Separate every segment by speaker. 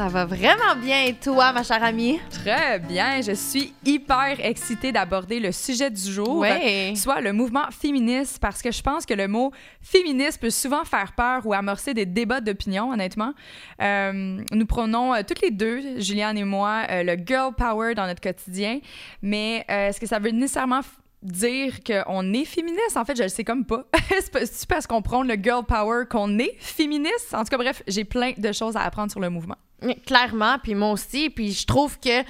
Speaker 1: Ça va vraiment bien et toi, ma chère amie?
Speaker 2: Très bien. Je suis hyper excitée d'aborder le sujet du jour,
Speaker 1: Ouais.
Speaker 2: soit le mouvement féministe, parce que je pense que le mot féministe peut souvent faire peur ou amorcer des débats d'opinion, honnêtement. Euh, nous prenons euh, toutes les deux, Juliane et moi, euh, le girl power dans notre quotidien, mais est-ce que ça veut nécessairement dire qu'on est féministe? En fait, je le sais comme pas- c'est parce qu'on prend le girl power qu'on est féministe? En tout cas, bref, j'ai plein de choses à apprendre sur le mouvement.
Speaker 1: Clairement, puis moi aussi. Puis je trouve que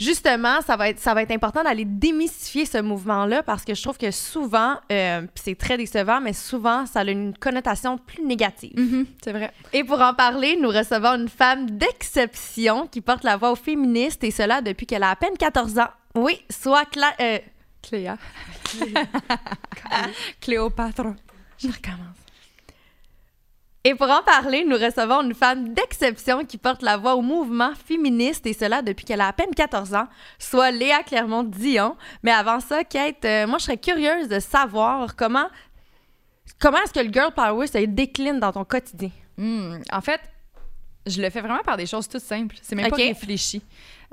Speaker 1: justement, ça va être, ça va être important d'aller démystifier ce mouvement-là parce que je trouve que souvent, euh, c'est très décevant, mais souvent, ça a une connotation plus négative.
Speaker 2: c'est vrai.
Speaker 1: Et pour en parler, nous recevons une femme d'exception qui porte la voix aux féministes et cela depuis qu'elle a à peine 14 ans. Oui, soit Cla euh,
Speaker 2: Cléa. Cléopâtre.
Speaker 1: Je recommence. Et pour en parler, nous recevons une femme d'exception qui porte la voix au mouvement féministe et cela depuis qu'elle a à peine 14 ans, soit Léa Clermont-Dion. Mais avant ça, Kate, euh, moi je serais curieuse de savoir comment comment est-ce que le girl power se décline dans ton quotidien?
Speaker 2: Hmm, En fait, je le fais vraiment par des choses toutes simples. C'est même
Speaker 1: Ok.
Speaker 2: pas réfléchi.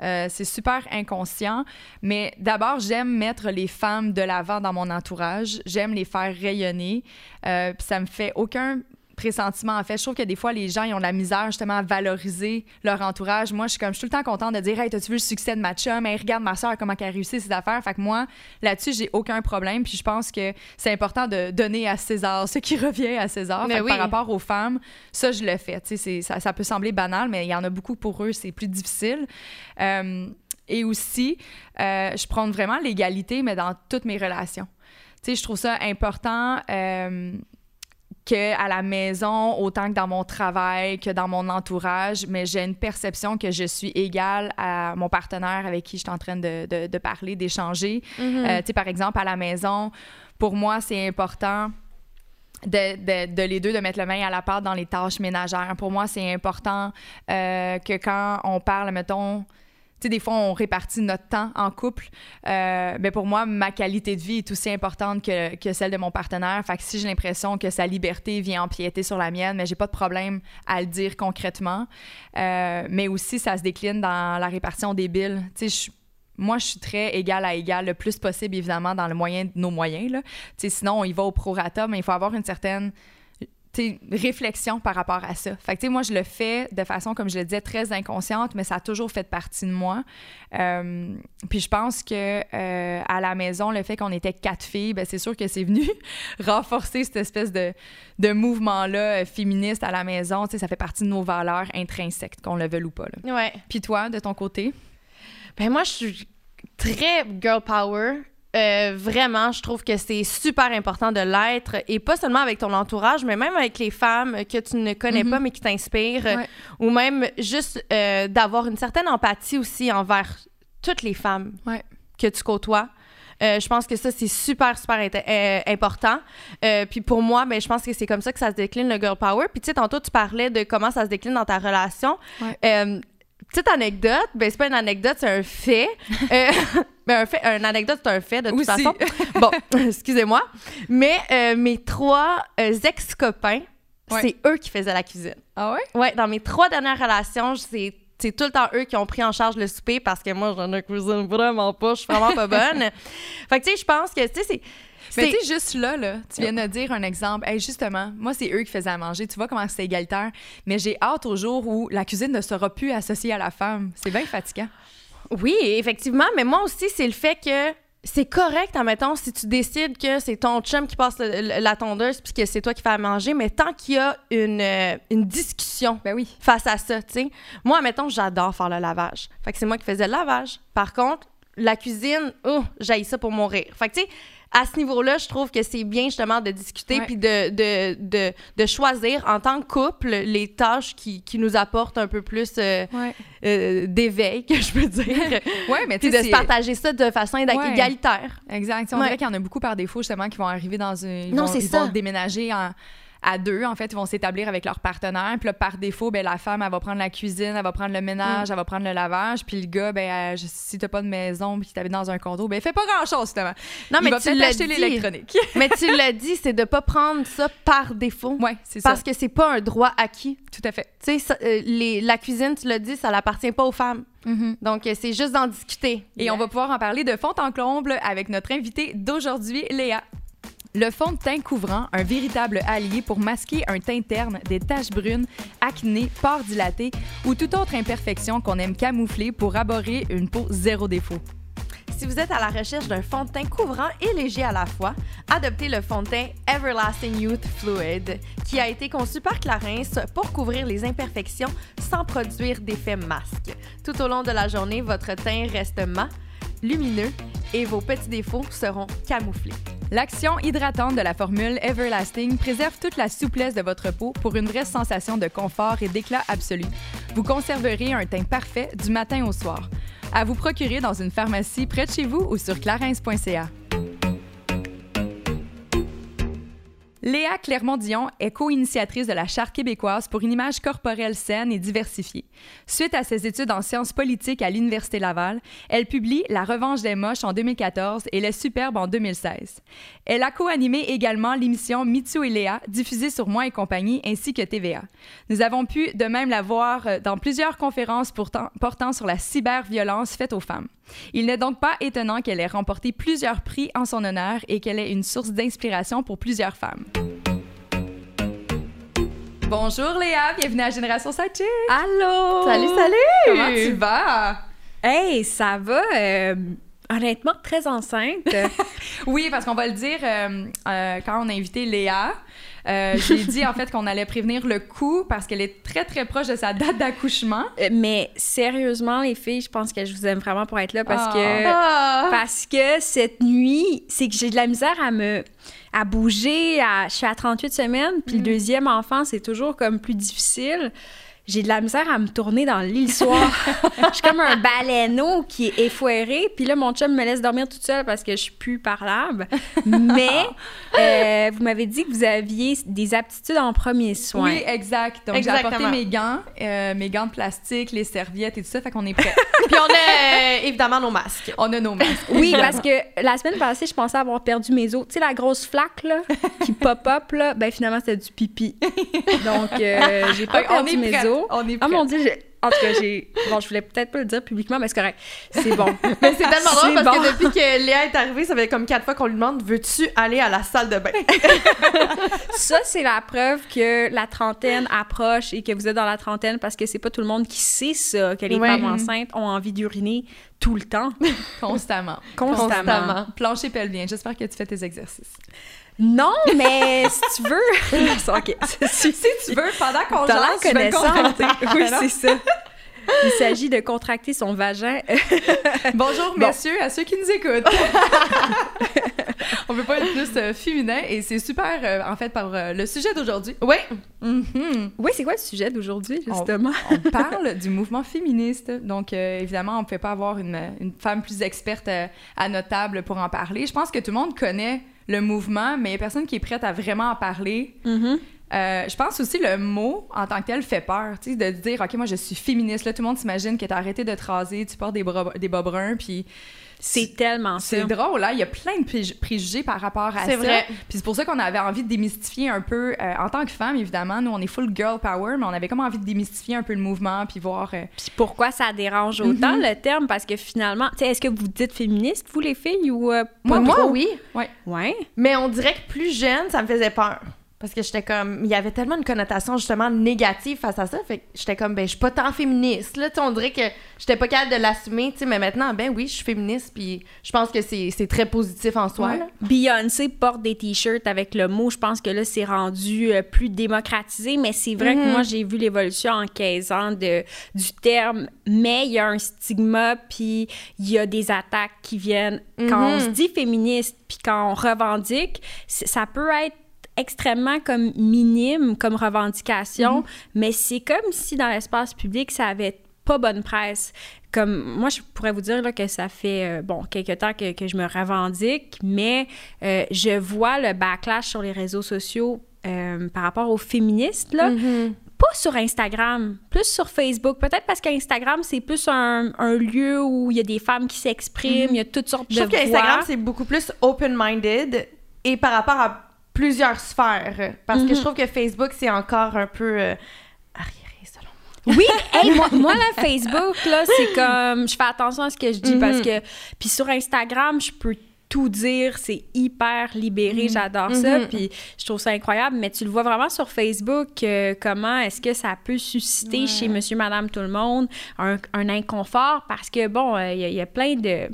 Speaker 2: Euh, c'est super inconscient. Mais d'abord, j'aime mettre les femmes de l'avant dans mon entourage. J'aime les faire rayonner. Euh, Puis ça me fait aucun pressentiment. En fait, je trouve que des fois, les gens, ils ont de la misère justement à valoriser leur entourage. Moi, je suis comme, je suis tout le temps contente de dire, hey, t'as-tu vu le succès de ma chum? Hey, regarde ma soeur, comment elle a réussi ses affaires. Fait que moi, là-dessus, j'ai aucun problème. Puis je pense que c'est important de donner à César ce qui revient à César. Fait que
Speaker 1: oui.
Speaker 2: Par rapport aux femmes, ça, je le fais. Tu ça, ça peut sembler banal, mais il y en a beaucoup pour eux, c'est plus difficile. Euh, et aussi, euh, je prône vraiment l'égalité, mais dans toutes mes relations. Tu sais, je trouve ça important euh, que à la maison, autant que dans mon travail, que dans mon entourage, mais j'ai une perception que je suis égale à mon partenaire avec qui je suis en train de, de- de parler, d'échanger. Tu sais, par exemple, à la maison, pour moi, c'est important de, de- de les deux de mettre le main à la pâte dans les tâches ménagères. Pour moi, c'est important euh, que quand on parle, mettons, sais, des fois, on répartit notre temps en couple. Euh, mais pour moi, ma qualité de vie est aussi importante que, que celle de mon partenaire. Fait que si j'ai l'impression que sa liberté vient empiéter sur la mienne, mais j'ai pas de problème à le dire concrètement. Euh, mais aussi, ça se décline dans la répartition des billes. Tu moi, je suis très égal à égal, le plus possible, évidemment, dans le moyen de nos moyens. Sinon, on y va au prorata, mais il faut avoir une certaine réflexion par rapport à ça. Fait que, moi, je le fais de façon, comme je le disais, très inconsciente, mais ça a toujours fait partie de moi. Euh, puis je pense que euh, à la maison, le fait qu'on était quatre filles, ben, c'est sûr que c'est venu renforcer cette espèce de, de mouvement-là euh, féministe à la maison. Ça fait partie de nos valeurs intrinsèques, qu'on le veuille ou pas. là.
Speaker 1: Ouais.
Speaker 2: Puis toi, de ton côté?
Speaker 1: Ben moi, je suis très girl power. Euh, vraiment, je trouve que c'est super important de l'être et pas seulement avec ton entourage, mais même avec les femmes que tu ne connais
Speaker 2: Mhm.
Speaker 1: pas mais qui t'inspirent
Speaker 2: Ouais.
Speaker 1: ou même juste euh, d'avoir une certaine empathie aussi envers toutes les femmes
Speaker 2: Ouais.
Speaker 1: que tu côtoies. Euh, je pense que ça, c'est super, super euh, important. Euh, puis pour moi, ben, je pense que c'est comme ça que ça se décline, le girl power. Puis tu sais, tantôt, tu parlais de comment ça se décline dans ta relation.
Speaker 2: Ouais.
Speaker 1: Petite anecdote, ben c'est pas une anecdote, c'est un fait. Euh, ben un fait, une anecdote, c'est un fait de toute
Speaker 2: Aussi.
Speaker 1: façon. Bon, excusez-moi. Mais euh, mes trois euh, ex-copains,
Speaker 2: Ouais.
Speaker 1: c'est eux qui faisaient la cuisine.
Speaker 2: Ah ouais?
Speaker 1: Ouais, dans mes trois dernières relations, c'est c'est tout le temps eux qui ont pris en charge le souper parce que moi, j'en ai cuisine vraiment pas, je suis vraiment pas bonne. fait que, tu sais, je pense que, tu sais, c'est.
Speaker 2: Mais tu sais, juste là, là, tu viens de dire un exemple. Hey, justement, moi, c'est eux qui faisaient à manger. Tu vois comment c'est égalitaire. Mais j'ai hâte au jour où la cuisine ne sera plus associée à la femme. C'est bien fatigant.
Speaker 1: Oui, effectivement, mais moi aussi, c'est le fait que c'est correct, admettons, si tu décides que c'est ton chum qui passe le- la tondeuse puis que c'est toi qui fais à manger, mais tant qu'il y a une, euh, une discussion
Speaker 2: Ben oui.
Speaker 1: face à ça, tu sais. Moi, admettons, j'adore faire le lavage. Fait que c'est moi qui faisais le lavage. Par contre, la cuisine, oh, j'haïs ça pour mourir. Fait que, tu sais, à ce niveau-là, je trouve que c'est bien justement de discuter puis de, de, de, de choisir en tant que couple les tâches qui, qui nous apportent un peu plus euh, euh, d'éveil, que je peux dire.
Speaker 2: Ouais, mais
Speaker 1: puis
Speaker 2: tu
Speaker 1: de se partager ça de façon égalitaire.
Speaker 2: Exact. On dirait qu'il y en a beaucoup par défaut, justement, qui vont arriver dans une. Ils
Speaker 1: Non, c'est ça.
Speaker 2: vont déménager en- à deux. En fait, ils vont s'établir avec leur partenaire. Puis là, par défaut, ben, la femme, elle va prendre la cuisine, elle va prendre le
Speaker 1: Mm.
Speaker 2: ménage, elle va prendre le lavage. Puis le gars, ben, je- si t'as pas de maison puis t'habites dans un condo, ben, fais pas grand-chose, finalement.
Speaker 1: Non,
Speaker 2: Il
Speaker 1: mais tu l'as dit.
Speaker 2: l'électronique.
Speaker 1: mais tu l'as dit, c'est de pas prendre ça par défaut.
Speaker 2: ouais, c'est ça.
Speaker 1: Parce que c'est pas un droit acquis.
Speaker 2: Tout à fait.
Speaker 1: Tu sais, euh, la cuisine, tu l'as dit, ça n'appartient pas aux femmes.
Speaker 2: Mm-hmm.
Speaker 1: Donc, euh, c'est juste d'en discuter.
Speaker 2: Et on va pouvoir en parler de fond en comble avec notre invitée d'aujourd'hui, Léa. Le fond de teint couvrant, un véritable allié pour masquer un teint terne, des taches brunes, acné, pores dilatés ou toute autre imperfection qu'on aime camoufler pour aborder une peau zéro défaut.
Speaker 1: Si vous êtes à la recherche d'un fond de teint couvrant et léger à la fois, adoptez le fond de teint Everlasting Youth Fluid, qui a été conçu par Clarins pour couvrir les imperfections sans produire d'effet masque. Tout au long de la journée, votre teint reste mat, lumineux et vos petits défauts seront camouflés.
Speaker 2: L'action hydratante de la formule Everlasting préserve toute la souplesse de votre peau pour une vraie sensation de confort et d'éclat absolu. Vous conserverez un teint parfait du matin au soir. À vous procurer dans une pharmacie près de chez vous ou sur clarins.ca. Léa Clermont-Dion est co-initiatrice de la Charte québécoise pour une image corporelle saine et diversifiée. Suite à ses études en sciences politiques à l'Université Laval, elle publie La revanche des moches en 2014 et Les superbes en 2016. Elle a co-animé également l'émission Mitsu et Léa, diffusée sur Moi et compagnie, ainsi que TVA. Nous avons pu de même la voir euh, dans plusieurs conférences pourtant- portant sur la cyberviolence faite aux femmes. Il n'est donc pas étonnant qu'elle ait remporté plusieurs prix en son honneur et qu'elle est une source d'inspiration pour plusieurs femmes. Bonjour Léa, bienvenue à Génération Sidechick.
Speaker 3: Allô!
Speaker 1: Salut, salut!
Speaker 2: Comment tu vas?
Speaker 3: Hey, ça va? euh, honnêtement, très enceinte.
Speaker 2: Oui, parce qu'on va le dire, euh, euh, quand on a invité Léa, euh, j'ai dit en fait qu'on allait prévenir le coup parce qu'elle est très très proche de sa date d'accouchement.
Speaker 3: Mais sérieusement, les filles, je pense que je vous aime vraiment pour être là parce
Speaker 2: Ah.
Speaker 3: que
Speaker 1: Ah!
Speaker 3: parce que cette nuit, c'est que j'ai de la misère à me à bouger. À, je suis à 38 semaines, puis le deuxième enfant, c'est toujours comme plus difficile. J'ai de la misère à me tourner dans le lit le soir. je suis comme un baleineau qui est effoiré. Puis là, mon chum me laisse dormir toute seule parce que je suis plus parlable. Mais euh, vous m'avez dit que vous aviez des aptitudes en premiers soins.
Speaker 2: Oui, exact. Donc j'ai apporté mes gants, euh, mes gants de plastique, les serviettes et tout ça, fait qu'on est prêts.
Speaker 1: Puis on a euh, évidemment nos masques.
Speaker 2: on a nos masques.
Speaker 3: Oui, parce que la semaine passée, je pensais avoir perdu mes os. Tu sais, la grosse flaque, là, qui pop-up, là, ben finalement, c'était du pipi. Donc, euh, j'ai pas
Speaker 2: on
Speaker 3: perdu mes
Speaker 2: prêtes. On est
Speaker 3: Ah
Speaker 2: prêts.
Speaker 3: mon Dieu, j'ai- en tout cas, j'ai... Bon, je voulais peut-être pas le dire publiquement, mais c'est correct. C'est bon.
Speaker 1: Mais c'est tellement drôle parce
Speaker 3: bon.
Speaker 1: que depuis que Léa est arrivée, ça fait comme quatre fois qu'on lui demande Veux-tu aller à la salle de bain?
Speaker 3: Ça, c'est la preuve que la trentaine approche et que vous êtes dans la trentaine parce que c'est pas tout le monde qui sait ça, que les
Speaker 1: Ouais.
Speaker 3: femmes enceintes ont envie d'uriner tout le temps,
Speaker 2: Constamment.
Speaker 3: constamment.
Speaker 1: Constamment.
Speaker 2: Plancher pelvien. J'espère que tu fais tes exercices.
Speaker 3: Non, mais si tu veux... OK.
Speaker 2: si tu veux, pendant qu'on jase,
Speaker 3: connaissante.
Speaker 2: contracter.
Speaker 3: Oui, c'est ça. Il s'agit de contracter son vagin.
Speaker 2: Bonjour,
Speaker 3: Bon.
Speaker 2: messieurs, à ceux qui nous écoutent. On peut pas être plus euh, féminin et c'est super, euh, en fait, par euh, le sujet d'aujourd'hui.
Speaker 1: Oui.
Speaker 2: Mhm.
Speaker 3: Oui, c'est quoi le sujet d'aujourd'hui,
Speaker 2: On-
Speaker 3: justement?
Speaker 2: On parle du mouvement féministe. Donc, évidemment, on ne peut pas avoir une, une femme plus experte à notre table pour en parler. Je pense que tout le monde connaît le mouvement, mais il n'y a personne qui est prête à vraiment en parler.
Speaker 3: Mhm.
Speaker 2: Euh, je pense aussi le mot en tant que tel fait peur, tu sais, de dire ok moi je suis féministe. Là tout le monde s'imagine que t'as arrêté de te raser, tu portes des bras des bas bruns, puis
Speaker 3: C'est tellement ça.
Speaker 2: c'est drôle là, il y a plein de préj- préjugés par rapport à ça.
Speaker 1: C'est vrai.
Speaker 2: Puis c'est pour ça qu'on avait envie de démystifier un peu euh, en tant que femme évidemment, nous on est full girl power, mais on avait comme envie de démystifier un peu le mouvement puis voir. euh,
Speaker 3: Puis pourquoi ça dérange autant,
Speaker 2: Mhm.
Speaker 3: le terme? Parce que finalement, tu sais, est-ce que vous dites féministe, vous, les filles, ou... euh,
Speaker 2: Moi,
Speaker 1: Moi, oui.
Speaker 3: Ouais.
Speaker 1: Mais on dirait que plus jeune, ça me faisait peur. Parce que j'étais comme. Il y avait tellement une connotation justement négative face à ça. Fait que j'étais comme, ben, je suis pas tant féministe. Là, on dirait que j'étais pas capable de l'assumer, tu sais, mais maintenant, ben oui, je suis féministe. Puis je pense que c'est très positif en soi.
Speaker 3: Ouais. Beyoncé porte des t-shirts avec le mot. Je pense que là, c'est rendu euh, plus démocratisé, mais c'est vrai que moi, j'ai vu l'évolution en 15 ans de, du terme, mais il y a un stigma, puis il y a des attaques qui viennent. Quand on se dit féministe, puis quand on revendique, ça peut être extrêmement comme minime comme revendication, mais c'est comme si dans l'espace public, ça avait pas bonne presse. Comme moi, je pourrais vous dire là, que ça fait euh, bon quelques temps que, que je me revendique, mais euh, je vois le backlash sur les réseaux sociaux euh, par rapport aux féministes là. Pas sur Instagram, plus sur Facebook. Peut-être parce qu'Instagram, c'est plus un, un lieu où il y a des femmes qui s'expriment, il y a toutes sortes
Speaker 1: Je
Speaker 3: de
Speaker 1: trouve qu'Instagram, c'est beaucoup plus open-minded et par rapport à plusieurs sphères. Parce
Speaker 3: Mhm.
Speaker 1: que je trouve que Facebook, c'est encore un peu euh, arriéré, selon moi.
Speaker 3: Oui, hey, moi, moi, là, Facebook, là, c'est comme, je fais attention à ce que je dis parce que, puis sur Instagram, je peux tout dire, c'est hyper libéré, j'adore ça, puis je trouve ça incroyable, mais tu le vois vraiment sur Facebook, euh, comment est-ce que ça peut susciter chez monsieur, madame, tout le monde un, un inconfort parce que, bon, euh, y, il y a plein de...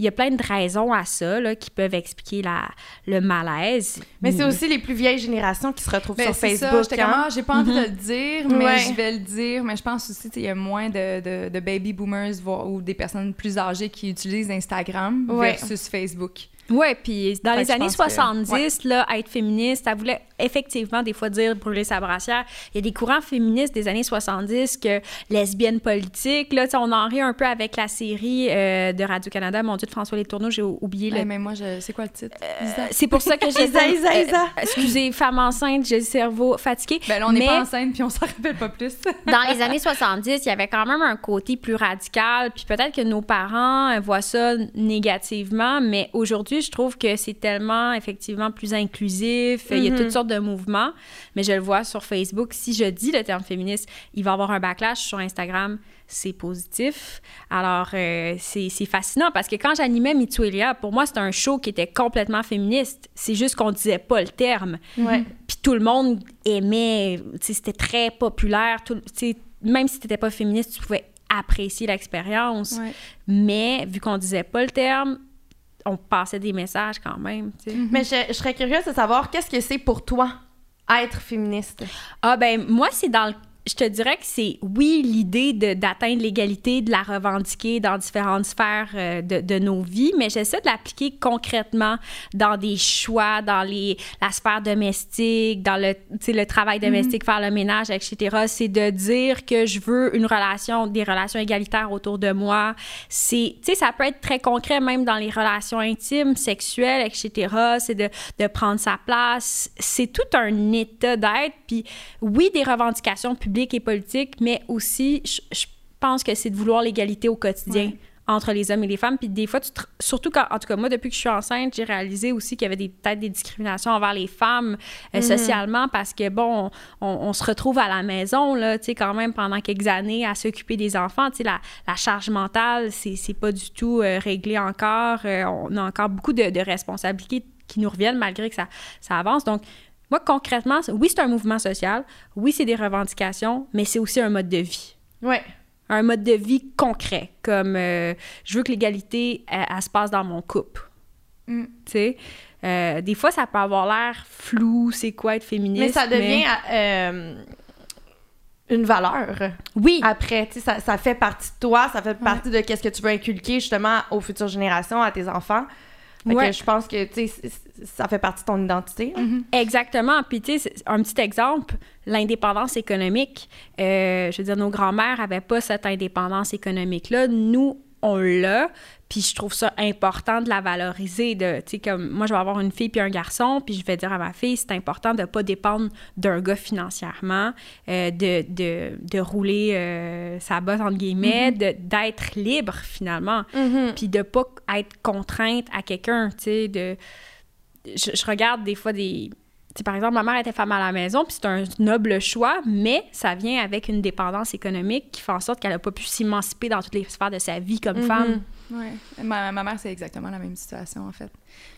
Speaker 3: Il y a plein de raisons à ça là, qui peuvent expliquer la, le malaise.
Speaker 1: Mais c'est aussi les plus vieilles générations qui se retrouvent
Speaker 2: Ben,
Speaker 1: sur Facebook.
Speaker 2: j'étais
Speaker 1: hein.
Speaker 2: comme, ah, j'ai pas envie de le dire, mais
Speaker 1: Ouais.
Speaker 2: je vais le dire. Mais je pense aussi, tu sais, il y a moins de, de, de baby boomers voire- ou des personnes plus âgées qui utilisent Instagram
Speaker 1: Ouais.
Speaker 2: versus Facebook.
Speaker 3: Ouais, puis dans
Speaker 2: Fait
Speaker 3: les années
Speaker 2: pense que-
Speaker 3: 70, là, être féministe, ça voulait effectivement des fois dire brûler sa brassière. Il y a des courants féministes des années 70 que lesbiennes politiques, là, on en rit un peu avec la série euh, de Radio-Canada, mon Dieu, de François Les Tourneaux, j'ai oublié
Speaker 2: Ouais,
Speaker 3: le...
Speaker 2: mais moi, je... c'est quoi le titre?
Speaker 3: Euh, C'est pour ça que j'ai...
Speaker 1: Isa, Isa, Isa.
Speaker 3: Euh, excusez, femme enceinte, j'ai le cerveau fatigué.
Speaker 2: Ben là, on n'est
Speaker 3: Mais-
Speaker 2: pas enceinte puis on s'en rappelle pas plus.
Speaker 3: dans les années 70, il y avait quand même un côté plus radical, puis peut-être que nos parents voient ça négativement, mais aujourd'hui, je trouve que c'est tellement effectivement plus inclusif, il y a toutes sortes de mouvements, mais je le vois sur Facebook, si je dis le terme féministe, il va y avoir un backlash sur Instagram, c'est positif. Alors, euh, c'est fascinant parce que quand j'animais Mitsuelia, pour moi, c'était un show qui était complètement féministe. C'est juste qu'on disait pas le terme. Puis tout le monde aimait, tu c'était très populaire. tout- tu même si t'étais pas féministe, tu pouvais apprécier l'expérience.
Speaker 2: Ouais.
Speaker 3: Mais vu qu'on disait pas le terme, on passait des messages quand même, tu sais.
Speaker 1: Mais je, je serais curieuse de savoir qu'est-ce que c'est pour toi être féministe?
Speaker 3: Ah ben moi c'est dans le je te dirais que c'est, oui, l'idée d'atteindre l'égalité, de la revendiquer dans différentes sphères euh, de, de nos vies, mais j'essaie de l'appliquer concrètement dans des choix, dans les, la sphère domestique, dans le, tu sais, le travail domestique, faire le ménage, etc. C'est de dire que je veux une relation, des relations égalitaires autour de moi. C'est, tu sais, ça peut être très concret même dans les relations intimes, sexuelles, etc. C'est de, de prendre sa place. C'est tout un état d'être. Puis oui, des revendications publiques et politiques, mais aussi, je, je pense que c'est de vouloir l'égalité au quotidien.
Speaker 2: Ouais.
Speaker 3: entre les hommes et les femmes. Puis des fois, tu te- surtout quand, en tout cas, moi, depuis que je suis enceinte, j'ai réalisé aussi qu'il y avait des- peut-être des discriminations envers les femmes euh, socialement parce que, bon, on, on se retrouve à la maison, là, tu sais, quand même, pendant quelques années à s'occuper des enfants. Tu sais, la, la charge mentale, c'est c'est pas du tout euh, réglé encore. Euh, on a encore beaucoup de, de responsabilités qui nous reviennent malgré que ça, ça avance. Donc, moi, concrètement, oui, c'est un mouvement social. Oui, c'est des revendications, mais c'est aussi un mode de vie
Speaker 1: Ouais.
Speaker 3: un mode de vie concret, comme euh, je veux que l'égalité, elle, elle se passe dans mon couple.
Speaker 2: Mm.
Speaker 3: Tu sais, Euh, des fois, ça peut avoir l'air flou, c'est quoi être féministe.
Speaker 1: Mais ça devient euh, une valeur.
Speaker 3: Oui,
Speaker 1: Après, tu sais, ça, ça fait partie de toi, ça fait partie de qu'est-ce que tu veux inculquer justement aux futures générations, à tes enfants. Que
Speaker 3: Ouais.
Speaker 1: je pense que, ça fait partie de ton identité. là.
Speaker 3: exactement. Puis, tu sais, un petit exemple, l'indépendance économique. Euh, je veux dire, nos grands-mères n'avaient pas cette indépendance économique-là. Nous, on l'a. Puis je trouve ça important de la valoriser. De, tu sais, comme moi, je vais avoir une fille puis un garçon, puis je vais dire à ma fille, c'est important de ne pas dépendre d'un gars financièrement, euh, de, de, de rouler euh, sa botte, entre guillemets, de- d'être libre finalement, puis de pas être contrainte à quelqu'un, tu sais, de... Je, je regarde des fois des... tu sais, par exemple, ma mère était femme à la maison, puis c'est un noble choix, mais ça vient avec une dépendance économique qui fait en sorte qu'elle n'a pas pu s'émanciper dans toutes les sphères de sa vie comme femme.
Speaker 2: Ouais. Ma, ma mère, c'est exactement la même situation, en fait.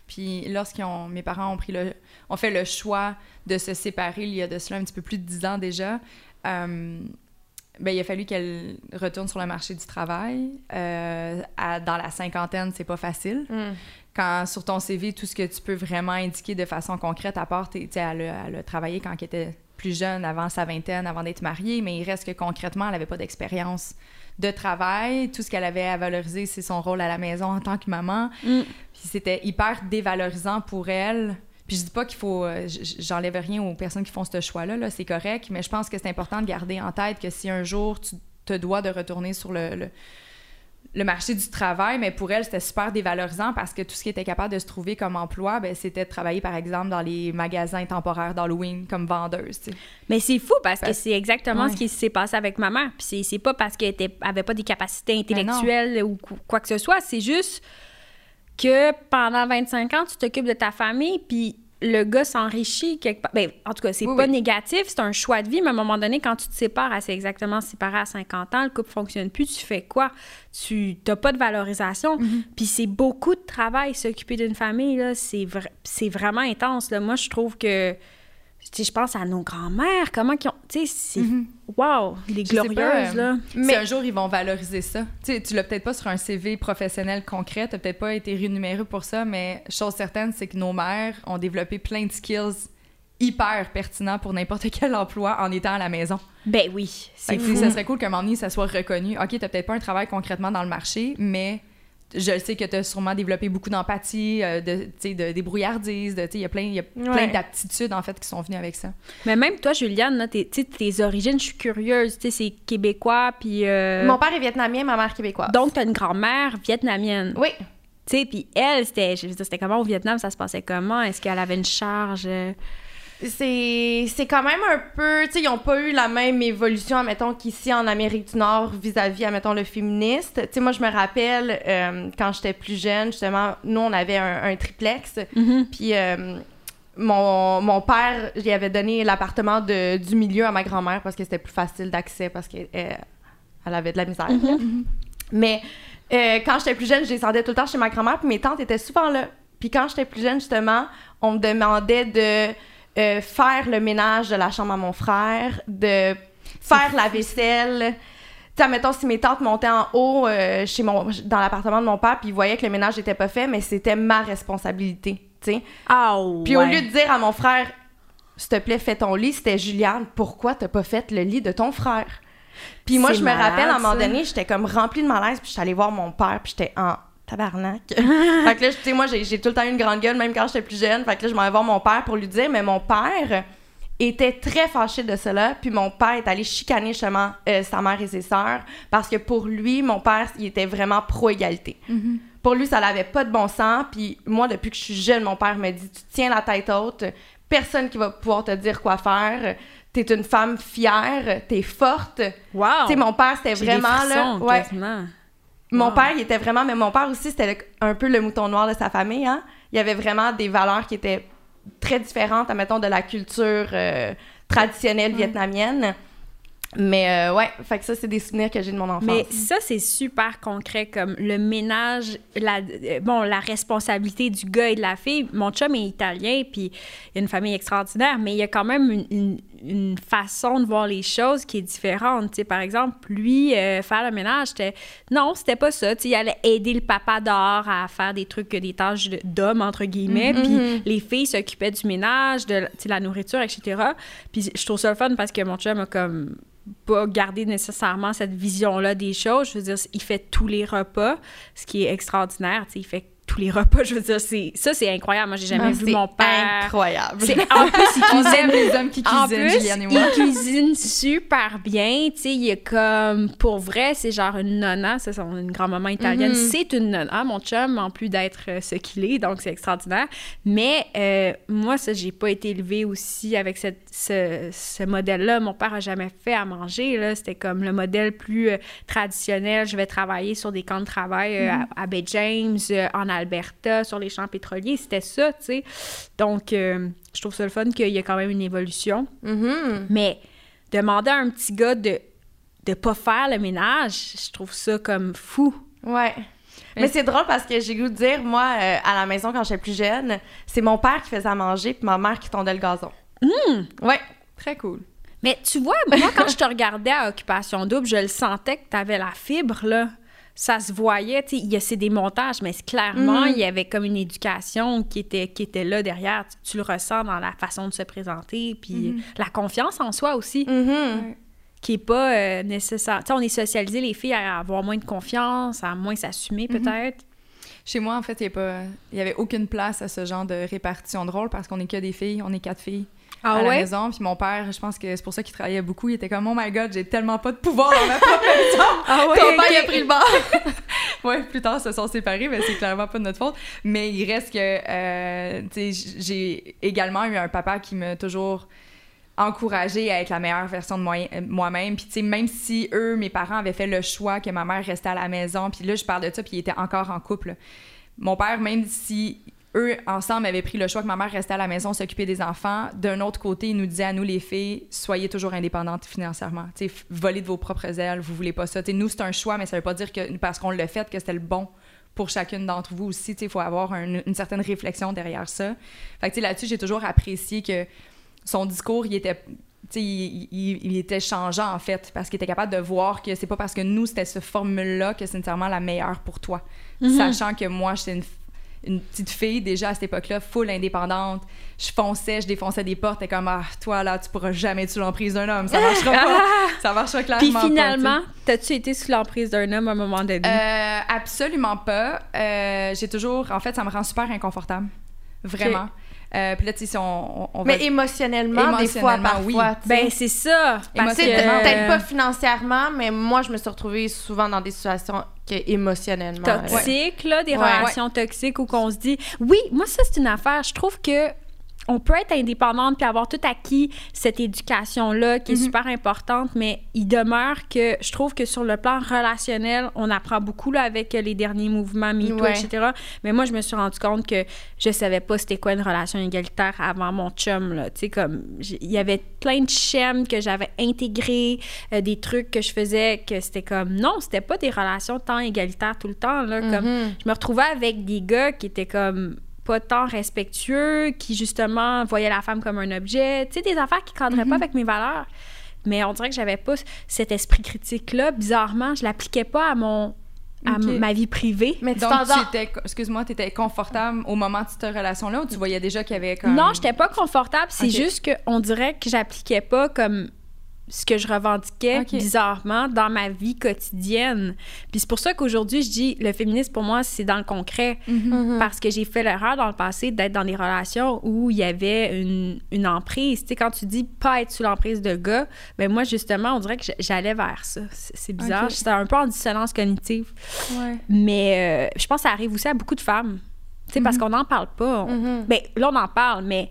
Speaker 2: Puis lorsqu'ils ont, mes parents ont pris le, ont fait le choix de se séparer il y a de cela un petit peu plus de dix ans déjà, euh, ben, il a fallu qu'elle retourne sur le marché du travail. Euh, à- dans la cinquantaine, c'est pas facile.
Speaker 1: Mm.
Speaker 2: Quand sur ton CV, tout ce que tu peux vraiment indiquer de façon concrète, à part, t'es- tu sais, elle, a- elle a travaillé quand elle était plus jeune, avant sa vingtaine, avant d'être mariée, mais il reste que concrètement, elle n'avait pas d'expérience de travail. Tout ce qu'elle avait à valoriser, c'est son rôle à la maison en tant que maman.
Speaker 3: Mm.
Speaker 2: Puis c'était hyper dévalorisant pour elle. Puis je dis pas qu'il faut... euh, J'enlève rien aux personnes qui font ce choix-là, là, c'est correct, mais je pense que c'est important de garder en tête que si un jour tu te dois de retourner sur le, le, le marché du travail, mais pour elle, c'était super dévalorisant parce que tout ce qui était capable de se trouver comme emploi, ben, c'était de travailler, par exemple, dans les magasins temporaires d'Halloween comme vendeuse.
Speaker 3: Mais c'est fou parce que c'est exactement
Speaker 2: Ouais.
Speaker 3: ce qui s'est passé avec ma mère. Puis c'est- pas parce qu'elle était- avait pas des capacités
Speaker 2: non.
Speaker 3: intellectuelles ou qu- quoi que ce soit. C'est juste que pendant 25 ans, tu t'occupes de ta famille, puis le gars s'enrichit quelque part. Ben, en tout cas, c'est
Speaker 2: Oui,
Speaker 3: pas
Speaker 2: oui.
Speaker 3: négatif, c'est un choix de vie, mais à un moment donné, quand tu te sépares, assez exactement séparé à 50 ans, le couple fonctionne plus, tu fais quoi? Tu n'as pas de valorisation.
Speaker 2: Mm-hmm.
Speaker 3: Puis c'est beaucoup de travail, s'occuper d'une famille, là. C'est vra- c'est vraiment intense, là. Moi, je trouve que... Tu sais, je pense à nos grands-mères, comment qu'ils ont... Tu sais, c'est... Wow! Les glorieuses,
Speaker 2: euh,
Speaker 3: là.
Speaker 2: Mais
Speaker 1: Mais-
Speaker 2: un jour, ils vont valoriser ça. Tu sais, tu l'as peut-être pas sur un CV professionnel concret, tu peut-être pas été rémunéré pour ça, mais chose certaine, c'est que nos mères ont développé plein de skills hyper pertinents pour n'importe quel emploi en étant à la maison.
Speaker 3: Ben oui, c'est fou.
Speaker 2: tu Ça serait cool qu'à un moment donné, ça soit reconnu. OK, t'as peut-être pas un travail concrètement dans le marché, mais je le sais que tu as sûrement développé beaucoup d'empathie, euh, de, tu sais, de débrouillardise, de, tu sais, il y a plein, y a plein
Speaker 1: Ouais.
Speaker 2: d'aptitudes, en fait, qui sont venues avec ça.
Speaker 3: Mais même toi, Juliane, là, t'es- tu sais, tes origines, je suis curieuse. Tu sais, c'est québécois, puis... euh,
Speaker 1: Mon père est vietnamien, ma mère québécoise.
Speaker 3: Donc, t'as une grand-mère vietnamienne.
Speaker 1: Oui.
Speaker 3: Tu sais, puis elle, c'était... C'était comment au Vietnam? Ça se passait comment? Est-ce qu'elle avait une charge? Euh,
Speaker 1: C'est quand même un peu... Tu sais, ils n'ont pas eu la même évolution, admettons, qu'ici en Amérique du Nord vis-à-vis, admettons, le féministe. Tu sais, moi, je me rappelle, euh, quand j'étais plus jeune, justement, nous, on avait un, un triplex. Puis euh, mon, mon père, il avait donné l'appartement du milieu à ma grand-mère parce que c'était plus facile d'accès parce qu'elle elle avait de la misère. là. Mais euh, quand j'étais plus jeune, je descendais tout le temps chez ma grand-mère, puis mes tantes étaient souvent là. Puis quand j'étais plus jeune, justement, on me demandait de euh, faire le ménage de la chambre à mon frère, de faire la vaisselle. Tu sais, mettons, si mes tantes montaient en haut euh, chez mon, dans l'appartement de mon père, puis ils voyaient que le ménage n'était pas fait, mais c'était ma responsabilité, tu sais.
Speaker 3: Ah,
Speaker 1: Puis au lieu de dire à mon frère, s'il te plaît, fais ton lit, c'était Juliane, pourquoi t'as pas fait le lit de ton frère? Puis moi, je me
Speaker 3: malade,
Speaker 1: rappelle, à un moment donné, j'étais comme remplie de malaise, puis j'étais allée voir mon père, puis j'étais en tabarnak. fait que là, tu sais, moi, j'ai tout le temps eu une grande gueule, même quand j'étais plus jeune. Fait que là, je m'en vais voir mon père pour lui dire, mais mon père était très fâché de cela, puis mon père est allé chicaner justement euh, sa mère et ses sœurs, parce que pour lui, mon père, il était vraiment pro-égalité. Pour lui, ça n'avait pas de bon sens. Puis moi, depuis que je suis jeune, mon père me dit Tu tiens la tête haute, personne qui va pouvoir te dire quoi faire. T'es une femme fière, t'es forte.
Speaker 3: Wow!
Speaker 1: Tu sais, mon père, c'était vraiment là. Ouais.
Speaker 3: quasiment.
Speaker 1: Mon
Speaker 3: Wow.
Speaker 1: père, il était vraiment. Mais mon père aussi, c'était un peu le mouton noir de sa famille. Hein? Il y avait vraiment des valeurs qui étaient très différentes, admettons, de la culture euh, traditionnelle vietnamienne. Mais euh, ouais, fait que ça, c'est des souvenirs que j'ai de mon enfance.
Speaker 3: Mais ça, c'est super concret, comme le ménage, la, euh, bon, la responsabilité du gars et de la fille. Mon chum est italien, puis il a une famille extraordinaire, mais il y a quand même une, une- une façon de voir les choses qui est différente. Par exemple, lui, euh, faire le ménage, c'était... Non, c'était pas ça. Il allait aider le papa dehors à faire des trucs, des tâches d'homme, entre guillemets, puis les filles s'occupaient du ménage, de la nourriture, etc. Puis je trouve ça le fun parce que mon chum a comme pas garder nécessairement cette vision-là des choses. Je veux dire, il fait tous les repas, ce qui est extraordinaire. Il fait tous les repas. Je veux dire, c'est, ça, c'est incroyable. Moi, j'ai jamais vu mon père.
Speaker 1: incroyable.
Speaker 3: C'est, en plus, il cuisine
Speaker 2: les hommes qui
Speaker 3: en
Speaker 2: cuisinent,
Speaker 3: plus,
Speaker 2: Juliane et moi.
Speaker 3: il cuisine super bien. Tu sais, il est comme, pour vrai, c'est genre une nonna. Ça, c'est une grand-maman italienne.
Speaker 1: Mhm.
Speaker 3: C'est une nonna, mon chum, en plus d'être euh, ce qu'il est. Donc, c'est extraordinaire. Mais euh, moi, ça, j'ai pas été élevée aussi avec cette, ce, ce modèle-là. Mon père a jamais fait à manger. Là. C'était comme le modèle plus euh, traditionnel. Je vais travailler sur des camps de travail euh, à, à Bay James, en Alberta, sur les champs pétroliers. C'était ça, tu sais. Donc, euh, je trouve ça le fun qu'il y a quand même une évolution.
Speaker 1: Mhm.
Speaker 3: Mais demander à un petit gars de de pas faire le ménage, je trouve ça comme fou.
Speaker 1: Ouais. Mais c'est drôle parce que j'ai goût de dire, moi, euh, à la maison, quand j'étais plus jeune, c'est mon père qui faisait à manger puis ma mère qui tondait le gazon.
Speaker 3: Hmm.
Speaker 1: Ouais.
Speaker 2: Très cool.
Speaker 3: Mais tu vois, moi, quand je te regardais à Occupation Double, je le sentais que tu avais la fibre, là. Ça se voyait, tu sais, il y a- c'est des montages, mais clairement,
Speaker 1: Mhm.
Speaker 3: il y avait comme une éducation qui était, qui était là derrière. Tu, tu le ressens dans la façon de se présenter, puis la confiance en soi aussi,
Speaker 1: Mhm.
Speaker 3: qui est pas euh, nécessaire. Tu sais, on est socialisé, les filles, à avoir moins de confiance, à moins s'assumer, peut-être.
Speaker 2: Chez moi, en fait, il n'y avait aucune place à ce genre de répartition de rôle parce qu'on est que des filles, on est quatre filles
Speaker 3: Ah
Speaker 2: à la maison. Puis mon père, je pense que c'est pour ça qu'il travaillait beaucoup. Il était comme, oh my god, j'ai tellement pas de pouvoir dans ma propre maison.
Speaker 3: Ah ouais,
Speaker 1: Ton père, il a pris le bord.
Speaker 2: ouais, plus tard, ils se sont séparés, mais c'est clairement pas de notre faute. Mais il reste que, euh, tu sais, j'ai également eu un papa qui m'a toujours encouragée à être la meilleure version de euh, moi-même. Puis, tu sais, même si eux, mes parents, avaient fait le choix que ma mère restait à la maison, puis là, je parle de ça, puis ils étaient encore en couple. Mon père, même si eux, ensemble, avaient pris le choix que ma mère restait à la maison, s'occuper des enfants, d'un autre côté, il nous disait à nous, les filles, soyez toujours indépendantes financièrement. Tu sais, volez de vos propres ailes, vous voulez pas ça. Tu sais, nous, c'est un choix, mais ça veut pas dire que parce qu'on l'a fait que c'était le bon pour chacune d'entre vous aussi. Il faut avoir un- une certaine réflexion derrière ça. Fait que, là-dessus, j'ai toujours apprécié que son discours, il était il, il- il était changeant en fait parce qu'il était capable de voir que c'est pas parce que nous c'était cette formule là que c'est nécessairement la meilleure pour toi. Sachant que moi j'étais une, une petite fille déjà à cette époque-là full indépendante. Je fonçais je défonçais des portes et comme ah toi là tu pourras jamais être sous l'emprise d'un homme. Ça marchera pas. Ça marchera clairement
Speaker 3: Puis finalement, t'as-tu été sous l'emprise d'un homme à un moment donné?
Speaker 2: Euh, absolument pas. Euh, j'ai toujours, en fait, ça me rend super inconfortable, vraiment. Euh, puis là, tu sais, si on, on- on va-
Speaker 1: Mais émotionnellement, des fois,
Speaker 2: oui.
Speaker 1: parfois. sais.
Speaker 3: Ben, c'est ça. Parce que...
Speaker 1: peut-être pas financièrement, mais moi, je me suis retrouvée souvent dans des situations que émotionnellement. euh,
Speaker 3: toxiques, là, des
Speaker 1: Ouais.
Speaker 3: relations toxiques où qu'on se dit oui, moi ça c'est une affaire, je trouve que on peut être indépendante puis avoir tout acquis cette éducation là qui est
Speaker 1: Mhm.
Speaker 3: super importante mais il demeure que je trouve que sur le plan relationnel on apprend beaucoup là avec les derniers mouvements MeToo
Speaker 1: Ouais.
Speaker 3: etc mais moi je me suis rendu compte que je savais pas c'était quoi une relation égalitaire avant mon chum là tu sais comme il y avait plein de schèmes que j'avais intégrés euh, des trucs que je faisais que c'était comme non c'était pas des relations tant égalitaires tout le temps là comme
Speaker 1: Mhm.
Speaker 3: je me retrouvais avec des gars qui étaient comme pas tant respectueux, qui justement voyaient la femme comme un objet, tu sais, des affaires qui cadraient pas avec mes valeurs. Mais on dirait que j'avais pas cet esprit critique-là. Bizarrement, je l'appliquais pas à mon à ma vie privée.
Speaker 1: Mais tu
Speaker 2: Donc, tu étais, excuse-moi, tu étais confortable au moment de cette relation-là ou tu voyais déjà qu'il y avait comme.
Speaker 3: Non, j'étais pas confortable. C'est juste qu'on dirait que j'appliquais pas comme ce que je revendiquais bizarrement dans ma vie quotidienne. Puis c'est pour ça qu'aujourd'hui, je dis le féminisme pour moi, c'est dans le concret.
Speaker 2: Mhm.
Speaker 3: Parce que j'ai fait l'erreur dans le passé d'être dans des relations où il y avait une, une emprise. Tu sais, quand tu dis pas être sous l'emprise de gars, ben moi, justement, on dirait que j'allais vers ça. C'est c'est bizarre.
Speaker 2: Ok.
Speaker 3: J'étais un peu en dissonance cognitive.
Speaker 2: Ouais.
Speaker 3: Mais euh, je pense que ça arrive aussi à beaucoup de femmes. Tu sais, parce qu'on n'en parle pas. On-
Speaker 1: Mhm.
Speaker 3: Ben, là, on en parle, mais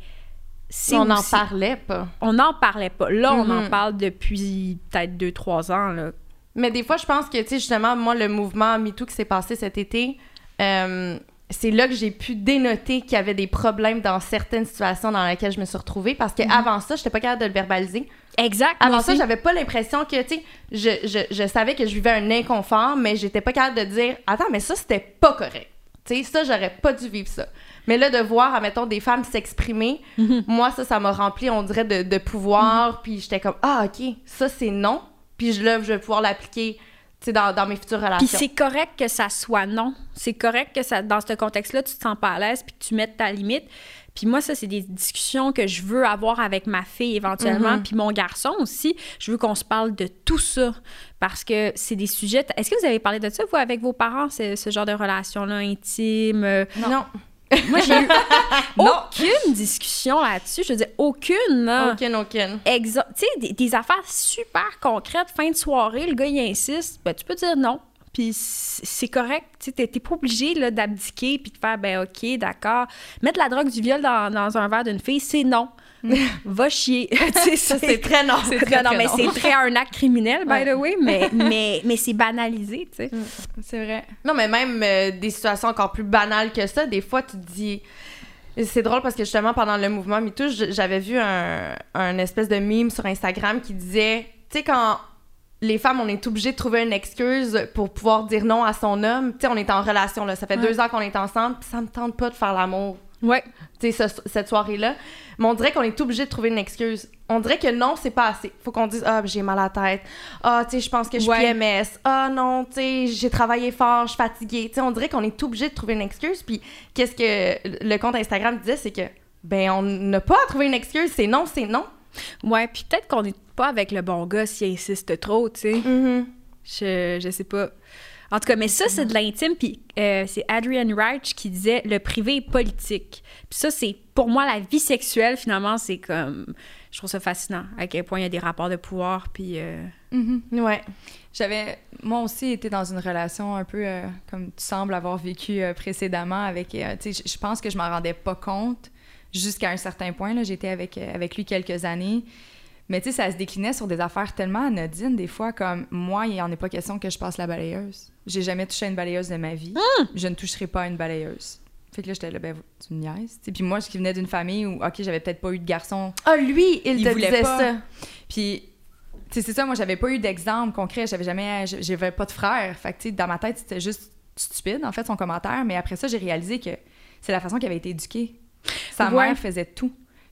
Speaker 1: On n'en parlait pas.
Speaker 3: On n'en parlait pas. Là, on en
Speaker 1: Mhm.
Speaker 3: parle depuis peut-être deux, trois ans. Là.
Speaker 1: Mais des fois, je pense que, tu sais, justement, moi, le mouvement MeToo qui s'est passé cet été, euh, c'est là que j'ai pu dénoter qu'il y avait des problèmes dans certaines situations dans lesquelles je me suis retrouvée parce qu'avant ça, je n'étais pas capable de le verbaliser.
Speaker 3: Exact.
Speaker 1: Avant ça, j'avais pas l'impression que, tu sais, je, je, je savais que je vivais un inconfort, mais j'étais pas capable de dire, attends, mais ça, c'était pas correct. Tu sais, ça, j'aurais pas dû vivre ça. Mais là, de voir, admettons, des femmes s'exprimer,
Speaker 3: Mhm.
Speaker 1: moi, ça, ça m'a rempli, on dirait, de, de pouvoir. Puis j'étais comme, ah, OK, ça, c'est non. Puis je, là, je vais pouvoir l'appliquer, dans, dans mes futures
Speaker 3: Puis
Speaker 1: relations.
Speaker 3: c'est correct que ça soit non. C'est correct que ça, dans ce contexte-là, tu te sens pas à l'aise puis que tu mettes ta limite. Puis moi, ça, c'est des discussions que je veux avoir avec ma fille éventuellement,
Speaker 1: Mhm.
Speaker 3: puis mon garçon aussi. Je veux qu'on se parle de tout ça parce que c'est des sujets. Est-ce que vous avez parlé de ça, vous, avec vos parents, ce, ce genre de relation-là intime? Euh,
Speaker 1: Non,
Speaker 3: Moi, j'ai eu aucune discussion là-dessus. Je veux dire, aucune. là.
Speaker 1: aucune, aucune.
Speaker 3: Tu sais, des, des affaires super concrètes, fin de soirée, le gars, il insiste, ben, tu peux dire non. Puis c'est correct, tu t'es pas obligé là, d'abdiquer puis de faire, ben OK, d'accord. Mettre la drogue du viol dans, dans un verre d'une fille, c'est non. Va chier. Tu sais,
Speaker 1: Ça, c'est très non.
Speaker 2: C'est très,
Speaker 3: non,
Speaker 2: très
Speaker 3: mais c'est très un acte criminel, by
Speaker 1: Ouais.
Speaker 3: the way, mais, mais, mais c'est banalisé, tu sais.
Speaker 2: C'est vrai.
Speaker 1: Non, mais même euh, des situations encore plus banales que ça, des fois, tu te dis. C'est drôle parce que justement, pendant le mouvement MeToo, j'avais vu un, un espèce de meme sur Instagram qui disait Tu sais, quand les femmes, on est obligé de trouver une excuse pour pouvoir dire non à son homme. Tu sais, on est en relation, là. Ça fait
Speaker 2: Ouais.
Speaker 1: deux ans qu'on est ensemble, puis ça me tente pas de faire l'amour,
Speaker 3: Ouais.
Speaker 1: tu sais, ce- cette soirée-là. Mais on dirait qu'on est obligé de trouver une excuse. On dirait que non, c'est pas assez. Faut qu'on dise, ah, j'ai mal à la tête. Ah, tu sais, je pense que je suis. PMS. Ah, non, tu sais, j'ai travaillé fort, je suis fatiguée. Tu sais, on dirait qu'on est obligé de trouver une excuse. Puis, qu'est-ce que le compte Instagram disait, c'est que, ben, on n'a pas à trouver une excuse. C'est non, c'est non.
Speaker 3: Ouais, puis peut-être qu'on n'est pas avec le bon gars s'il insiste trop, tu sais.
Speaker 1: Mhm.
Speaker 3: Je, je sais pas. En tout cas, mais ça, c'est de l'intime. Puis euh, c'est Adrian Reich qui disait le privé est politique. Puis ça, c'est pour moi la vie sexuelle, finalement, c'est comme. Je trouve ça fascinant à quel point il y a des rapports de pouvoir. Puis. euh,
Speaker 2: Mhm.
Speaker 1: Ouais.
Speaker 2: J'avais, moi aussi, été dans une relation un peu euh, comme tu sembles avoir vécu euh, précédemment avec, euh, tu sais, je- pense que je m'en rendais pas compte jusqu'à un certain point. Là, j'étais avec, euh, avec lui quelques années. Mais tu sais, ça se déclinait sur des affaires tellement anodines, des fois, comme moi, il en est pas question que je passe la balayeuse. J'ai jamais touché à une balayeuse de ma vie. Je ne toucherai pas à une balayeuse. Fait que là, j'étais là, ben, tu me niaises. Puis moi, je qui venais d'une famille où, OK, j'avais peut-être pas eu de garçon
Speaker 1: Ah, lui, il,
Speaker 2: Il
Speaker 1: te
Speaker 2: voulait
Speaker 1: disait
Speaker 2: pas.
Speaker 1: ça.
Speaker 2: puis, tu sais, c'est ça, moi, j'avais pas eu d'exemple concret. J'avais jamais. J'avais pas de frère. Fait que, tu sais, dans ma tête, c'était juste stupide, en fait, son commentaire. Mais après ça, j'ai réalisé que c'est la façon qu'il avait été éduqué. Sa
Speaker 3: Ouais.
Speaker 2: mère faisait tout.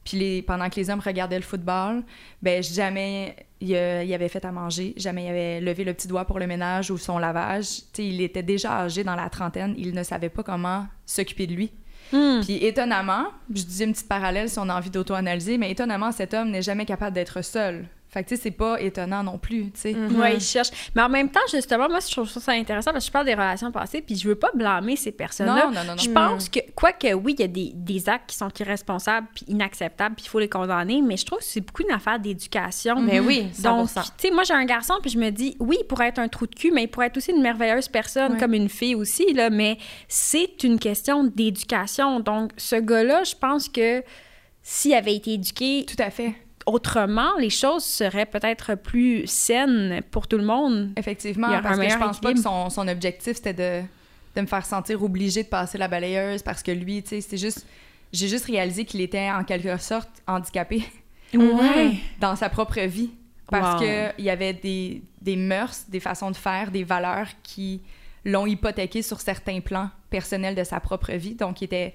Speaker 2: Puis les, pendant que les hommes regardaient le football, ben jamais il, euh, il avait fait à manger, jamais il avait levé le petit doigt pour le ménage ou son lavage. Tu sais, il était déjà âgé dans la trentaine, il ne savait pas comment s'occuper de lui.
Speaker 3: hmm.
Speaker 2: Puis étonnamment, je disais une petite parallèle si on a envie d'auto-analyser, mais étonnamment, cet homme n'est jamais capable d'être seul. Fait que tu sais, c'est pas étonnant non plus, tu sais.
Speaker 3: Ouais, ils cherchent. Mais en même temps, justement, moi, je trouve ça intéressant parce que je parle des relations passées, puis je veux pas blâmer ces personnes-là.
Speaker 2: Non, non, non, non.
Speaker 3: Je pense que, quoique oui, il y a des, des actes qui sont irresponsables puis inacceptables, puis il faut les condamner, mais je trouve que c'est beaucoup une affaire d'éducation.
Speaker 1: Mais oui, 100%.
Speaker 3: Donc, tu sais, moi, j'ai un garçon, puis je me dis, oui, il pourrait être un trou de cul, mais il pourrait être aussi une merveilleuse personne,
Speaker 2: Ouais.
Speaker 3: comme une fille aussi, là, mais c'est une question d'éducation. Donc, ce gars-là, je pense que s'il avait été éduqué
Speaker 2: Tout à fait.
Speaker 3: Autrement, les choses seraient peut-être plus saines pour tout le monde.
Speaker 2: Effectivement, parce que je pense pas que son, son objectif, c'était de, de me faire sentir obligée de passer la balayeuse parce que lui, tu sais, c'est juste... J'ai juste réalisé qu'il était en quelque sorte handicapé
Speaker 3: Ouais.
Speaker 2: dans sa propre vie. Parce
Speaker 3: Wow.
Speaker 2: qu'il y avait des, des mœurs, des façons de faire, des valeurs qui l'ont hypothéqué sur certains plans personnels de sa propre vie. Donc, il était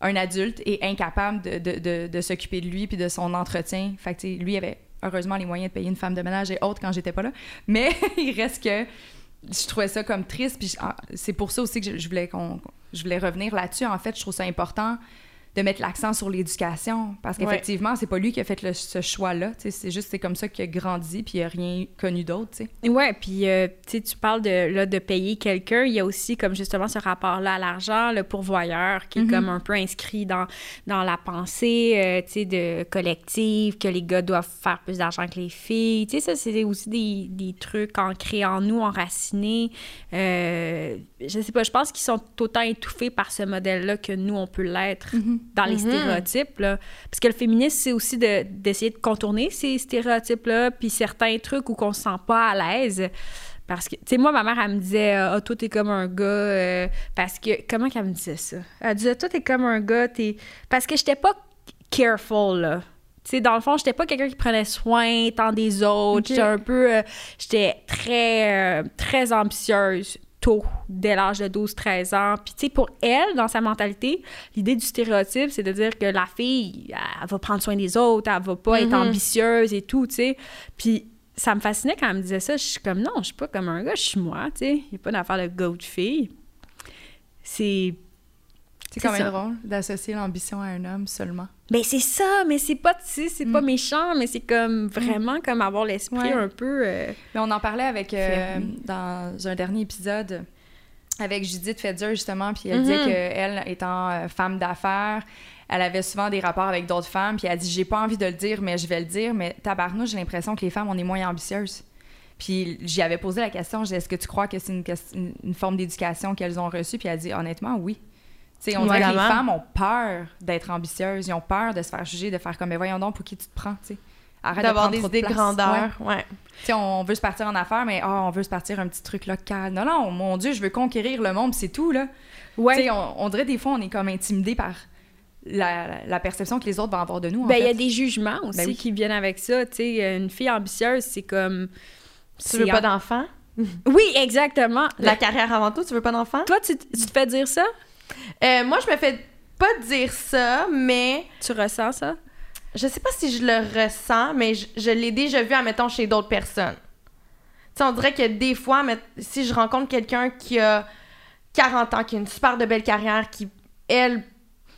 Speaker 2: un adulte et incapable de, de, de, s'occuper de lui puis de son entretien. Fait que, lui avait heureusement les moyens de payer une femme de ménage et autres quand j'étais pas là. Mais il reste que je trouvais ça comme triste. Puis ah, c'est pour ça aussi que je, je voulais qu'on, je voulais revenir là-dessus. En fait, je trouve ça important de mettre l'accent sur l'éducation parce
Speaker 1: Ouais.
Speaker 2: qu'effectivement, c'est pas lui qui a fait le- ce choix-là. C'est juste c'est comme ça qu'il a grandi puis il a rien connu d'autre.
Speaker 3: Ouais, puis euh, tu parles de, là, de payer quelqu'un. Il y a aussi comme justement ce rapport-là à l'argent, le pourvoyeur, qui est
Speaker 2: Mhm.
Speaker 3: comme un peu inscrit dans, dans la pensée, euh, de collective, que les gars doivent faire plus d'argent que les filles. Ça, c'est aussi des, des trucs ancrés en nous, enracinés. Euh, je sais pas, je pense qu'ils sont autant étouffés par ce modèle-là que nous, on peut l'être dans les
Speaker 1: Mhm.
Speaker 3: stéréotypes. Là. Parce que le féminisme, c'est aussi de- d'essayer de, contourner ces stéréotypes-là, puis certains trucs où qu'on se sent pas à l'aise. Parce que, tu sais, moi, ma mère, elle me disait, ah, toi, t'es comme un gars. euh, parce que, comment qu'elle me disait ça? Elle disait, toi, t'es comme un gars, t'es. Parce que j'étais pas careful, là. Tu sais, dans le fond, j'étais pas quelqu'un qui prenait soin tant des autres. J'étais un peu. euh, j'étais très, euh, très ambitieuse tôt, dès l'âge de 12-13 ans. Puis, tu sais, pour elle, dans sa mentalité, l'idée du stéréotype, c'est de dire que la fille, elle, elle va prendre soin des autres, elle va pas être
Speaker 1: Mhm.
Speaker 3: ambitieuse et tout, tu sais. Puis, ça me fascinait quand elle me disait ça. Je suis comme, non, je suis pas comme un gars, je suis moi, tu sais. Il n'y a pas d'affaire de gars ou de fille. C'est
Speaker 2: C'est quand même
Speaker 3: ça.
Speaker 2: drôle d'associer l'ambition à un homme seulement.
Speaker 3: Ben c'est ça, mais c'est pas, c'est pas méchant, mais c'est comme vraiment comme avoir l'esprit
Speaker 2: Ouais.
Speaker 3: un peu. euh,
Speaker 2: Mais on en parlait avec euh, dans un dernier épisode avec Judith Fedzer justement, puis elle
Speaker 1: Mhm.
Speaker 2: disait qu'elle étant euh, femme d'affaires, elle avait souvent des rapports avec d'autres femmes, puis elle dit j'ai pas envie de le dire, mais je vais le dire, mais tabarnouche, j'ai l'impression que les femmes on est moins ambitieuses. Puis j'y avais posé la question, est-ce que tu crois que c'est une, une- une forme d'éducation qu'elles ont reçue, puis elle a dit honnêtement oui. On dirait que les femmes ont peur d'être ambitieuses, ils ont peur de se faire juger, de faire comme mais voyons donc pour qui tu te prends, tu sais. Arrête de
Speaker 1: D'avoir des idées de.
Speaker 2: Ouais.
Speaker 1: grandeur. Ouais.
Speaker 2: On veut se partir en affaires, mais ah, on veut se partir un petit truc local. Non, non, mon Dieu, je veux conquérir le monde, c'est tout, là.
Speaker 3: Ouais.
Speaker 2: On, on dirait des fois, on est comme intimidé par la, la perception que les autres vont avoir de nous, en
Speaker 3: Ben, il y a des jugements aussi
Speaker 2: Ben oui.
Speaker 3: qui viennent avec ça. Tu sais, une fille ambitieuse, c'est comme.
Speaker 1: Tu veux pas d'enfant?
Speaker 3: Oui, exactement.
Speaker 1: La carrière avant tout, tu veux pas d'enfant?
Speaker 3: Toi, tu, tu te fais dire ça?
Speaker 1: Euh, moi, je me fais pas dire ça, mais
Speaker 3: Tu ressens ça?
Speaker 1: je sais pas si je le ressens, mais je, je l'ai déjà vu, admettons, chez d'autres personnes. Tu sais, on dirait que des fois, mais, si je rencontre quelqu'un qui a 40 ans, qui a une super de belle carrière, qui, elle,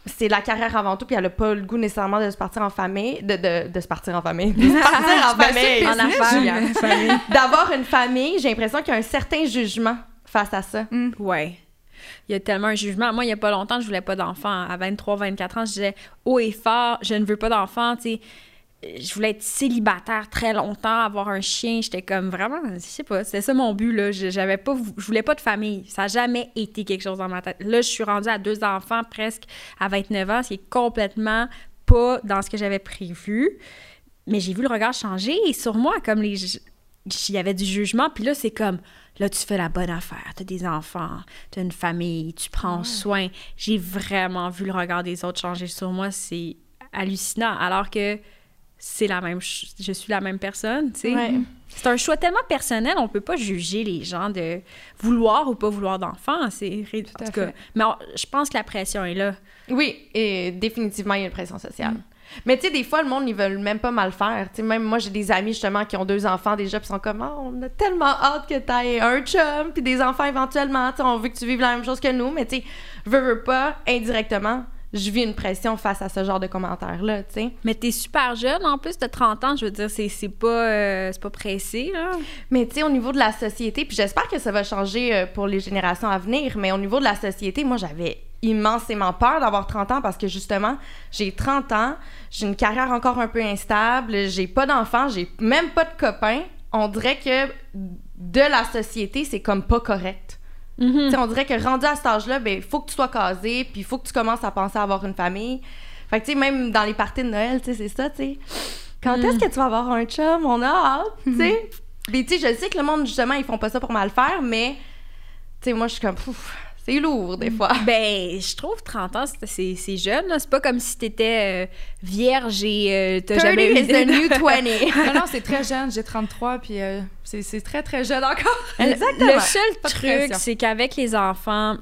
Speaker 1: c'est la carrière avant tout, puis elle a pas le goût nécessairement de se partir en famille, de, de, de se partir en famille, de se partir en famille,
Speaker 3: En affaires.
Speaker 1: d'avoir une famille, j'ai l'impression qu'il y a un certain jugement face à ça.
Speaker 3: Ouais. Il y a tellement un jugement. Moi, il y a pas longtemps, je voulais pas d'enfant. À 23, 24 ans, je disais haut et fort, je ne veux pas d'enfant. Tu sais, je voulais être célibataire très longtemps, avoir un chien. J'étais comme vraiment, je sais pas, c'était ça mon but là. Je- J'avais je voulais pas de famille. Ça a jamais été quelque chose dans ma tête. Là, je suis rendue à deux enfants presque à 29 ans, ce qui complètement pas dans ce que j'avais prévu. Mais j'ai vu le regard changer sur moi, comme les, il y avait du jugement. Puis là, c'est comme, là, tu fais la bonne affaire. T'as des enfants, t'as une famille, tu prends soin. J'ai vraiment vu le regard des autres changer sur moi. C'est hallucinant. Alors que c'est la même, je suis la même personne, tu sais.
Speaker 1: Ouais.
Speaker 3: C'est un choix tellement personnel, on peut pas juger les gens de vouloir ou pas vouloir d'enfants. C'est
Speaker 2: Tout
Speaker 3: en tout cas. Mais on- je pense que la pression est là.
Speaker 1: Oui, et définitivement, il y a une pression sociale.
Speaker 3: Mm.
Speaker 1: Mais tu sais, des fois, le monde, ils veulent même pas mal faire. Tu sais, même moi, j'ai des amis, justement, qui ont deux enfants déjà, puis sont comme, Ah, on a tellement hâte que t'aies un chum, puis des enfants éventuellement. Tu sais, on veut que tu vives la même chose que nous, mais tu sais, veux, veux pas, indirectement, je vis une pression face à ce genre de commentaires-là, tu sais.
Speaker 3: Mais t'es super jeune, en plus, de 30 ans, je veux dire, c'est c'est pas, euh, c'est pas pressé, là.
Speaker 1: Mais tu sais, au niveau de la société, puis j'espère que ça va changer euh, pour les générations à venir, mais au niveau de la société, moi, j'avais immensément peur d'avoir 30 ans parce que justement, j'ai 30 ans, j'ai une carrière encore un peu instable, j'ai pas d'enfants, j'ai même pas de copains. On dirait que de la société, c'est comme pas correct.
Speaker 3: Mhm.
Speaker 1: On dirait que rendu à cet âge-là, ben, il faut que tu sois casé, puis il faut que tu commences à penser à avoir une famille. Fait que, tu sais, même dans les parties de Noël, tu sais, c'est ça, tu sais. Quand est-ce que tu vas avoir un chum? On a hâte, tu sais. Puis, tu sais, je sais que le monde, justement, ils font pas ça pour mal faire, mais, tu sais, moi, je suis comme, pouf, c'est lourd, des fois.
Speaker 3: Ben, je trouve 30 ans, c'est- jeune, là. C'est pas comme si t'étais euh, vierge et euh, t'as
Speaker 1: 30
Speaker 3: jamais eu
Speaker 1: is the new 20.
Speaker 2: non, non, c'est très jeune. J'ai 33, puis euh, c'est c'est très, très jeune encore.
Speaker 1: Exactement.
Speaker 3: Le seul truc, c'est qu'avec les enfants,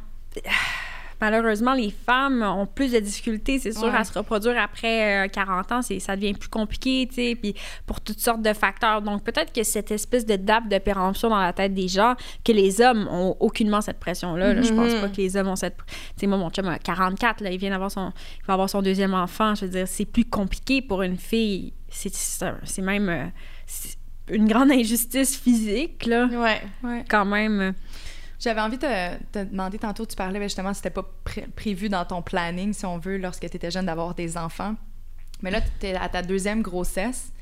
Speaker 3: malheureusement, les femmes ont plus de difficultés, c'est sûr,
Speaker 2: Ouais.
Speaker 3: à se reproduire après euh, 40 ans. c'est- Ça devient plus compliqué, tu sais, puis pour toutes sortes de facteurs. Donc, peut-être que cette espèce de date de péremption dans la tête des gens, que les hommes ont aucunement cette pression-là. là. Je pense
Speaker 1: Mhm.
Speaker 3: pas que les hommes ont cette... Tu sais, moi, mon chum a 44, là, il vient d'avoir son... Il va avoir son deuxième enfant. Je veux dire, c'est plus compliqué pour une fille. C'est même... euh, une grande injustice physique, là,
Speaker 1: Ouais.
Speaker 2: Ouais.
Speaker 3: quand même.
Speaker 2: J'avais envie de te demander tantôt, tu parlais ben, justement, c'était pas pré- prévu dans ton planning, si on veut, lorsque tu étais jeune, d'avoir des enfants. Mais là, tu es à ta deuxième grossesse.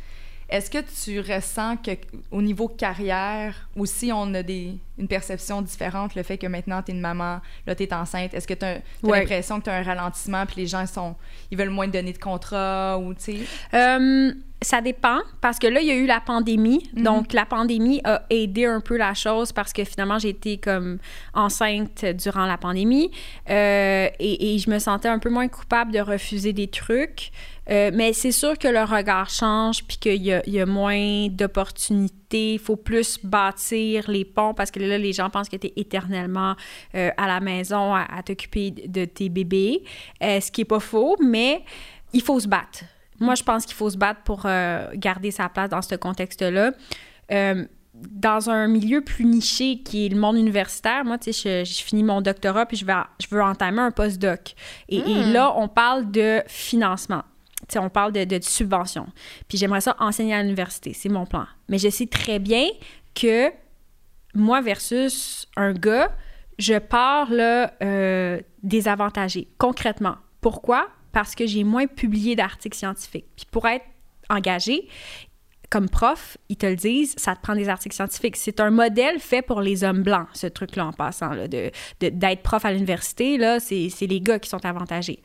Speaker 2: Est-ce que tu ressens que au niveau carrière aussi, on a des, une perception différente, le fait que maintenant tu es une maman, là tu es enceinte? Est-ce que tu as,
Speaker 3: Ouais.
Speaker 2: l'impression que tu as un ralentissement puis les gens sont ils veulent moins te donner de contrat ou tu sais?
Speaker 3: Euh, ça dépend parce que là, il y a eu la pandémie.
Speaker 2: Mhm.
Speaker 3: Donc, la pandémie a aidé un peu la chose parce que finalement, j'ai été comme enceinte durant la pandémie euh, et, et je me sentais un peu moins coupable de refuser des trucs. Euh, mais c'est sûr que le regard change puis qu'il y a, il y a moins d'opportunités. Il faut plus bâtir les ponts parce que là, les gens pensent que tu es éternellement euh, à la maison à, à t'occuper de tes bébés, euh, ce qui est pas faux, mais il faut se battre. Moi, je pense qu'il faut se battre pour garder sa place dans ce contexte-là. Dans un milieu plus niché qui est le monde universitaire, moi, tu sais, je, je finis mon doctorat puis je, vais, je veux entamer un postdoc. Et, et là, on parle de financement. On parle de, de, de subvention. Puis j'aimerais ça enseigner à l'université. C'est mon plan. Mais je sais très bien que moi versus un gars, je pars là, euh, désavantagé, concrètement. Pourquoi? Parce que j'ai moins publié d'articles scientifiques. Puis pour être engagé, comme prof, ils te le disent, ça te prend des articles scientifiques. C'est un modèle fait pour les hommes blancs, ce truc-là, en passant, là, de- d'être prof à l'université, là, c'est, c'est les gars qui sont avantagés.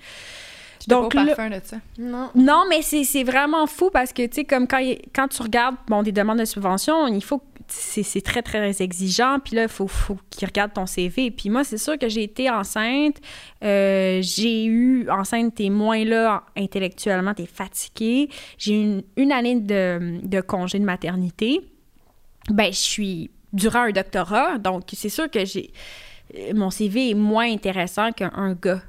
Speaker 2: Pas
Speaker 3: Donc, là-
Speaker 2: parfum de ça.
Speaker 1: Non.
Speaker 3: Non, mais c'est, c'est vraiment fou parce que, tu sais, comme quand, quand tu regardes bon, des demandes de subvention, il faut. C'est, c'est très, très exigeant. Puis là, il faut, faut qu'ils regardent ton CV. Puis moi, c'est sûr que j'ai été enceinte. euh, j'ai eu. Enceinte, t'es moins là intellectuellement, t'es fatiguée. J'ai eu une, une année de, de congé de maternité. ben, je suis durant un doctorat, donc c'est sûr que j'ai mon CV est moins intéressant qu'un gars.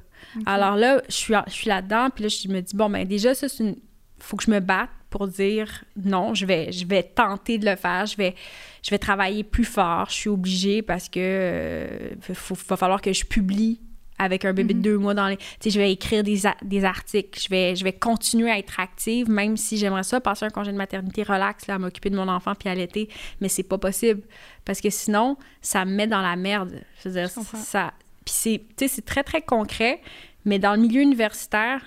Speaker 3: Alors là, je suis, je suis là-dedans, puis là, je me dis, bon, ben déjà, ça, c'est une... faut que je me batte pour dire non, je vais, je vais tenter de le faire, je vais, je vais travailler plus fort, je suis obligée parce que euh, faut, va falloir que je publie avec un bébé de deux mois dans les... Tu sais, je vais écrire des, des, articles, je vais, je vais continuer à être active, même si j'aimerais ça, passer un congé de maternité relax, là, m'occuper de mon enfant puis allaiter, mais c'est pas possible. Parce que sinon, ça me met dans la merde. Je veux dire, ça... Puis c'est, très, très concret, mais dans le milieu universitaire,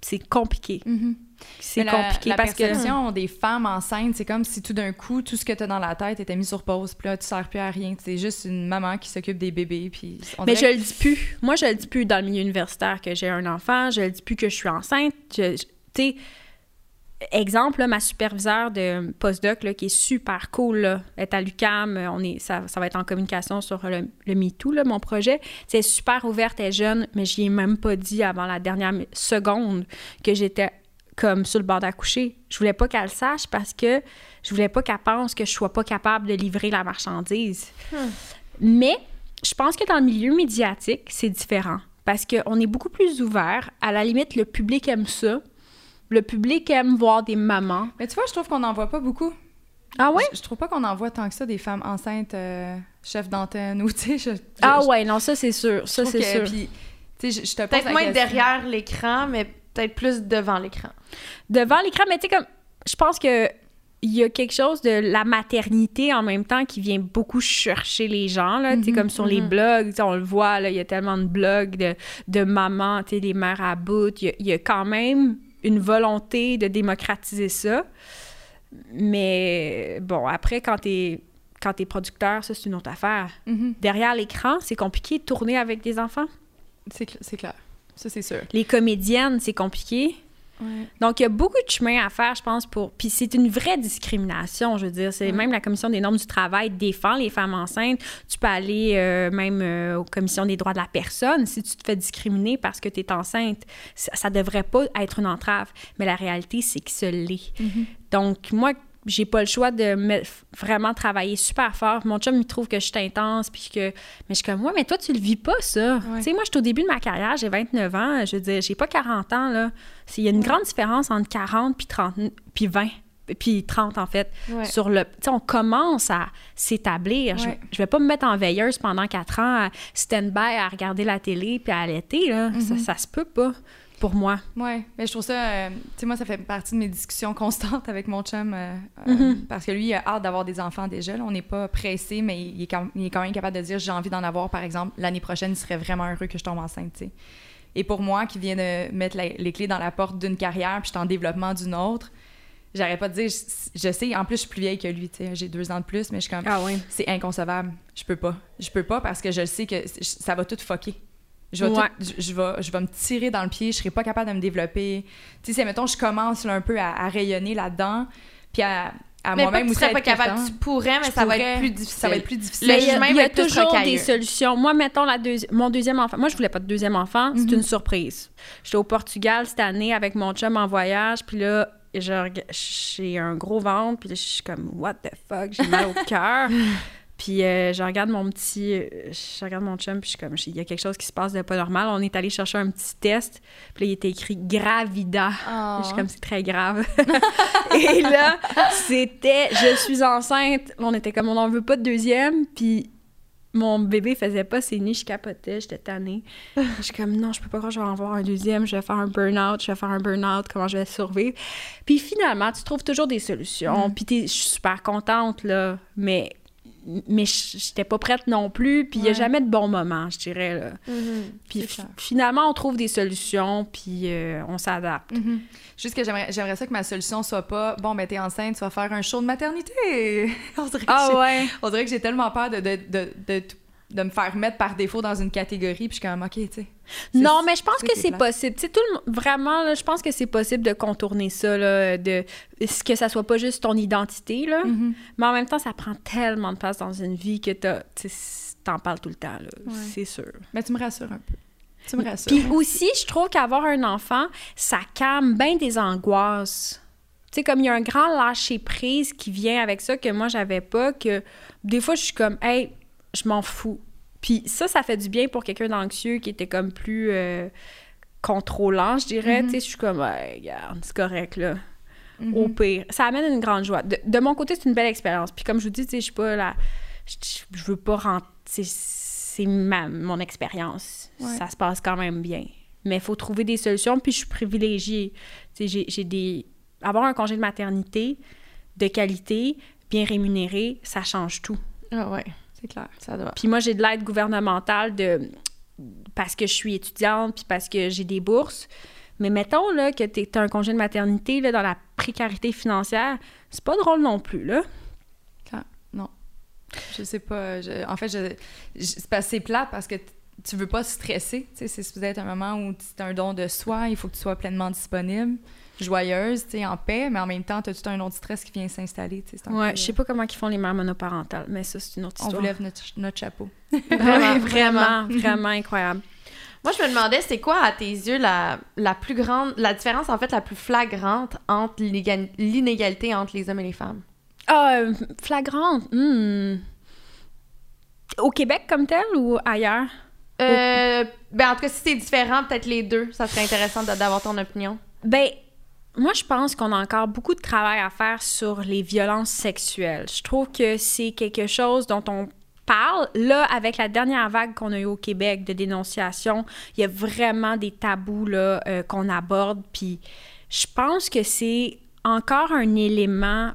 Speaker 3: c'est compliqué.
Speaker 2: Mm-hmm.
Speaker 3: C'est compliqué
Speaker 2: la,
Speaker 3: parce
Speaker 2: perception des femmes enceintes, c'est comme si tout d'un coup, tout ce que tu as dans la tête était mis sur pause, puis là, tu sers plus à rien. C'est juste une maman qui s'occupe des bébés, puis...
Speaker 3: Mais je le dis plus. Moi, je le dis plus dans le milieu universitaire que j'ai un enfant. Je le dis plus que je suis enceinte. Tu sais, exemple, ma superviseure de postdoc, qui est super cool, là, est à l'UCAM, on est, ça, ça, va être en communication sur le, le MeToo, là, mon projet. C'est super ouverte, elle est jeune, mais je ai même pas dit avant la dernière seconde que j'étais comme sur le bord d'accoucher. Je voulais pas qu'elle sache parce que je voulais pas qu'elle pense que je sois pas capable de livrer la marchandise. Hmm. Mais je pense que dans le milieu médiatique, c'est différent parce qu'on est beaucoup plus ouvert. À la limite, le public aime ça. Le public aime voir des mamans.
Speaker 2: Mais tu vois, je trouve qu'on n'en voit pas beaucoup.
Speaker 3: Ah ouais?
Speaker 2: Je, trouve pas qu'on en voit tant que ça des femmes enceintes, euh, chefs d'antenne ou tu sais.
Speaker 3: Ah ouais, non, ça c'est sûr. Ça c'est sûr.
Speaker 2: Puis, tu sais, je, te
Speaker 1: Peut-être moins derrière l'écran, mais peut-être plus devant l'écran.
Speaker 3: Devant l'écran, mais tu sais, comme, je pense que il y a quelque chose de la maternité en même temps qui vient beaucoup chercher les gens, là, tu sais, mhm, comme sur les mhm. blogs, on le voit, là, il y a tellement de blogs de, de mamans, tu sais, les mères à bout, il y, a quand même une volonté de démocratiser ça, mais bon, après, quand t'es quand es producteur, ça, c'est une autre affaire.
Speaker 2: Mhm.
Speaker 3: Derrière l'écran, c'est compliqué de tourner avec des enfants.
Speaker 2: C'est clair. Ça, c'est sûr.
Speaker 3: Les comédiennes, c'est compliqué. Donc, il y a beaucoup de chemin à faire, je pense, pour... Puis c'est une vraie discrimination, je veux dire. C'est même la Commission des normes du travail défend les femmes enceintes. Tu peux aller euh, même euh, aux commissions des droits de la personne si tu te fais discriminer parce que tu es enceinte. Ça, ne devrait pas être une entrave. Mais la réalité, c'est que ce l'est.
Speaker 2: Mm-hmm.
Speaker 3: Donc, moi, j'ai pas le choix de vraiment travailler super fort. Mon chum, il trouve que je suis intense, puis que... Mais je suis comme, ouais, mais toi, tu le vis pas, ça. Tu sais, moi, je suis au début de ma carrière, j'ai 29 ans, je veux dire, j'ai pas 40 ans, là. Il y a une grande différence entre 40 puis 30, puis 20 puis 30 en fait, sur le... Tu sais, on commence à s'établir. Je, je, vais pas me mettre en veilleuse pendant 4 ans à stand-by, à regarder la télé puis à allaiter, là. ça, mm-hmm. ça se peut pas pour moi.
Speaker 2: Oui, mais je trouve ça, euh, tu sais, moi, ça fait partie de mes discussions constantes avec mon chum, euh, euh,
Speaker 3: mm-hmm.
Speaker 2: parce que lui, il a hâte d'avoir des enfants déjà. on n'est pas pressé, mais il est, quand, il est, quand, même capable de dire j'ai envie d'en avoir, par exemple, l'année prochaine, il serait vraiment heureux que je tombe enceinte, tu sais. Et pour moi, qui viens de mettre les clés dans la porte d'une carrière, puis je suis en développement d'une autre, j'arrête pas de dire, je, sais, en plus, je suis plus vieille que lui, tu sais, j'ai deux ans de plus, mais je suis comme,
Speaker 3: ah ouais.
Speaker 2: c'est inconcevable, je peux pas. Je peux pas parce que je sais que ça va tout fucker. Je vais, je, vais, je vais me tirer dans le pied, je serai pas capable de me développer. Tu sais, mettons, je commence un peu à, rayonner là-dedans, puis à, à moi-même
Speaker 1: aussi. pas capable, tu pourrais, mais ça va être plus difficile.
Speaker 2: Ça va être plus difficile.
Speaker 3: Mais il y a, toujours des solutions. Moi, mettons, la mon deuxième enfant. Moi, je voulais pas de deuxième enfant, c'est mhm. une surprise. J'étais au Portugal cette année avec mon chum en voyage, puis là, j'ai un gros ventre, puis là, je suis comme, what the fuck, j'ai mal au cœur. Puis euh, je regarde mon petit. Euh, je regarde mon chum, puis je suis comme, il y a quelque chose qui se passe de pas normal. On est allé chercher un petit test, puis là, il était écrit Gravida. Je suis comme, c'est très grave. Et là, c'était, je suis enceinte. On était comme, on n'en veut pas de deuxième, puis mon bébé faisait pas ses nuits, je capotais, j'étais tannée. je suis comme, non, je peux pas croire je vais en avoir un deuxième, je vais faire un burn-out, je vais faire un burn-out, comment je vais survivre? Puis finalement, tu trouves toujours des solutions, mm. puis je suis super contente, là, mais mais j'étais pas prête non plus, puis il y a jamais de bon moment, je dirais. Là.
Speaker 2: Mm-hmm.
Speaker 3: Puis finalement, on trouve des solutions, puis euh, on s'adapte.
Speaker 2: Mm-hmm. Juste que j'aimerais ça que ma solution soit pas bon, ben t'es enceinte, tu vas faire un show de maternité. on dirait
Speaker 3: ah ouais.
Speaker 2: On dirait que j'ai tellement peur de, de, de, de de me faire mettre par défaut dans une catégorie, puis je suis comme, OK, tu sais.
Speaker 3: Non, mais je pense que c'est possible. Tu sais, tout vraiment, je pense que c'est possible de contourner ça, là, de que ça soit pas juste ton identité, là.
Speaker 2: Mm-hmm.
Speaker 3: Mais en même temps, ça prend tellement de place dans une vie que tu t'en parles tout le temps, là. C'est sûr.
Speaker 2: Mais tu me rassures un peu. Tu me rassures.
Speaker 3: Puis aussi, je trouve qu'avoir un enfant, ça calme bien des angoisses Tu sais, comme il y a un grand lâcher-prise qui vient avec ça que moi, j'avais pas, que des fois, je suis comme, hey, je m'en fous. Puis ça, ça fait du bien pour quelqu'un d'anxieux qui était comme plus euh, contrôlant, je dirais.
Speaker 2: Mhm.
Speaker 3: Tu sais, je suis comme, ouais, regarde, c'est correct, là.
Speaker 2: Mhm.
Speaker 3: Au pire. Ça amène une grande joie. De, de mon côté, c'est une belle expérience. Puis comme je vous dis, tu sais, je suis pas là... Je, veux pas rentrer... C'est ma, mon expérience.
Speaker 2: Ouais.
Speaker 3: Ça se passe quand même bien. Mais il faut trouver des solutions. Puis je suis privilégiée. Tu sais, j'ai- j'ai des... Avoir un congé de maternité de qualité, bien rémunéré, ça change tout.
Speaker 2: Ah ouais, c'est clair. Ça doit.
Speaker 3: Puis moi, j'ai de l'aide gouvernementale de parce que je suis étudiante puis parce que j'ai des bourses. Mais mettons là, que tu as un congé de maternité là, dans la précarité financière, c'est pas drôle non plus, là.
Speaker 2: Je sais pas. je- en fait, je, je- c'est parce que c'est plat parce que tu veux pas stresser. Tu sais, c'est supposé être un moment où c'est un don de soi, il faut que tu sois pleinement disponible, joyeuse, tu sais, en paix, mais en même temps, tu as tout un autre stress qui vient s'installer. tu sais,
Speaker 3: Ouais,
Speaker 2: peu,
Speaker 3: je sais pas comment ils font les mères monoparentales, mais ça, c'est une autre
Speaker 2: On
Speaker 3: histoire.
Speaker 2: vous lève notre, notre chapeau.
Speaker 3: Vraiment, vraiment, vraiment incroyable.
Speaker 1: Moi, je me demandais, c'est quoi, à tes yeux, la, la plus grande, la différence, en fait, la plus flagrante entre l'inégal- l'inégalité entre les hommes et les femmes?
Speaker 3: Ah, euh, flagrante. hmm. Au Québec comme tel ou ailleurs?
Speaker 1: Euh, ben, en tout cas, si c'est différent, peut-être les deux. Ça serait intéressant d'avoir ton opinion.
Speaker 3: Ben, moi, je pense qu'on a encore beaucoup de travail à faire sur les violences sexuelles. Je trouve que c'est quelque chose dont on parle. Là, avec la dernière vague qu'on a eue au Québec de dénonciation, il y a vraiment des tabous là, euh, qu'on aborde. Puis je pense que c'est encore un élément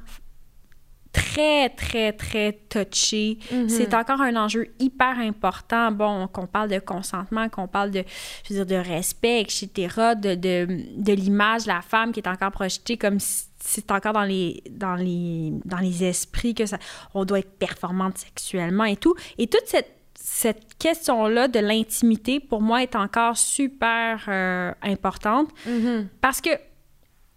Speaker 3: très, très, très touché. C'est encore un enjeu hyper important. Bon, qu'on parle de consentement, qu'on parle de, je veux dire, de respect, etc., de, de, de l'image de la femme qui est encore projetée comme si c'est encore dans les, dans, les, dans les esprits que ça, on doit être performante sexuellement et tout. Et toute cette, cette question-là de l'intimité, pour moi, est encore super euh, importante parce que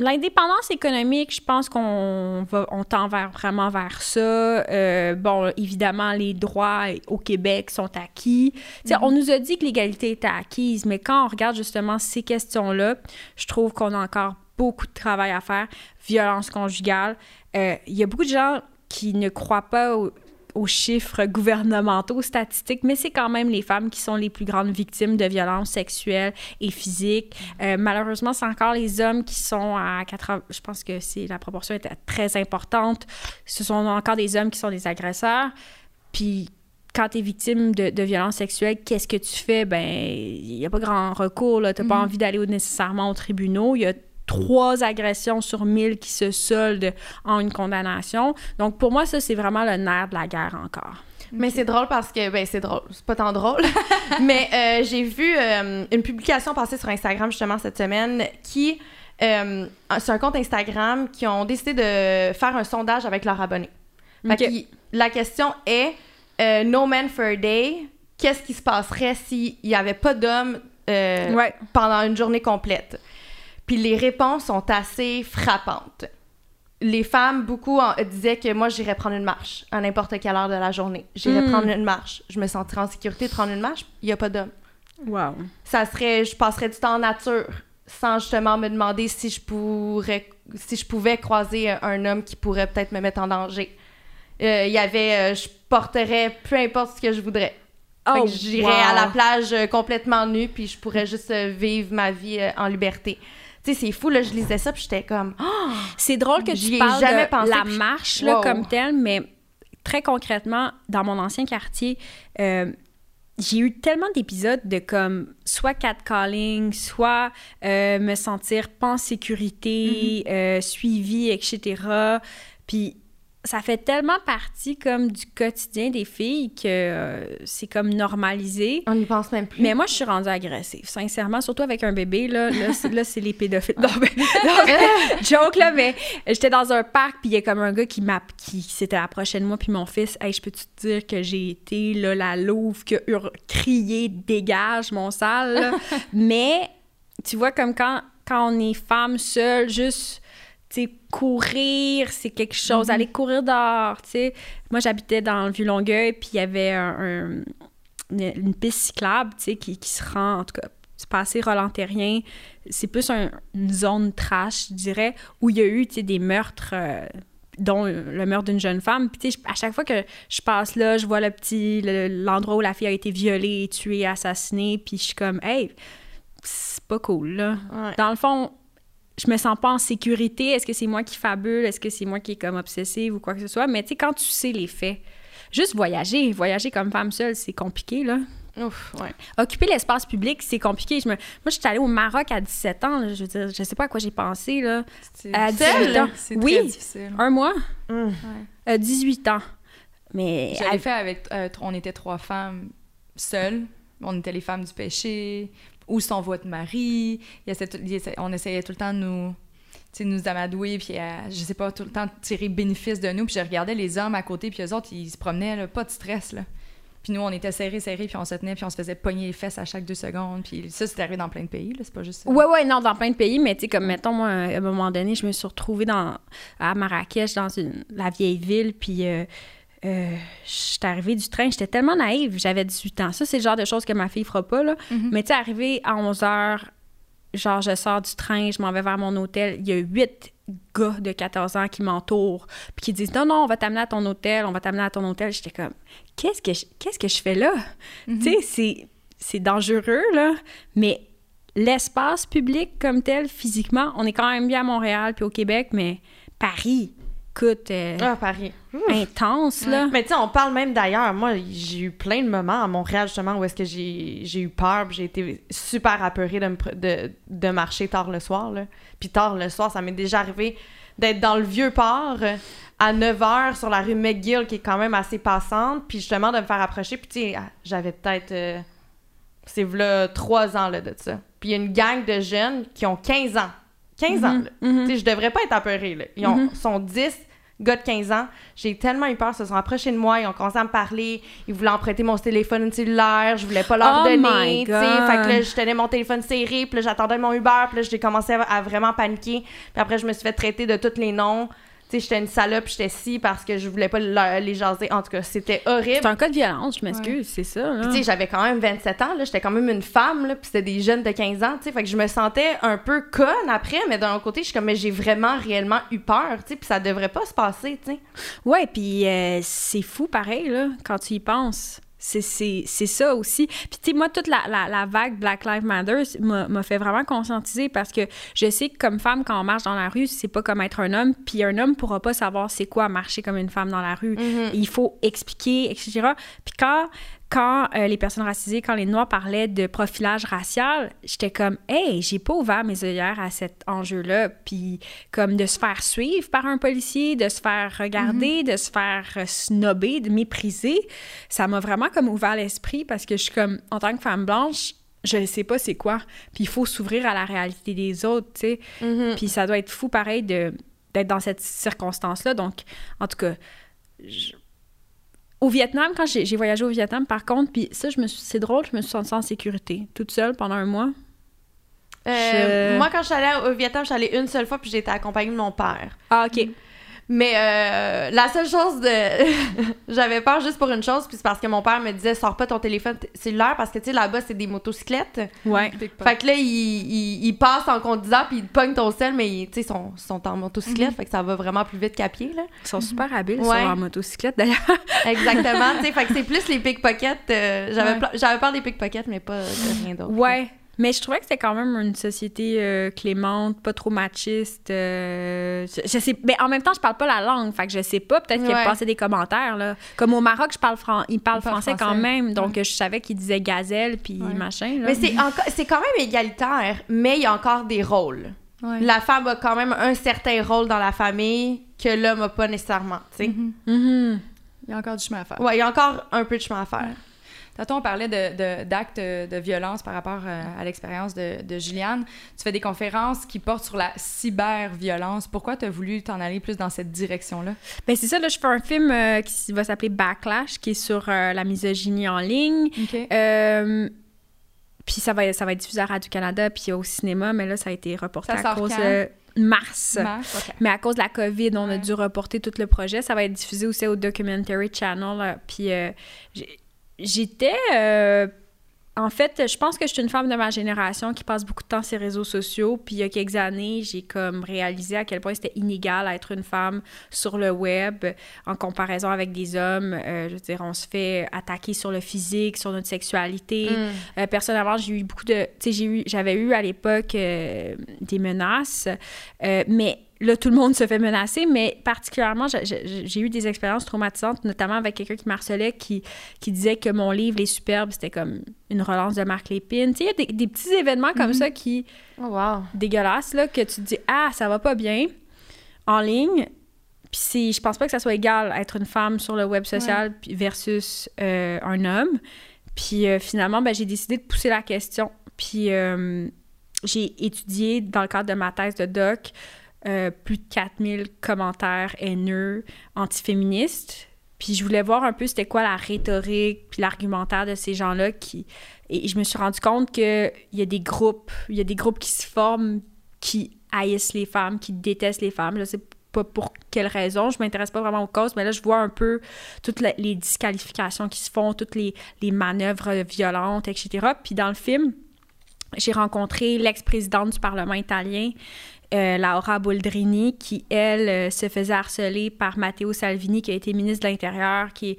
Speaker 3: L'indépendance économique, je pense qu'on va, on tend vers, vraiment vers ça. Euh, bon, évidemment, les droits au Québec sont acquis. Sais, On nous a dit que l'égalité était acquise, mais quand on regarde justement ces questions-là, je trouve qu'on a encore beaucoup de travail à faire. Violence conjugale. Euh, Il y a beaucoup de gens qui ne croient pas au- aux chiffres gouvernementaux, statistiques, mais c'est quand même les femmes qui sont les plus grandes victimes de violences sexuelles et physiques. Euh, malheureusement, c'est encore les hommes qui sont à 80... Je pense que c'est la proportion est très importante. Ce sont encore des hommes qui sont des agresseurs. Puis quand tu es victime de, de violences sexuelles, qu'est-ce que tu fais? Ben, il n'y a pas grand recours. Tu n'as pas envie d'aller nécessairement au tribunal. Il y a trois agressions sur mille qui se soldent en une condamnation. Donc, pour moi, ça, c'est vraiment le nerf de la guerre encore.
Speaker 1: Mais c'est drôle parce que, ben, c'est drôle. C'est pas tant drôle. Mais euh, j'ai vu euh, une publication passer sur Instagram, justement, cette semaine, qui. Euh, c'est un compte Instagram qui ont décidé de faire un sondage avec leurs abonnés. Fait la question est euh, No Man for a Day, qu'est-ce qui se passerait s'il n'y avait pas d'hommes euh,
Speaker 3: Ouais.
Speaker 1: pendant une journée complète? Puis les réponses sont assez frappantes. Les femmes, beaucoup en- disaient que moi, j'irais prendre une marche à n'importe quelle heure de la journée. J'irais
Speaker 3: Mm.
Speaker 1: prendre une marche. Je me sentirais en sécurité de prendre une marche. Il n'y a pas d'hommes.
Speaker 3: Wow.
Speaker 1: Ça serait, je passerais du temps en nature sans justement me demander si je pourrais, si je pouvais croiser un, homme qui pourrait peut-être me mettre en danger. Euh, Il y avait, euh, je porterais peu importe ce que je voudrais.
Speaker 3: Oh,
Speaker 1: j'irais
Speaker 3: wow.
Speaker 1: à la plage euh, complètement nue, puis je pourrais juste vivre ma vie en liberté. Tu sais, c'est fou, là, je lisais ça, puis j'étais comme... Oh!
Speaker 3: C'est drôle que tu
Speaker 1: ai
Speaker 3: parles
Speaker 1: jamais
Speaker 3: de
Speaker 1: pensé,
Speaker 3: la
Speaker 1: puis
Speaker 3: marche là,
Speaker 1: Wow.
Speaker 3: comme telle, mais très concrètement, dans mon ancien quartier, euh, j'ai eu tellement d'épisodes de comme soit catcalling, soit euh, me sentir pas en sécurité, euh, suivi, etc. Puis ça fait tellement partie comme du quotidien des filles que euh, c'est comme normalisé.
Speaker 1: On n'y pense même plus.
Speaker 3: Mais moi, je suis rendue agressive, sincèrement, surtout avec un bébé, là, là, c'est, les pédophiles. Non, mais, non, mais- joke, là, mais j'étais dans un parc, puis il y a comme un gars qui m'a, qui s'était approché de moi, puis mon fils, hey, je peux-tu te dire que j'ai été, là, la louve qui a crié « dégage, mon sale ». Mais, tu vois, comme quand, quand on est femme seule, juste... Sais, courir, c'est quelque chose. Aller courir dehors, tu sais. Moi, j'habitais dans le Vieux-Longueuil, puis il y avait un- un- une, une piste cyclable, tu sais, qui, qui se rend, en tout cas, c'est passé Roland-Terrien, c'est plus un- une zone trash, je dirais, où il y a eu, tu sais, des meurtres, euh, dont le meurtre d'une jeune femme. Puis, tu sais, à chaque fois que je passe là, je vois le petit, le- l'endroit où la fille a été violée, tuée, assassinée, puis je suis comme, hey, c'est pas cool, là.
Speaker 1: Ouais.
Speaker 3: Dans le fond, je me sens pas en sécurité. Est-ce que c'est moi qui fabule? Est-ce que c'est moi qui est comme obsessive ou quoi que ce soit? Mais tu sais, quand tu sais les faits, juste voyager, voyager comme femme seule, c'est compliqué, là.
Speaker 1: Ouf, ouais.
Speaker 3: Occuper l'espace public, c'est compliqué. Je me... Moi, je suis allée au Maroc à 17 ans, là. je veux dire, je sais pas à quoi j'ai pensé, là. À
Speaker 2: difficile.
Speaker 3: 18 ans.
Speaker 2: C'est
Speaker 3: Oui.
Speaker 2: très difficile.
Speaker 3: Un mois?
Speaker 1: Hum.
Speaker 3: Euh, 18 ans. Mais...
Speaker 2: J'avais fait avec. euh, on était trois femmes seules. On était les femmes du péché. Où sont votre mari? Il on essayait tout le temps de nous. nous amadouer, puis euh, je sais pas, tout le temps tirer bénéfice de nous. Puis je regardais les hommes à côté, puis eux autres, ils se promenaient, là, pas de stress, là. Puis nous, on était serrés, serrés, puis on se tenait, puis on se faisait pogner les fesses à chaque deux secondes. Puis ça, c'est arrivé dans plein de pays, là, c'est pas juste.
Speaker 3: Ouais, ouais, non, dans plein de pays, mais tu sais, comme, mettons, moi, à un moment donné, je me suis retrouvée dans, à Marrakech, dans la vieille ville, puis euh, euh, j'étais arrivée du train, j'étais tellement naïve, j'avais 18 ans. Ça, c'est le genre de choses que ma fille fera pas, là.
Speaker 2: Mhm.
Speaker 3: Mais tu sais, arrivée à 11 h genre, je sors du train, je m'en vais vers mon hôtel, il y a huit gars de 14 ans qui m'entourent, puis qui disent, non, non, on va t'amener à ton hôtel, on va t'amener à ton hôtel. J'étais comme, qu'est-ce que je, qu'est-ce que je fais là? Tu sais, c'est, c'est dangereux, là, mais l'espace public comme tel, physiquement, on est quand même bien à Montréal puis au Québec, mais Paris, écoute, euh,
Speaker 1: Ah, Paris.
Speaker 3: intense, là.
Speaker 1: Mais tu sais, on parle même d'ailleurs. Moi, j'ai eu plein de moments à Montréal, justement, où est-ce que j'ai j'ai eu peur, j'ai été super apeurée de, me pr- de, de marcher tard le soir, là. Puis tard le soir, ça m'est déjà arrivé d'être dans le Vieux-Port euh, à 9h sur la rue McGill, qui est quand même assez passante, puis justement de me faire approcher, puis tu sais, ah, j'avais peut-être... euh, c'est là trois ans, là, de ça. Puis il y a une gang de jeunes qui ont 15 ans. 15 ans, là.
Speaker 3: Mhm.
Speaker 1: Tu sais, je devrais pas être apeurée, là. Ils ont,
Speaker 3: Mhm.
Speaker 1: sont 10 gars de 15 ans. J'ai tellement eu peur. Ils se sont approchés de moi. Ils ont commencé à me parler. Ils voulaient emprunter mon téléphone cellulaire. Je voulais pas leur
Speaker 3: Oh
Speaker 1: donner. Fait que là, je tenais mon téléphone serré. Puis là, j'attendais mon Uber. Puis là, j'ai commencé à, à vraiment paniquer. Puis après, je me suis fait traiter de tous les noms. Tu sais, j'étais une salope. J'étais ci parce que je voulais pas leur- les jaser. En tout cas, c'était horrible.
Speaker 3: C'est un cas de violence, je m'excuse, c'est ça.
Speaker 1: Puis, tu sais, j'avais quand même 27 ans, là. J'étais quand même une femme, là. Puis c'était des jeunes de 15 ans, tu sais. Fait que je me sentais un peu conne après, mais d'un côté, je suis comme, mais j'ai vraiment, réellement eu peur, tu sais. Puis ça devrait pas se passer, tu sais.
Speaker 3: Ouais, puis euh, c'est fou pareil, là, quand tu y penses. C'est, ça aussi. Puis, tu sais, moi, toute la, la, la vague Black Lives Matter m'a, fait vraiment conscientiser parce que je sais que comme femme, quand on marche dans la rue, c'est pas comme être un homme. Puis un homme pourra pas savoir c'est quoi marcher comme une femme dans la rue. Il faut expliquer, etc. Puis quand, quand euh, les personnes racisées, quand les Noirs parlaient de profilage racial, j'étais comme, hey, j'ai pas ouvert mes œillères à cet enjeu-là. Puis comme de se faire suivre par un policier, de se faire regarder, de se faire euh, snobber, de mépriser, ça m'a vraiment comme ouvert l'esprit parce que je suis comme, en tant que femme blanche, je ne sais pas c'est quoi. Puis il faut s'ouvrir à la réalité des autres, tu sais.
Speaker 1: Mm-hmm.
Speaker 3: Puis ça doit être fou pareil de d'être dans cette circonstance-là. Donc, en tout cas, je- au Vietnam, quand j'ai voyagé au Vietnam, par contre, puis ça, je me suis- c'est drôle, je me suis sentie en sécurité, toute seule pendant un mois.
Speaker 1: Euh,
Speaker 3: Je-
Speaker 1: Moi, quand je suis allée au Vietnam, je suis allée une seule fois, puis j'ai été accompagnée de mon père.
Speaker 3: Ah, OK.
Speaker 1: Mais euh, la seule chose de. J'avais peur juste pour une chose, puis c'est parce que mon père me disait, sors pas ton téléphone cellulaire, parce que, tu sais, là-bas, c'est des motocyclettes.
Speaker 3: Ouais.
Speaker 1: Fait que là, ils il, il passent en conduisant, puis ils pognent ton sel, mais ils tu sais, sont, sont en motocyclette, fait que ça va vraiment plus vite qu'à pied, là.
Speaker 3: Ils sont super habiles
Speaker 1: Ouais.
Speaker 3: sur leur motocyclette, d'ailleurs.
Speaker 1: Exactement, tu sais, fait que c'est plus les pickpockets. euh, J'avais
Speaker 3: Ouais.
Speaker 1: pla- j'avais peur des pickpockets, mais pas de rien d'autre.
Speaker 3: Ouais. Mais je trouvais que c'était quand même une société euh, clémente, pas trop machiste. euh, je, je sais, mais en même temps, je parle pas la langue, fait que je sais pas. Peut-être qu'il
Speaker 1: Ouais.
Speaker 3: passait des commentaires là. Comme au Maroc, je parle fran- Ils parlent français, quand même, donc je savais qu'ils disaient gazelle puis
Speaker 2: Ouais.
Speaker 3: machin. Là.
Speaker 1: Mais c'est quand même égalitaire, mais il y a encore des rôles.
Speaker 2: Ouais.
Speaker 1: La femme a quand même un certain rôle dans la famille que l'homme a pas nécessairement, tu sais.
Speaker 2: Mhm.
Speaker 3: Mhm.
Speaker 2: Il y a encore du chemin à faire.
Speaker 1: Ouais, il y a encore un peu de chemin à faire.
Speaker 2: Tantôt, on parlait de- d'actes de, de violence par rapport euh, à l'expérience de, de Juliane. Tu fais des conférences qui portent sur la cyber-violence. Pourquoi tu as voulu t'en aller plus dans cette direction-là?
Speaker 3: Ben c'est ça, là, je fais un film euh, qui va s'appeler Backlash, qui est sur euh, la misogynie en ligne. Euh, puis ça va, ça va être diffusé à Radio-Canada puis au cinéma, mais là, ça a été reporté
Speaker 2: Ça
Speaker 3: à cause de mars. Mais à cause de la COVID, on a dû reporter tout le projet. Ça va être diffusé aussi au Documentary Channel. Puis euh, j'étais euh, en fait, je pense que je suis une femme de ma génération qui passe beaucoup de temps sur les réseaux sociaux. Puis il y a quelques années, j'ai comme réalisé à quel point c'était inégal d'être une femme sur le web en comparaison avec des hommes. Euh, je veux dire, on se fait attaquer sur le physique, sur notre sexualité.
Speaker 1: Mm.
Speaker 3: Euh, personnellement, j'ai eu beaucoup de... Tu sais, j'avais eu à l'époque euh, des menaces, mais là, tout le monde se fait menacer, mais particulièrement, j'ai- eu des expériences traumatisantes, notamment avec quelqu'un qui me harcelait, qui, qui disait que mon livre, Les Superbes, c'était comme une relance de Marc Lépine. Tu sais, il y a des, des petits événements comme ça qui,
Speaker 1: Oh, wow.
Speaker 3: dégueulasses, là, que tu te dis « Ah, ça va pas bien » en ligne. Puis c'est- je pense pas que ça soit égal être une femme sur le web social versus euh, un homme. Puis euh, finalement, ben, j'ai décidé de pousser la question. Puis euh, j'ai étudié, dans le cadre de ma thèse de doc, euh, plus de 4000 commentaires haineux antiféministes. Puis je voulais voir un peu c'était quoi la rhétorique puis l'argumentaire de ces gens-là qui et je me suis rendu compte que il y a des groupes, il y a des groupes qui se forment qui haïssent les femmes, qui détestent les femmes. Je sais pas pour quelle raison, je m'intéresse pas vraiment aux causes, mais là je vois un peu toutes les disqualifications qui se font, toutes les, les manœuvres violentes, etc. Puis dans le film, j'ai rencontré l'ex-présidente du Parlement italien, euh, Laura Boldrini, qui, elle, euh, se faisait harceler par Matteo Salvini, qui a été ministre de l'Intérieur, qui est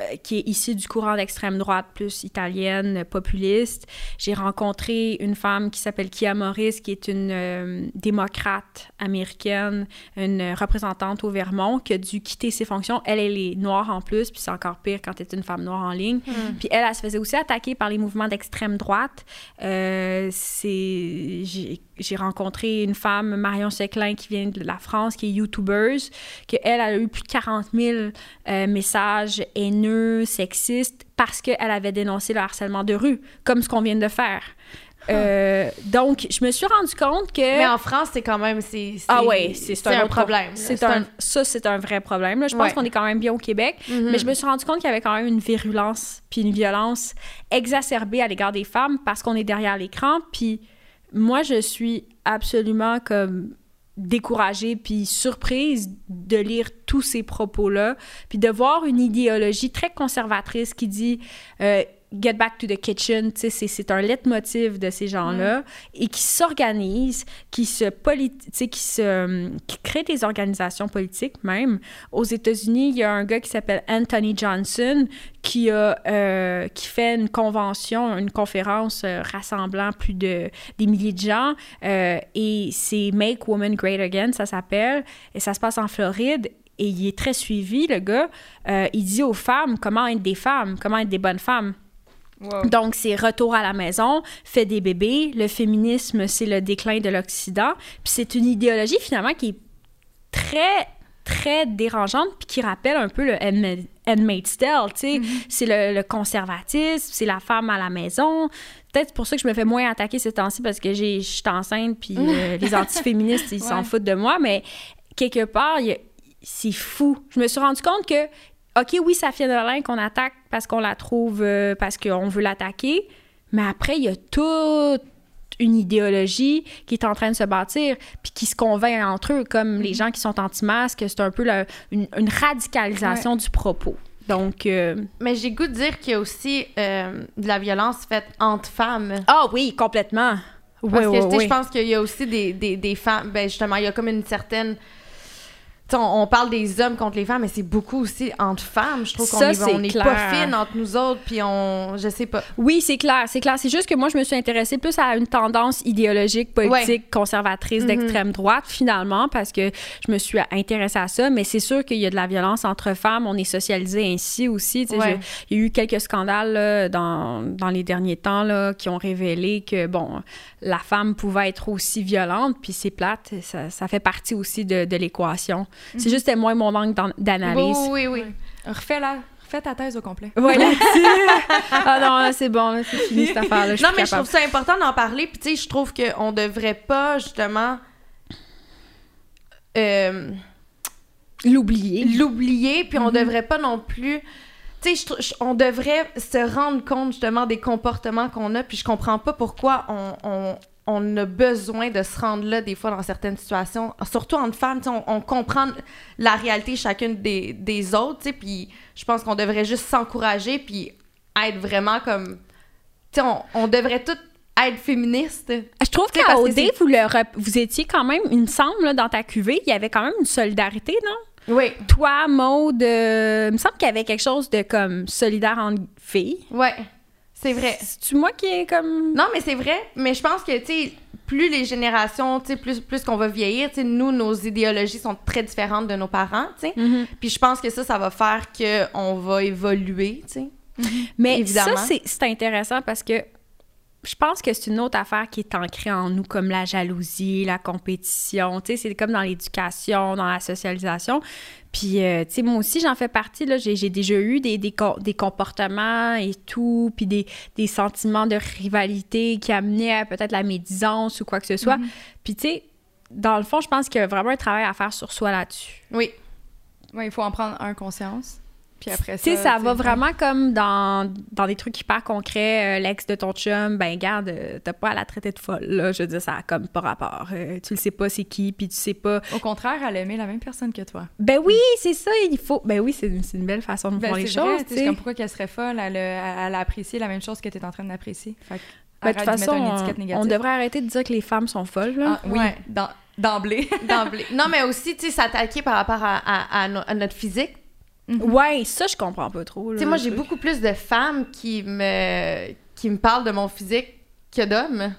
Speaker 3: euh, qui est issu du courant d'extrême droite plus italienne, populiste. J'ai rencontré une femme qui s'appelle Kia Morris, qui est une euh, démocrate américaine, une représentante au Vermont, qui a dû quitter ses fonctions. Elle, elle est noire en plus, puis c'est encore pire quand tu es une femme noire en ligne. Puis elle, elle se faisait aussi attaquer par les mouvements d'extrême droite. Euh, c'est... J'ai, rencontré une femme, Marion Seclin, qui vient de la France, qui est youtubeuse, que elle, elle a eu plus de 40 000 euh, messages haineux, sexistes, parce qu'elle avait dénoncé le harcèlement de rue, comme ce qu'on vient de faire. Euh, donc, je me suis rendu compte que...
Speaker 1: Mais en France, c'est quand même. C'est,
Speaker 3: Ah ouais, c'est, un,
Speaker 1: un problème.
Speaker 3: C'est un, Ça, c'est un vrai problème. là. Je pense
Speaker 1: Ouais.
Speaker 3: qu'on est quand même bien au Québec.
Speaker 1: Mhm.
Speaker 3: Mais je me suis rendu compte qu'il y avait quand même une virulence puis une violence exacerbée à l'égard des femmes parce qu'on est derrière l'écran. Puis moi, je suis absolument découragée puis surprise de lire tous ces propos-là puis de voir une idéologie très conservatrice qui dit euh, Get back to the kitchen, tu sais, c'est- un leitmotiv de ces gens-là et qui s'organisent, qui se qui se qui créent des organisations politiques même. Aux États-Unis, il y a un gars qui s'appelle Anthony Johnson qui a euh, qui fait une convention, une conférence euh, rassemblant plus de des milliers de gens euh, et c'est Make Women Great Again, ça s'appelle et ça se passe en Floride. Et il est très suivi, le gars. Euh, il dit aux femmes comment être des femmes, comment être des bonnes femmes.
Speaker 2: Wow.
Speaker 3: Donc, c'est retour à la maison, fait des bébés. Le féminisme, c'est le déclin de l'Occident. Puis c'est une idéologie, finalement, qui est très, très dérangeante, puis qui rappelle un peu le Handma- Handmaid's Tale, tu sais. C'est le, le conservatisme, c'est la femme à la maison. Peut-être pour ça que je me fais moins attaquer ces temps-ci, parce que j'ai- je suis enceinte, puis euh, les antiféministes, ils s'en
Speaker 2: Ouais.
Speaker 3: foutent de moi. Mais quelque part, il y a- c'est fou. Je me suis rendu compte que OK, oui, Safia Nolin qu'on attaque parce qu'on la trouve, euh, parce qu'on veut l'attaquer, mais après, il y a toute une idéologie qui est en train de se bâtir, puis qui se convainc entre eux, comme les gens qui sont anti-masques, c'est un peu la- une, une radicalisation du propos. Donc, euh,
Speaker 1: Mais j'ai goût de dire qu'il y a aussi euh, de la violence faite entre femmes.
Speaker 3: ah oui, complètement. Oui,
Speaker 1: Parce que
Speaker 3: oui, oui.
Speaker 1: je pense qu'il y a aussi des, des, des femmes. Ben justement, il y a comme une certaine. On, on parle des hommes contre les femmes, mais c'est beaucoup aussi entre femmes. Je trouve qu'on est, on est pas fines entre nous autres, puis on. Je sais pas.
Speaker 3: Oui, c'est clair, c'est clair. C'est juste que moi, je me suis intéressée plus à une tendance idéologique, politique, conservatrice
Speaker 1: Mhm.
Speaker 3: d'extrême droite, finalement, parce que je me suis intéressée à ça. Mais c'est sûr qu'il y a de la violence entre femmes. On est socialisé ainsi aussi.
Speaker 1: Ouais.
Speaker 3: Il y a eu quelques scandales là, dans, dans les derniers temps là, qui ont révélé que, bon, la femme pouvait être aussi violente, puis c'est plate. Ça, ça fait partie aussi de, de l'équation. C'est juste c'était moins mon angle d'an- d'analyse.
Speaker 1: Oui, oui, oui.
Speaker 2: Refais-la. Refais ta thèse au complet.
Speaker 3: Voilà. ah non, c'est bon, c'est fini cette affaire-là.
Speaker 1: Non, mais je trouve ça important d'en parler. Puis, tu sais, je trouve qu'on devrait pas, justement, euh,
Speaker 3: l'oublier.
Speaker 1: l'oublier. Puis, on devrait pas non plus. Tu sais, on devrait se rendre compte, justement, des comportements qu'on a. Puis, je comprends pas pourquoi on, on, on a besoin de se rendre là, des fois, dans certaines situations. Surtout entre femmes, on, on comprend la réalité chacune des, des autres. Puis, je pense qu'on devrait juste s'encourager. Puis, être vraiment comme on, on devrait toutes être féministes.
Speaker 3: Je trouve qu'à
Speaker 1: que
Speaker 3: OD,
Speaker 1: c'est-
Speaker 3: vous, le rep- vous étiez quand même, il me semble, là, dans ta cuvée, il y avait quand même une solidarité, non?
Speaker 1: Oui,
Speaker 3: Toi, Maude, euh, il me semble qu'il y avait quelque chose de comme solidaire entre filles.
Speaker 1: ouais, c'est vrai.
Speaker 3: C'est-tu moi qui est comme.
Speaker 1: Non, mais c'est vrai. Mais je pense que, tu sais, plus les générations, tu sais, plus, plus qu'on va vieillir, tu sais, nous, nos idéologies sont très différentes de nos parents, tu sais.
Speaker 3: Mhm.
Speaker 1: Puis je pense que ça, ça va faire qu'on va évoluer, tu sais.
Speaker 3: Mais
Speaker 1: Évidemment.
Speaker 3: ça, c'est- c'est intéressant parce que je pense que c'est une autre affaire qui est ancrée en nous, comme la jalousie, la compétition. Tu sais, c'est comme dans l'éducation, dans la socialisation. Puis, euh, tu sais, moi aussi, j'en fais partie. Là, j'ai, j'ai déjà eu des, des, co- des comportements et tout, puis des, des sentiments de rivalité qui amenaient à peut-être la médisance ou quoi que ce soit. Puis, tu sais, dans le fond, je pense qu'il y a vraiment un travail à faire sur soi là-dessus.
Speaker 1: Oui.
Speaker 2: Ouais, il faut en prendre un conscience. Puis après ça.
Speaker 3: Tu sais, ça va vraiment comme dans, dans des trucs hyper concrets. Euh, L'ex de ton chum, ben garde, euh, t'as pas à la traiter de folle, là. Je veux dire, ça a comme pas rapport. Euh, tu le sais pas c'est qui, puis tu sais pas...
Speaker 2: Au contraire, elle aimait la même personne que toi.
Speaker 3: Ben oui, c'est ça, il faut... Ben oui, c'est une, c'est une belle façon de
Speaker 2: Ben,
Speaker 3: voir les
Speaker 2: c'est vrai,
Speaker 3: choses,
Speaker 2: sais. comme pourquoi qu'elle serait folle, elle a, elle a apprécié la même chose que tu es en train d'apprécier. Fait que
Speaker 3: Ben, de toute façon, on, devrait arrêter de dire que les femmes sont folles, là.
Speaker 2: Ah, oui,
Speaker 1: Ouais.
Speaker 2: d'emblée.
Speaker 1: D'emblée. non, mais aussi, tu sais, s'attaquer par rapport à, à- à no- à notre physique.
Speaker 3: Ouais, ça, je comprends pas trop,
Speaker 1: Tu sais, moi, j'ai beaucoup plus de femmes qui me, qui me parlent de mon physique que d'hommes.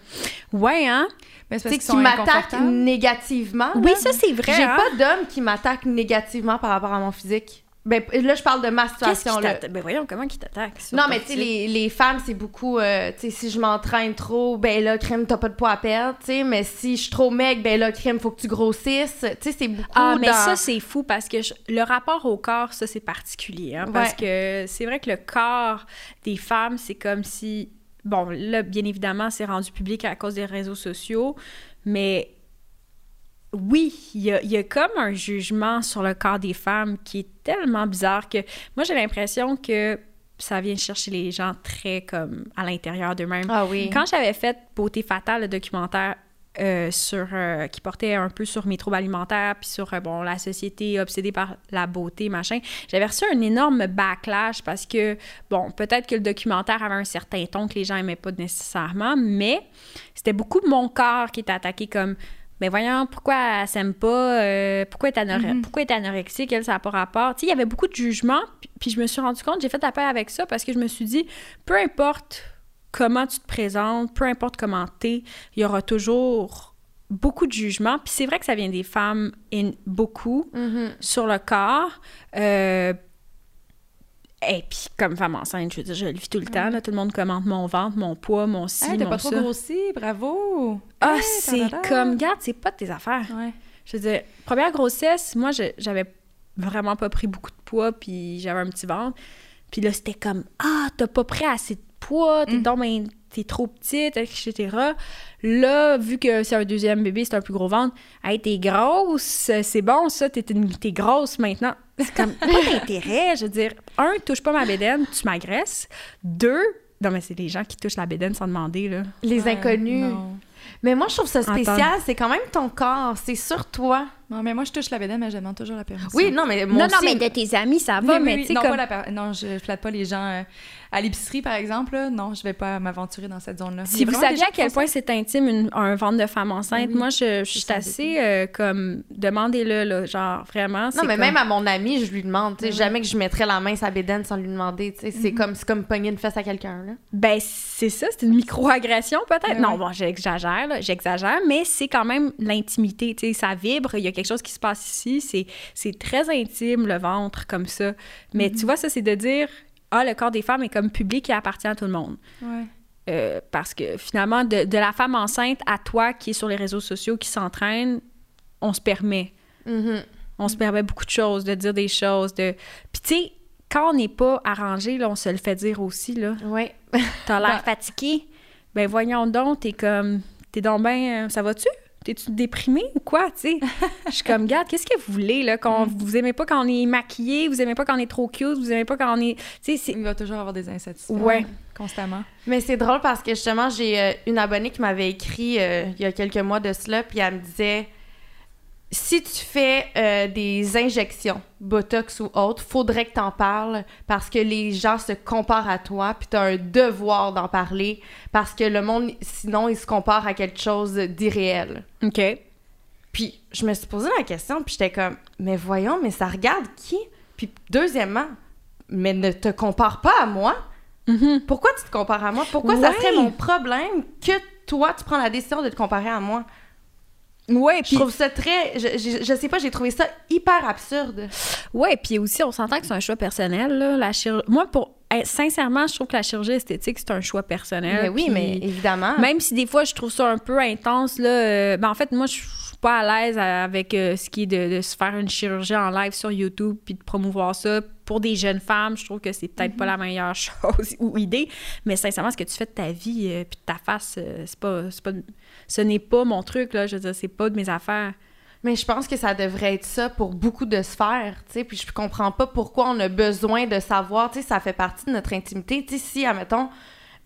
Speaker 3: Ouais, hein?
Speaker 2: Mais c'est
Speaker 1: qui m'attaquent négativement.
Speaker 3: Oui,
Speaker 1: là.
Speaker 3: ça, c'est vrai,
Speaker 1: J'ai
Speaker 3: hein?
Speaker 1: pas d'hommes qui m'attaquent négativement par rapport à mon physique. Ben, là, je parle de ma situation, là.
Speaker 3: Ben voyons, comment qui t'attaque? sur
Speaker 1: Non, mais tu sais, les, les femmes, c'est beaucoup, euh, tu sais, si je m'entraîne trop, ben là, crème, t'as pas de poids à perdre, tu sais, mais si je suis trop maigre, ben là, crème, faut que tu grossisses. Tu sais, c'est beaucoup
Speaker 3: Ah, mais
Speaker 1: dans-
Speaker 3: ça, c'est fou parce que je- le rapport au corps, ça, c'est particulier. hein, parce que c'est vrai que le corps des femmes, c'est comme si. Bon, là, bien évidemment, c'est rendu public à cause des réseaux sociaux, mais oui, il y a, il y a comme un jugement sur le corps des femmes qui est tellement bizarre que moi, j'ai l'impression que ça vient chercher les gens très comme à l'intérieur d'eux-mêmes.
Speaker 1: Ah oui.
Speaker 3: Quand j'avais fait Beauté fatale, le documentaire euh, sur euh, qui portait un peu sur mes troubles alimentaires puis sur euh, bon la société obsédée par la beauté machin, j'avais reçu un énorme backlash parce que bon peut-être que le documentaire avait un certain ton que les gens aimaient pas nécessairement, mais c'était beaucoup mon corps qui était attaqué comme mais voyons, pourquoi elle s'aime pas? euh, pourquoi, elle est anore- pourquoi elle est anorexique? Elle, ça n'a pas rapport? Tu sais, il y avait beaucoup de jugements. Puis, puis je me suis rendu compte, j'ai fait appel avec ça parce que je me suis dit, peu importe comment tu te présentes, peu importe comment t'es, il y aura toujours beaucoup de jugements. Puis c'est vrai que ça vient des femmes, in- beaucoup,
Speaker 1: Mhm.
Speaker 3: sur le corps. Euh, et puis, comme femme enceinte, je veux dire, je le vis tout le temps. Là, tout le monde commente mon ventre, mon poids, mon ci,
Speaker 2: Hey,
Speaker 3: mon
Speaker 2: pas trop grossi, bravo!
Speaker 3: Ah,
Speaker 2: Hey,
Speaker 3: c'est comme, regarde, c'est pas de tes affaires.
Speaker 2: Ouais.
Speaker 3: Je veux dire, première grossesse, moi, je- j'avais vraiment pas pris beaucoup de poids, puis j'avais un petit ventre. Puis là, c'était comme, ah, t'as pas pris assez de poids, t'es
Speaker 2: Mm.
Speaker 3: ben- t'es trop petite, etc. Là, vu que c'est un deuxième bébé, c'est un plus gros ventre, hey, t'es grosse, c'est bon, ça, t'es grosse maintenant. C'est comme, pas d'intérêt, je veux dire, un, touche pas ma bédaine, tu m'agresses. Deux, non, mais c'est les gens qui touchent la bédaine sans demander, là.
Speaker 1: Les
Speaker 2: Ouais,
Speaker 1: inconnus.
Speaker 2: Non.
Speaker 1: Mais moi, je trouve ça spécial. C'est quand même ton corps. C'est sur toi.
Speaker 2: Non, mais moi, je touche la bédaine, mais je demande toujours la permission.
Speaker 1: Oui, non, mais moi
Speaker 3: non, non, mais de tes amis, ça va,
Speaker 2: oui,
Speaker 3: mais
Speaker 2: oui.
Speaker 3: tu sais,
Speaker 2: non,
Speaker 3: comme...
Speaker 2: pas la per- non, je flatte pas les gens euh, à l'épicerie, par exemple. là. Non, je vais pas m'aventurer dans cette zone-là.
Speaker 3: Si vous saviez à quel point c'est intime une- un ventre de femme enceinte,
Speaker 2: Oui,
Speaker 3: moi je, je suis assez euh, comme demandez-le là, genre vraiment.
Speaker 1: Non, mais
Speaker 3: comme-
Speaker 1: même à mon ami, je lui demande. tu sais,
Speaker 2: Oui.
Speaker 1: Jamais que je mettrais la main sur la bédaine sans lui demander. tu sais, C'est comme, c'est comme pogner une fesse à quelqu'un. là.
Speaker 3: Ben c'est ça, c'est une microagression peut-être. Non,
Speaker 2: oui.
Speaker 3: bon, j'exagère, là, j'exagère, mais c'est quand même l'intimité, tu sais, ça vibre, il y a quelque chose qui se passe ici, c'est c'est très intime le ventre comme ça. Mais
Speaker 2: Mm-hmm.
Speaker 3: tu vois ça c'est de dire ah le corps des femmes est comme public et appartient à tout le monde.
Speaker 2: Ouais.
Speaker 3: Euh, parce que finalement, de, de la femme enceinte à toi qui est sur les réseaux sociaux, qui s'entraîne, on se permet.
Speaker 1: Mhm.
Speaker 3: On se permet beaucoup de choses, de dire des choses. De... Puis tu sais, quand on n'est pas arrangé, là, on se le fait dire aussi. là.
Speaker 1: Ouais.
Speaker 3: T'as l'air
Speaker 2: Ben-
Speaker 3: fatigué. Ben voyons donc, t'es comme... T'es donc ben... Ça va-tu? T'es-tu déprimé ou quoi, tu sais? Je suis comme, regarde, qu'est-ce que vous voulez, là? Qu'on, vous aimez pas quand on est maquillé, vous aimez pas quand on est trop cute, vous aimez pas quand on est... Tu sais.
Speaker 2: Il va toujours avoir des insatisfactions.
Speaker 3: Ouais.
Speaker 2: Constamment.
Speaker 1: Mais c'est drôle parce que justement, j'ai euh, une abonnée qui m'avait écrit euh, il y a quelques mois de cela, puis elle me disait si tu fais euh, des injections, Botox ou autre, faudrait que t'en parles parce que les gens se comparent à toi, puis t'as un devoir d'en parler parce que le monde, sinon, il se compare à quelque chose d'irréel.
Speaker 3: OK.
Speaker 1: Puis je me suis posé la question, puis j'étais comme, mais voyons, mais ça regarde qui? Puis deuxièmement, mais ne te compare pas à moi.
Speaker 3: Mhm.
Speaker 1: Pourquoi tu te compares à moi? Pourquoi ça serait mon problème que toi, tu prends la décision de te comparer à moi?
Speaker 3: Ouais,
Speaker 1: Je trouve ça très... Je, je, je sais pas, j'ai trouvé ça hyper absurde.
Speaker 3: ouais, puis aussi on s'entend que c'est un choix personnel là, la chirurgie. Moi pour eh, sincèrement, je trouve que la chirurgie esthétique c'est un choix personnel.
Speaker 1: Mais oui,
Speaker 3: puis
Speaker 1: mais évidemment.
Speaker 3: même si des fois je trouve ça un peu intense là, euh, ben en fait moi je suis pas à l'aise avec euh, ce qui est de, de se faire une chirurgie en live sur YouTube puis de promouvoir ça pour des jeunes femmes, je trouve que c'est peut-être pas la meilleure chose ou idée, mais sincèrement ce que tu fais de ta vie euh, puis de ta face c'est pas c'est pas ce n'est pas mon truc là, je veux dire c'est pas de mes affaires.
Speaker 1: Mais je pense que ça devrait être ça pour beaucoup de sphères, tu sais, puis je comprends pas pourquoi on a besoin de savoir, tu sais, ça fait partie de notre intimité, tu sais, si, admettons,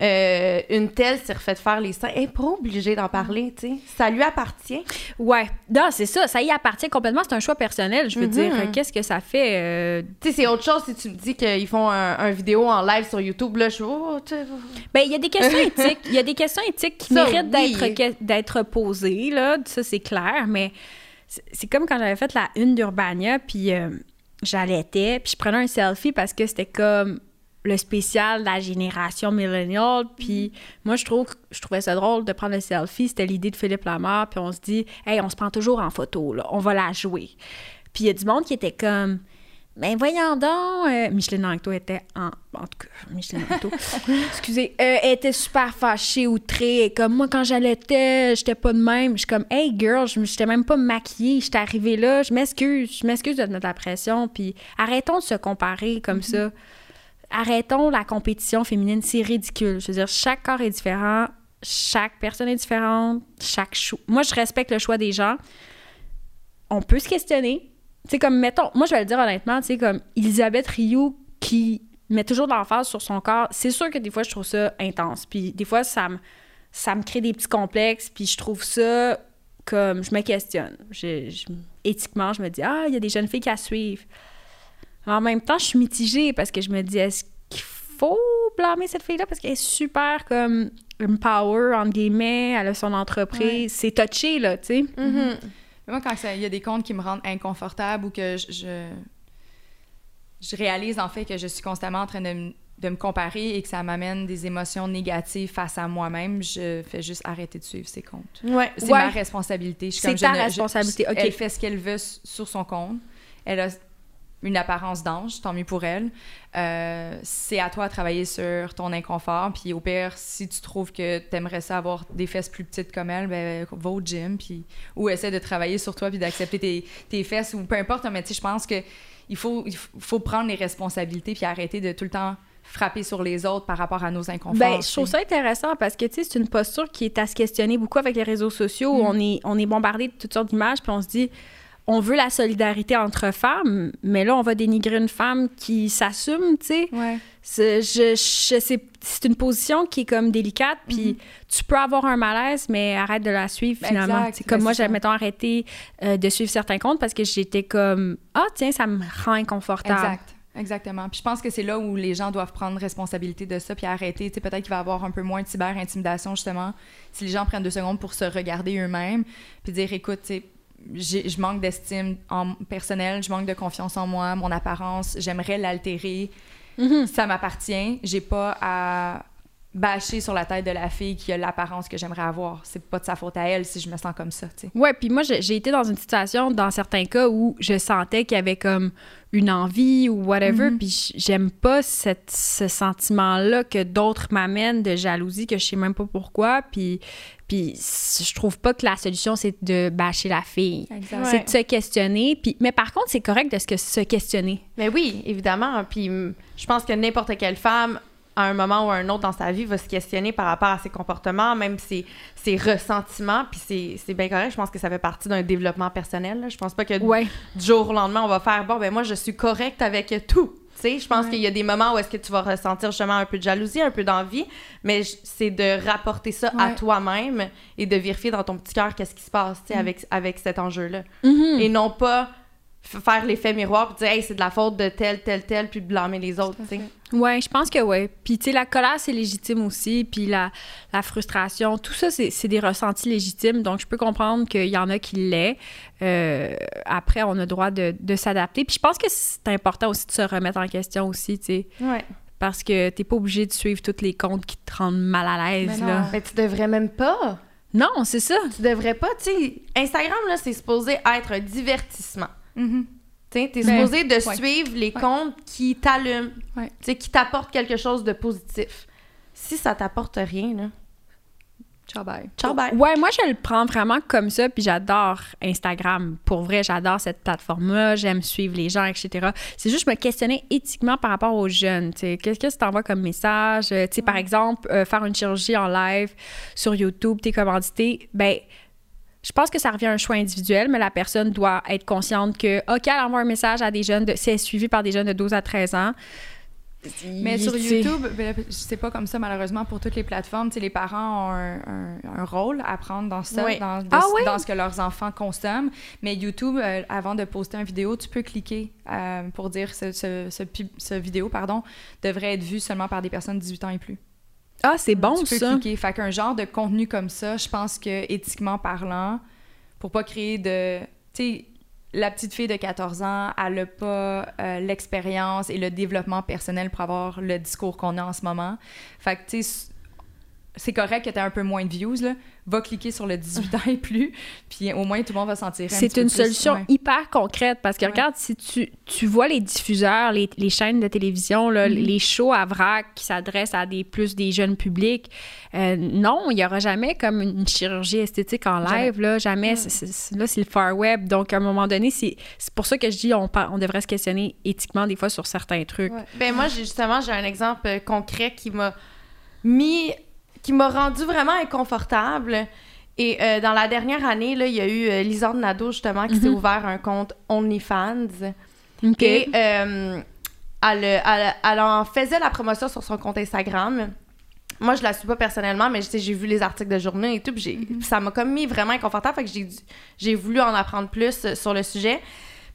Speaker 1: euh, une telle s'est refait faire les seins, elle est pas obligée d'en parler, tu sais, ça lui appartient.
Speaker 3: Ouais, non, c'est ça, ça y appartient complètement, c'est un choix personnel, je veux dire, euh, qu'est-ce que ça fait euh,
Speaker 1: Tu sais, c'est autre chose si tu me dis qu'ils font un, un vidéo en live sur YouTube, là, je suis, oh,
Speaker 3: Ben, il y a des questions éthiques. Il y a des questions éthiques qui
Speaker 1: Ça,
Speaker 3: méritent
Speaker 1: oui.
Speaker 3: d'être, posées, là. Ça, c'est clair. Mais c'est, c'est comme quand j'avais fait la une d'Urbania, puis euh, j'allaitais, puis je prenais un selfie parce que c'était comme le spécial de la génération millennial. Puis moi, je trouve je trouvais ça drôle de prendre le selfie. C'était l'idée de Philippe Lamar. Puis on se dit, hey, on se prend toujours en photo, là. On va la jouer. Puis il y a du monde qui était comme, ben voyons donc. euh, Micheline Ancto était en. En tout cas, Micheline Ancto. excusez. euh, elle était super fâchée, outrée. Et Comme moi, quand j'allaitais, j'étais pas de même. Je suis comme, hey girl, je j'étais même pas maquillée. J'étais arrivée là. Je m'excuse. Je m'excuse de te mettre la pression. Puis arrêtons de se comparer comme ça. Arrêtons la compétition féminine. C'est ridicule. Je veux dire, chaque corps est différent. Chaque personne est différente. Chaque choix. Moi, je respecte le choix des gens. On peut se questionner. Tu comme, mettons, moi, je vais le dire honnêtement, tu sais, comme Elisabeth Rioux qui met toujours de l'emphase sur son corps, c'est sûr que des fois, je trouve ça intense. Puis des fois, ça me, ça me crée des petits complexes, puis je trouve ça comme, je me questionne. Je- éthiquement, je me dis, ah, il y a des jeunes filles qui la suivent. Mais en même temps, je suis mitigée parce que je me dis, est-ce qu'il faut blâmer cette fille-là? Parce qu'elle est super comme empower, entre guillemets, elle a son entreprise. C'est touché, là, tu sais.
Speaker 1: Mhm.
Speaker 2: Mais Moi, quand ça- il y a des comptes qui me rendent inconfortable ou que je, je, je réalise en fait que je suis constamment en train de, m- de me comparer et que ça m'amène des émotions négatives face à moi-même, je fais juste arrêter de suivre ces comptes.
Speaker 1: Ouais.
Speaker 2: C'est
Speaker 3: Ouais.
Speaker 2: ma responsabilité. Je
Speaker 3: C'est
Speaker 2: je
Speaker 3: ta
Speaker 2: ne- je-
Speaker 3: responsabilité, ok.
Speaker 2: Elle fait ce qu'elle veut sur son compte. Elle a une apparence d'ange, tant mieux pour elle. Euh, c'est à toi de travailler sur ton inconfort. Puis au pire, si tu trouves que tu aimerais ça avoir des fesses plus petites comme elle, ben, va au gym. Puis, ou essaie de travailler sur toi puis d'accepter tes, tes fesses ou peu importe. Mais tu je pense que il faut, il faut prendre les responsabilités puis arrêter de tout le temps frapper sur les autres par rapport à nos inconforts.
Speaker 3: Ben, je trouve ça intéressant parce que, c'est une posture qui est à se questionner beaucoup avec les réseaux sociaux. où
Speaker 2: Mm.
Speaker 3: On, est, on est bombardé de toutes sortes d'images, puis on se dit, on veut la solidarité entre femmes, mais là, on va dénigrer une femme qui s'assume, tu sais.
Speaker 2: Ouais.
Speaker 3: C'est, je, je c'est une position qui est comme délicate, puis tu peux avoir un malaise, mais arrête de la suivre finalement.
Speaker 2: exact.
Speaker 3: C'est comme
Speaker 2: Ben,
Speaker 3: moi,
Speaker 2: ça.
Speaker 3: mettons, arrêté euh, de suivre certains comptes parce que j'étais comme, ah, tiens, ça me rend inconfortable.
Speaker 2: Exact. Exactement. Puis je pense que c'est là où les gens doivent prendre responsabilité de ça puis arrêter. Tu sais, peut-être qu'il va y avoir un peu moins de cyber-intimidation, justement, si les gens prennent deux secondes pour se regarder eux-mêmes puis dire, écoute, tu sais, je manque d'estime personnelle, je manque de confiance en moi, mon apparence, j'aimerais l'altérer.
Speaker 3: Mhm.
Speaker 2: Ça m'appartient. J'ai pas à bâcher sur la tête de la fille qui a l'apparence que j'aimerais avoir. C'est pas de sa faute à elle si je me sens comme ça, tu sais.
Speaker 3: Ouais, puis moi, j'ai été dans une situation, dans certains cas, où je sentais qu'il y avait comme une envie ou whatever,
Speaker 2: Mhm.
Speaker 3: puis j'aime pas cette, ce sentiment-là que d'autres m'amènent de jalousie, que je sais même pas pourquoi, puis, puis je trouve pas que la solution, c'est de bâcher la fille. C'est de se questionner, puis, mais par contre, c'est correct de se, que- se questionner.
Speaker 1: Mais oui, évidemment. Puis je pense que n'importe quelle femme, à un moment ou à un autre dans sa vie, va se questionner par rapport à ses comportements, même ses, ses ressentiments. Puis c'est- c'est bien correct. Je pense que ça fait partie d'un développement personnel. là. Je pense pas que
Speaker 3: Ouais.
Speaker 1: du jour au lendemain, on va faire bon, ben moi, je suis correcte avec tout. Tu sais, je pense
Speaker 2: Ouais.
Speaker 1: qu'il y a des moments où est-ce que tu vas ressentir justement un peu de jalousie, un peu d'envie, mais c'est de rapporter ça à toi-même et de vérifier dans ton petit cœur qu'est-ce qui se passe,
Speaker 2: Mm.
Speaker 1: tu sais, avec, avec cet enjeu-là.
Speaker 3: Mhm.
Speaker 1: Et non pas faire l'effet miroir puis dire, hey, c'est de la faute de tel, tel, tel, puis de blâmer les autres, tu sais.
Speaker 3: Ouais, je pense que ouais. Puis, tu sais, la colère, c'est légitime aussi. Puis, la, la frustration, tout ça, c'est c'est des ressentis légitimes. Donc, je peux comprendre qu'il y en a qui l'aient. Euh, après, on a le droit de, de s'adapter. Puis, je pense que c'est important aussi de se remettre en question aussi, tu sais.
Speaker 1: Ouais.
Speaker 3: Parce que t'es pas obligé de suivre tous les comptes qui te rendent mal à l'aise, là.
Speaker 1: Mais tu devrais même pas.
Speaker 3: Non, c'est ça.
Speaker 1: Tu devrais pas, tu sais. Instagram, là, c'est supposé être un divertissement. Tu sais, t'es
Speaker 2: Ben,
Speaker 1: supposé de
Speaker 2: ouais.
Speaker 1: suivre les
Speaker 2: Ouais.
Speaker 1: comptes qui t'allument,
Speaker 2: Ouais.
Speaker 1: tu sais, qui t'apportent quelque chose de positif. Si ça t'apporte rien, là,
Speaker 2: Ciao, bye.
Speaker 1: ciao, bye.
Speaker 3: Ouais, moi, je le prends vraiment comme ça, puis j'adore Instagram. Pour vrai, j'adore cette plateforme-là, j'aime suivre les gens, etc. C'est juste me questionner éthiquement par rapport aux jeunes. tu sais. Qu'est-ce que tu t'envoies comme message? Euh, Tu sais, par exemple, euh, faire une chirurgie en live sur YouTube, t'es commandité, ben je pense que ça revient à un choix individuel, mais la personne doit être consciente que, OK, elle envoie un message à des jeunes, de, c'est suivi par des jeunes de 12 à 13 ans.
Speaker 2: Mais sur YouTube, ben, c'est pas comme ça malheureusement pour toutes les plateformes. Les parents ont un, un- un rôle à prendre dans ça,
Speaker 1: Oui.
Speaker 2: dans, de-
Speaker 3: Ah oui?
Speaker 2: dans ce que leurs enfants consomment. Mais YouTube, euh, avant de poster une vidéo, tu peux cliquer euh, pour dire ce, ce, ce, pi- ce vidéo pardon, devrait être vu seulement par des personnes de 18 ans et plus.
Speaker 3: Ah, c'est bon,
Speaker 2: tu peux
Speaker 3: ça.
Speaker 2: cliquer. Fait qu'un genre de contenu comme ça, je pense que éthiquement parlant, pour pas créer de. Tu sais, la petite fille de 14 ans, elle n'a pas euh, l'expérience et le développement personnel pour avoir le discours qu'on a en ce moment. Fait que, tu sais, c'est correct que tu un peu moins de views, là. Va cliquer sur le 18 ans et plus, puis au moins tout le monde va s'en tirer. un
Speaker 3: C'est
Speaker 2: peu
Speaker 3: une
Speaker 2: plus.
Speaker 3: solution
Speaker 2: Ouais.
Speaker 3: hyper concrète parce que
Speaker 2: Ouais.
Speaker 3: regarde, si tu, tu vois les diffuseurs, les, les chaînes de télévision, là,
Speaker 2: Mhm.
Speaker 3: les shows à vrac qui s'adressent à des plus des jeunes publics, euh, non, il n'y aura jamais comme une chirurgie esthétique en
Speaker 2: Jamais.
Speaker 3: live, là, jamais. C'est- c'est- là, c'est le far web. Donc, à un moment donné, c'est c'est pour ça que je dis on, par- on devrait se questionner éthiquement des fois sur certains trucs.
Speaker 2: Ouais.
Speaker 1: Ben moi, justement, j'ai un exemple euh, concret qui m'a mis, qui m'a rendu vraiment inconfortable. Et euh, dans la dernière année, là, il y a eu euh, Lisande Nadeau, justement, qui s'est
Speaker 3: Mhm.
Speaker 1: ouvert un compte OnlyFans. Et euh, elle, elle- elle en faisait la promotion sur son compte Instagram. Moi, je la suis pas personnellement, mais j'ai vu les articles de journaux et tout, puis
Speaker 2: Mhm.
Speaker 1: ça m'a comme mis vraiment inconfortable, fait que j'ai voulu en apprendre plus euh, sur le sujet.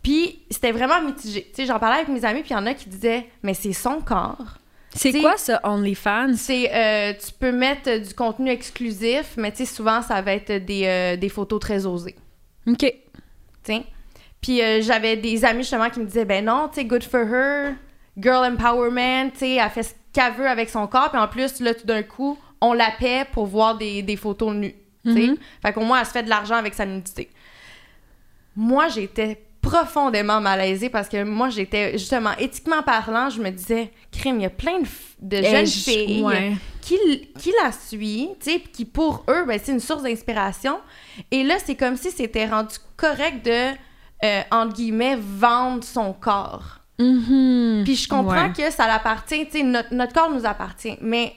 Speaker 1: Puis c'était vraiment mitigé. J'en parlais avec mes amis, puis il y en a qui disaient « Mais c'est son corps.
Speaker 3: C'est quoi ça, OnlyFans?
Speaker 1: C'est euh, tu peux mettre euh, du contenu exclusif, mais tu sais, souvent, ça va être des, euh, des photos très osées.
Speaker 3: OK.
Speaker 1: T'sais? Puis euh, j'avais des amis justement qui me disaient ben non, tu sais, good for her, girl empowerment, tu sais, elle fait ce qu'elle veut avec son corps, puis en plus, là, tout d'un coup, on la paie pour voir des, des photos nues, tu sais.
Speaker 3: Mhm.
Speaker 1: Fait qu'au moins, elle se fait de l'argent avec sa nudité. Moi, j'étais profondément malaisée parce que moi, j'étais, justement, éthiquement parlant, je me disais, crime, il y a plein de,
Speaker 3: Eh,
Speaker 1: jeunes
Speaker 3: je-
Speaker 1: filles
Speaker 3: ouais.
Speaker 1: qui, qui la suit, tu sais, qui pour eux, ben, c'est une source d'inspiration. Et là, c'est comme si c'était rendu correct de, euh, entre guillemets, vendre son corps.
Speaker 3: Mhm.
Speaker 1: Puis je comprends
Speaker 3: Ouais.
Speaker 1: que ça l'appartient, tu sais, notre, notre corps nous appartient, mais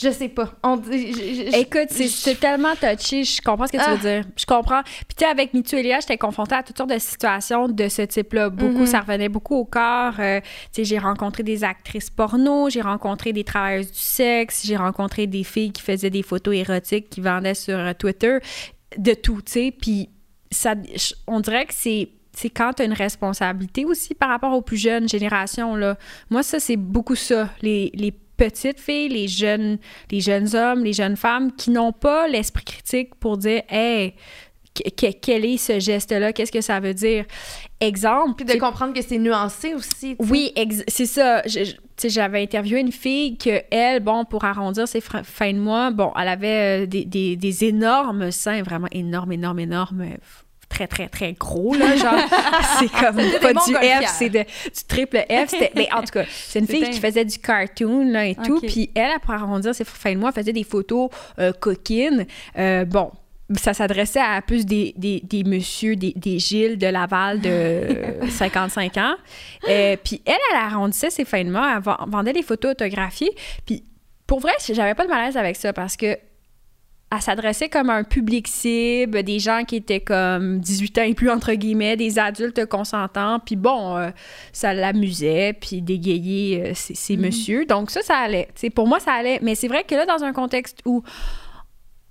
Speaker 1: je sais pas. On, dit- je- je- je-
Speaker 3: Écoute, c'est- tellement touché. Je comprends ce que tu
Speaker 1: Ah.
Speaker 3: veux dire. Je comprends. Puis, tu sais, avec Me Too et Léa, j'étais confrontée à toutes sortes de situations de ce type-là. Beaucoup,
Speaker 1: Mhm.
Speaker 3: ça revenait beaucoup au corps. Euh, tu sais, j'ai rencontré des actrices porno, j'ai rencontré des travailleuses du sexe, j'ai rencontré des filles qui faisaient des photos érotiques qui vendaient sur euh, Twitter. De tout, tu sais. Puis, ça, on dirait que c'est c'est quand tu as une responsabilité aussi par rapport aux plus jeunes générations. Là. Moi, ça, c'est beaucoup ça. Les, les petites filles, les jeunes, les jeunes hommes, les jeunes femmes qui n'ont pas l'esprit critique pour dire Hey, que- que- quel est ce geste-là? Qu'est-ce que ça veut dire? Exemple.
Speaker 1: Puis de comprendre que c'est nuancé aussi.
Speaker 3: oui, c'est ça. J'avais interviewé une fille que elle, bon, pour arrondir ses fins de mois, bon, elle avait euh, des, des- des énormes seins, vraiment énormes, énormes, énormes, euh, très, très, très gros, là, genre, c'est comme pas du. F, c'est du triple F. Mais en tout cas, c'est une fille qui faisait du cartoon, là, et tout, puis elle, pour arrondir ses fins de mois, faisait des photos euh, coquines. Euh, bon, ça s'adressait à plus des, des, des messieurs, des, des Gilles de Laval de 55 ans. Euh, puis elle, elle arrondissait ses fins de mois, elle ven- vendait des photos autographiées. Puis pour vrai, j'avais pas de malaise avec ça parce que elle s'adressait comme à un public cible, des gens qui étaient comme 18 ans et plus, entre guillemets, des adultes consentants. Puis bon, euh, ça l'amusait, puis d'égayer euh, ces, ces messieurs. Donc ça, ça allait. Pour moi, ça allait. Mais c'est vrai que là, dans un contexte où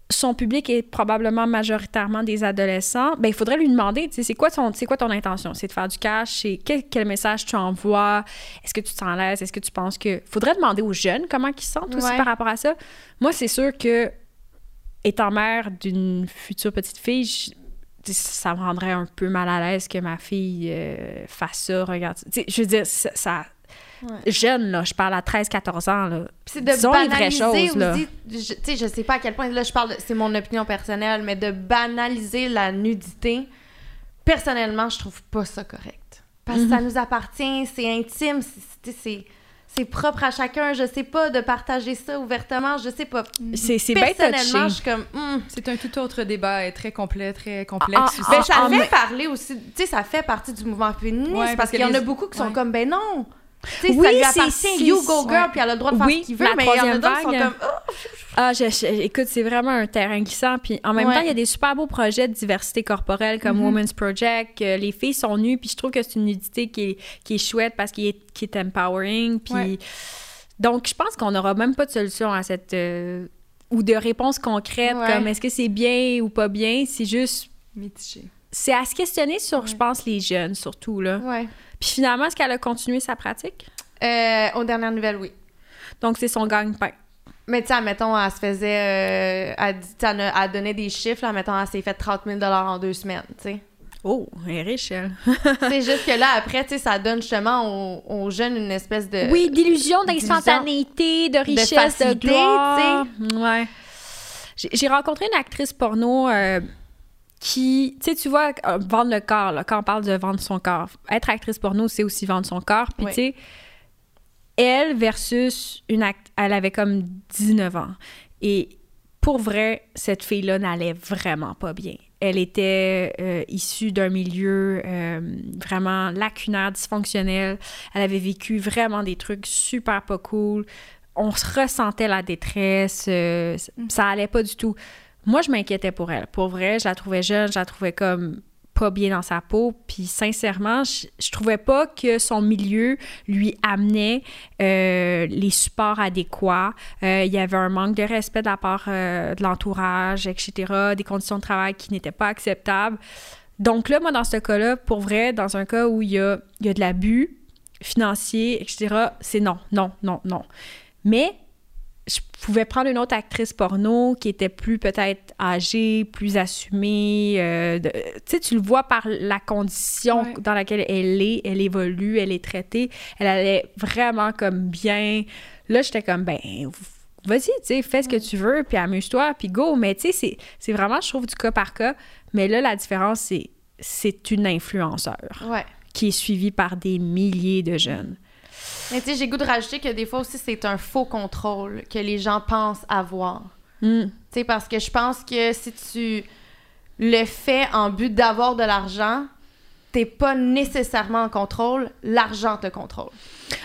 Speaker 3: son public est probablement majoritairement des adolescents, ben il faudrait lui demander, tu sais, c'est quoi, ton- c'est quoi ton intention? C'est de faire du cash? C'est quel, quel message tu envoies? Est-ce que tu te sens à l'aise? Est-ce que tu penses que... faudrait demander aux jeunes comment ils se sentent aussi par rapport à ça? Moi, c'est sûr que, étant mère d'une future petite fille, je- ça me rendrait un peu mal à l'aise que ma fille euh, fasse ça, regarde. Tu sais, je veux dire, ça... ça-
Speaker 1: Ouais.
Speaker 3: Jeune, là, je parle à 13-14 ans, là.
Speaker 1: C'est de
Speaker 3: Disons les vraies
Speaker 1: banaliser
Speaker 3: choses, là.
Speaker 1: aussi. Je, sais, je sais pas à quel point, là, je parle, c'est mon opinion personnelle, mais de banaliser la nudité, personnellement, je trouve pas ça correct. Parce que ça nous appartient, c'est intime, c'est- c'est- c'est propre à chacun. Je sais pas de partager ça ouvertement, je sais pas.
Speaker 3: C'est c'est
Speaker 1: Personnellement, je suis comme. hmm.
Speaker 2: C'est un tout autre débat, et très complet, très complexe.
Speaker 3: Ah,
Speaker 2: aussi.
Speaker 1: Ben,
Speaker 3: En-
Speaker 1: ça
Speaker 3: en-
Speaker 1: fait parler aussi, tu sais, ça fait partie du mouvement féministe
Speaker 2: Ouais,
Speaker 1: parce
Speaker 2: parce
Speaker 1: qu'il y en a beaucoup qui sont comme, ben non. Tu sais,
Speaker 3: Oui,
Speaker 1: ça lui
Speaker 3: c'est-
Speaker 1: appartient, you go girl,
Speaker 2: ouais.
Speaker 1: puis elle a le droit de faire
Speaker 3: Oui,
Speaker 1: ce qu'il veut,
Speaker 3: la
Speaker 1: mais il y en a d'autres sont comme, oh,
Speaker 3: Ah, je- je- écoute, c'est vraiment un terrain glissant. Puis en même
Speaker 1: Ouais.
Speaker 3: temps, il y a des super beaux projets de diversité corporelle comme
Speaker 1: Mhm.
Speaker 3: Women's Project. que les filles sont nues, puis je trouve que c'est une nudité qui est, qui est chouette parce qu'il est, qui est empowering. Puis
Speaker 2: Ouais.
Speaker 3: donc, je pense qu'on n'aura même pas de solution à cette euh, ou de réponse concrète comme est-ce que c'est bien ou pas bien. C'est juste
Speaker 2: Mitigé.
Speaker 3: c'est à se questionner sur, je pense, les jeunes surtout là.
Speaker 1: Ouais.
Speaker 3: Puis finalement, est-ce qu'elle a continué sa pratique?
Speaker 1: Euh, aux dernières nouvelles, oui.
Speaker 3: Donc c'est son gagne-pain.
Speaker 1: Mais tu sais, admettons, elle se faisait. euh, elle, elle, a- elle donnait des chiffres, là, admettons, elle s'est fait 30 000 en deux semaines, tu sais.
Speaker 3: Oh, elle est riche elle.
Speaker 1: c'est juste que là, après, tu sais, ça donne justement aux, aux jeunes une espèce de.
Speaker 3: Oui, d'illusion, d'instantanéité, de richesse, de,
Speaker 1: facilité,
Speaker 3: gloire. Ouais. J'ai j'ai rencontré une actrice porno euh, qui, tu sais, tu vois, euh, vendre le corps, là, quand on parle de vendre son corps. Être actrice porno, c'est aussi vendre son corps. Puis,
Speaker 1: Oui.
Speaker 3: tu sais, elle versus une act elle avait comme 19 ans. Et pour vrai, cette fille-là n'allait vraiment pas bien. Elle était euh, issue d'un milieu euh, vraiment lacunaire, dysfonctionnel. Elle avait vécu vraiment des trucs super pas cool. On se ressentait la détresse. euh, ça allait pas du tout. Moi, je m'inquiétais pour elle. Pour vrai, je la trouvais jeune, je la trouvais comme pas bien dans sa peau. Puis sincèrement, je, trouvais pas que son milieu lui amenait euh, les supports adéquats. Euh, il y avait un manque de respect de la part euh, de l'entourage, etc. Des conditions de travail qui n'étaient pas acceptables. Donc là, moi, dans ce cas-là, pour vrai, dans un cas où il y a, il y a de l'abus financier, etc., c'est non, non, non, non. Mais je pouvais prendre une autre actrice porno qui était plus peut-être âgée, plus assumée. euh, tu sais, tu le vois par la condition
Speaker 2: Ouais.
Speaker 3: dans laquelle elle est, elle évolue, elle est traitée. Elle allait vraiment comme bien. Là, j'étais comme, ben, vas-y, tu sais, fais ce que tu veux, puis amuse-toi, puis go. Mais tu sais, c'est- c'est vraiment, je trouve, du cas par cas. Mais là, la différence, c'est c'est une influenceur
Speaker 1: Ouais.
Speaker 3: qui est suivie par des milliers de jeunes.
Speaker 1: Mais tu sais, j'ai goût de rajouter que des fois aussi, c'est un faux contrôle que les gens pensent avoir.
Speaker 3: Hmm.
Speaker 1: Tu sais, parce que je pense que si tu le fais en but d'avoir de l'argent, t'es pas nécessairement en contrôle, l'argent te contrôle.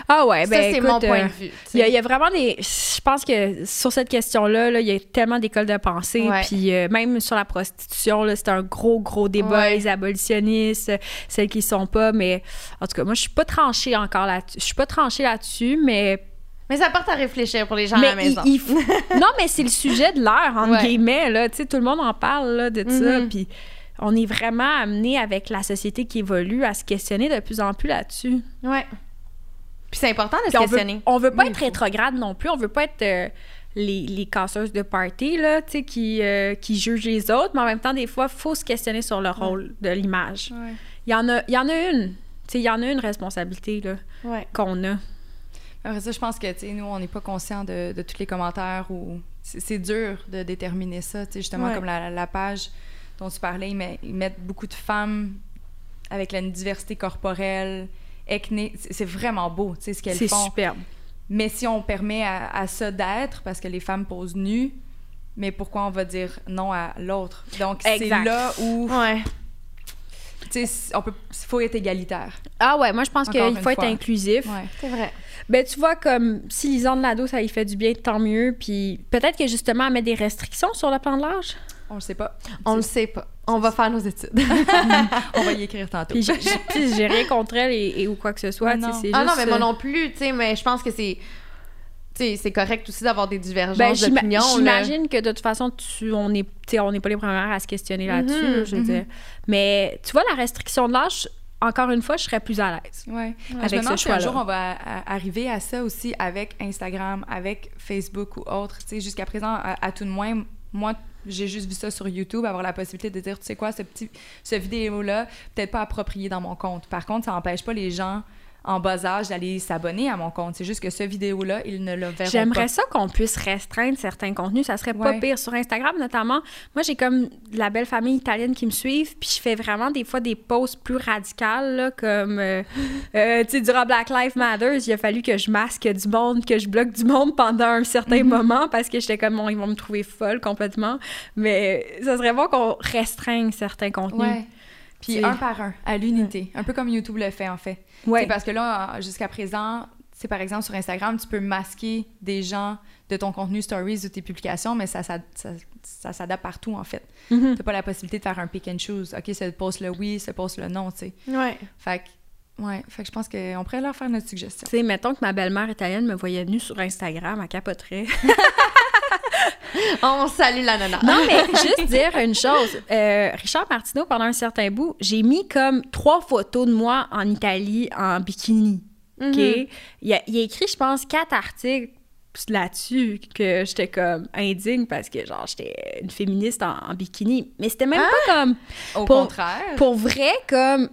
Speaker 3: Ah ouais, ben
Speaker 1: ça, c'est mon point
Speaker 3: euh,
Speaker 1: de vue. tu sais.
Speaker 3: Il y, a, il y a vraiment des. Je pense que sur cette question-là, là, il y a tellement d'écoles de pensée. Puis euh, même sur la prostitution, là, c'est un gros, gros débat.
Speaker 1: Ouais.
Speaker 3: Les abolitionnistes, euh, celles qui sont pas. Mais en tout cas, moi, je suis pas tranchée encore là-dessus. Je suis pas tranchée là-dessus, mais.
Speaker 1: Mais ça porte à réfléchir pour les gens
Speaker 3: mais
Speaker 1: à la maison.
Speaker 3: il- il faut- non, mais c'est le sujet de l'heure, entre
Speaker 1: Ouais.
Speaker 3: guillemets. Là. Tu sais, tout le monde en parle là, de ça.
Speaker 1: Mhm.
Speaker 3: Puis on est vraiment amené avec la société qui évolue à se questionner de plus en plus là-dessus.
Speaker 1: Ouais. Puis c'est important de se
Speaker 3: on veut,
Speaker 1: questionner.
Speaker 3: on veut pas
Speaker 2: Oui,
Speaker 3: être rétrograde non plus. On veut pas être euh, les, les casseuses de party, là, tu sais, qui, euh, qui jugent les autres. Mais en même temps, des fois, il faut se questionner sur le rôle de l'image.
Speaker 2: Ouais.
Speaker 3: Il y en a, il y en a une. Tu sais, il y en a une responsabilité, là,
Speaker 1: Ouais.
Speaker 3: qu'on a.
Speaker 2: Après ça, je pense que, tu sais, nous, on n'est pas conscient de, de tous les commentaires ou... C'est c'est dur de déterminer ça, tu sais, justement,
Speaker 1: Ouais.
Speaker 2: comme la, la page dont tu parlais, ils, met- ils mettent beaucoup de femmes avec la diversité corporelle, acné. C'est c'est vraiment beau, tu sais, ce qu'elles
Speaker 3: C'est
Speaker 2: font.
Speaker 3: superbe.
Speaker 2: Mais si on permet à, à ça d'être, parce que les femmes posent nues, mais pourquoi on va dire non à l'autre? Donc, c'est là où...
Speaker 1: Ouais.
Speaker 2: Tu sais, on peut, faut être égalitaire.
Speaker 3: Ah ouais, moi, je pense qu'il faut être inclusif.
Speaker 2: Ouais.
Speaker 1: C'est vrai.
Speaker 3: Ben, tu vois, comme si Lisande Nadeau, ça lui fait du bien, tant mieux. Puis peut-être que justement, elle met des restrictions sur le plan de l'âge?
Speaker 2: On le sait pas.
Speaker 1: On le sait pas. On va faire nos études.
Speaker 2: On va y écrire tantôt.
Speaker 3: Puis j'ai- j'ai puis j'ai rien contre elle et, et ou quoi que ce soit. sais,
Speaker 2: Non.
Speaker 3: c'est
Speaker 1: ah non, mais moi
Speaker 3: euh,
Speaker 1: non plus, tu sais, mais je pense que c'est. Tu sais, c'est correct aussi d'avoir des divergences
Speaker 3: Ben,
Speaker 1: d'opinion. là.
Speaker 3: j'imagine que de toute façon, tu, on n'est on n'est pas les premières à se questionner là-dessus,
Speaker 1: Mhm,
Speaker 3: là, je veux
Speaker 2: mhm.
Speaker 3: dire. Mais tu vois, la restriction de l'âge, encore une fois, je serais plus à l'aise.
Speaker 2: Ouais. je
Speaker 3: Avec
Speaker 2: me demande
Speaker 3: ce
Speaker 2: si un jour on va à- arriver à ça aussi avec Instagram, avec Facebook ou autre. Tu sais, jusqu'à présent, à, à tout de moins, moi, j'ai juste vu ça sur YouTube, avoir la possibilité de dire, tu sais quoi, ce petit, ce vidéo-là, peut-être pas approprié dans mon compte. Par contre, ça n'empêche pas les gens en bas âge d'aller s'abonner à mon compte. C'est juste que ce vidéo-là, ils ne le verront pas.
Speaker 3: J'aimerais ça qu'on puisse restreindre certains contenus. Ça serait pas
Speaker 2: Ouais.
Speaker 3: pire. Sur Instagram, notamment, moi, j'ai comme la belle famille italienne qui me suivent, puis je fais vraiment des fois des posts plus radicales, là, comme, euh, euh, tu sais, durant Black Lives Matter, il a fallu que je masque du monde, que je bloque du monde pendant un certain moment, parce que j'étais comme, bon, ils vont me trouver folle complètement. Mais ça serait bon qu'on restreigne certains contenus.
Speaker 2: Ouais. Puis un par un, à l'unité. Un peu comme YouTube le fait, en fait.
Speaker 3: Ouais.
Speaker 2: Parce que là, jusqu'à présent, c'est par exemple sur Instagram, tu peux masquer des gens de ton contenu stories ou tes publications, mais ça, ça, ça, ça s'adapte partout en fait.
Speaker 3: Mhm.
Speaker 2: T'as pas la possibilité de faire un pick and choose. Ok, ce post le oui, ce post le non, tu sais.
Speaker 1: Ouais.
Speaker 2: Fait que, ouais, fait que je pense qu'on pourrait leur faire notre suggestion.
Speaker 3: Tu sais, mettons que ma belle-mère italienne me voyait nue sur Instagram, elle capoterait.
Speaker 1: On salue la nana.
Speaker 3: Non, mais juste dire une chose. Euh, Richard Martineau, pendant un certain bout, j'ai mis comme trois photos de moi en Italie en bikini. OK?
Speaker 1: Mhm.
Speaker 3: il, a, il a écrit, je pense, quatre articles là-dessus que j'étais comme indigne parce que, genre, j'étais une féministe en, en bikini. Mais c'était même pas comme...
Speaker 2: Au
Speaker 3: Pour-
Speaker 2: contraire.
Speaker 3: Pour vrai, comme...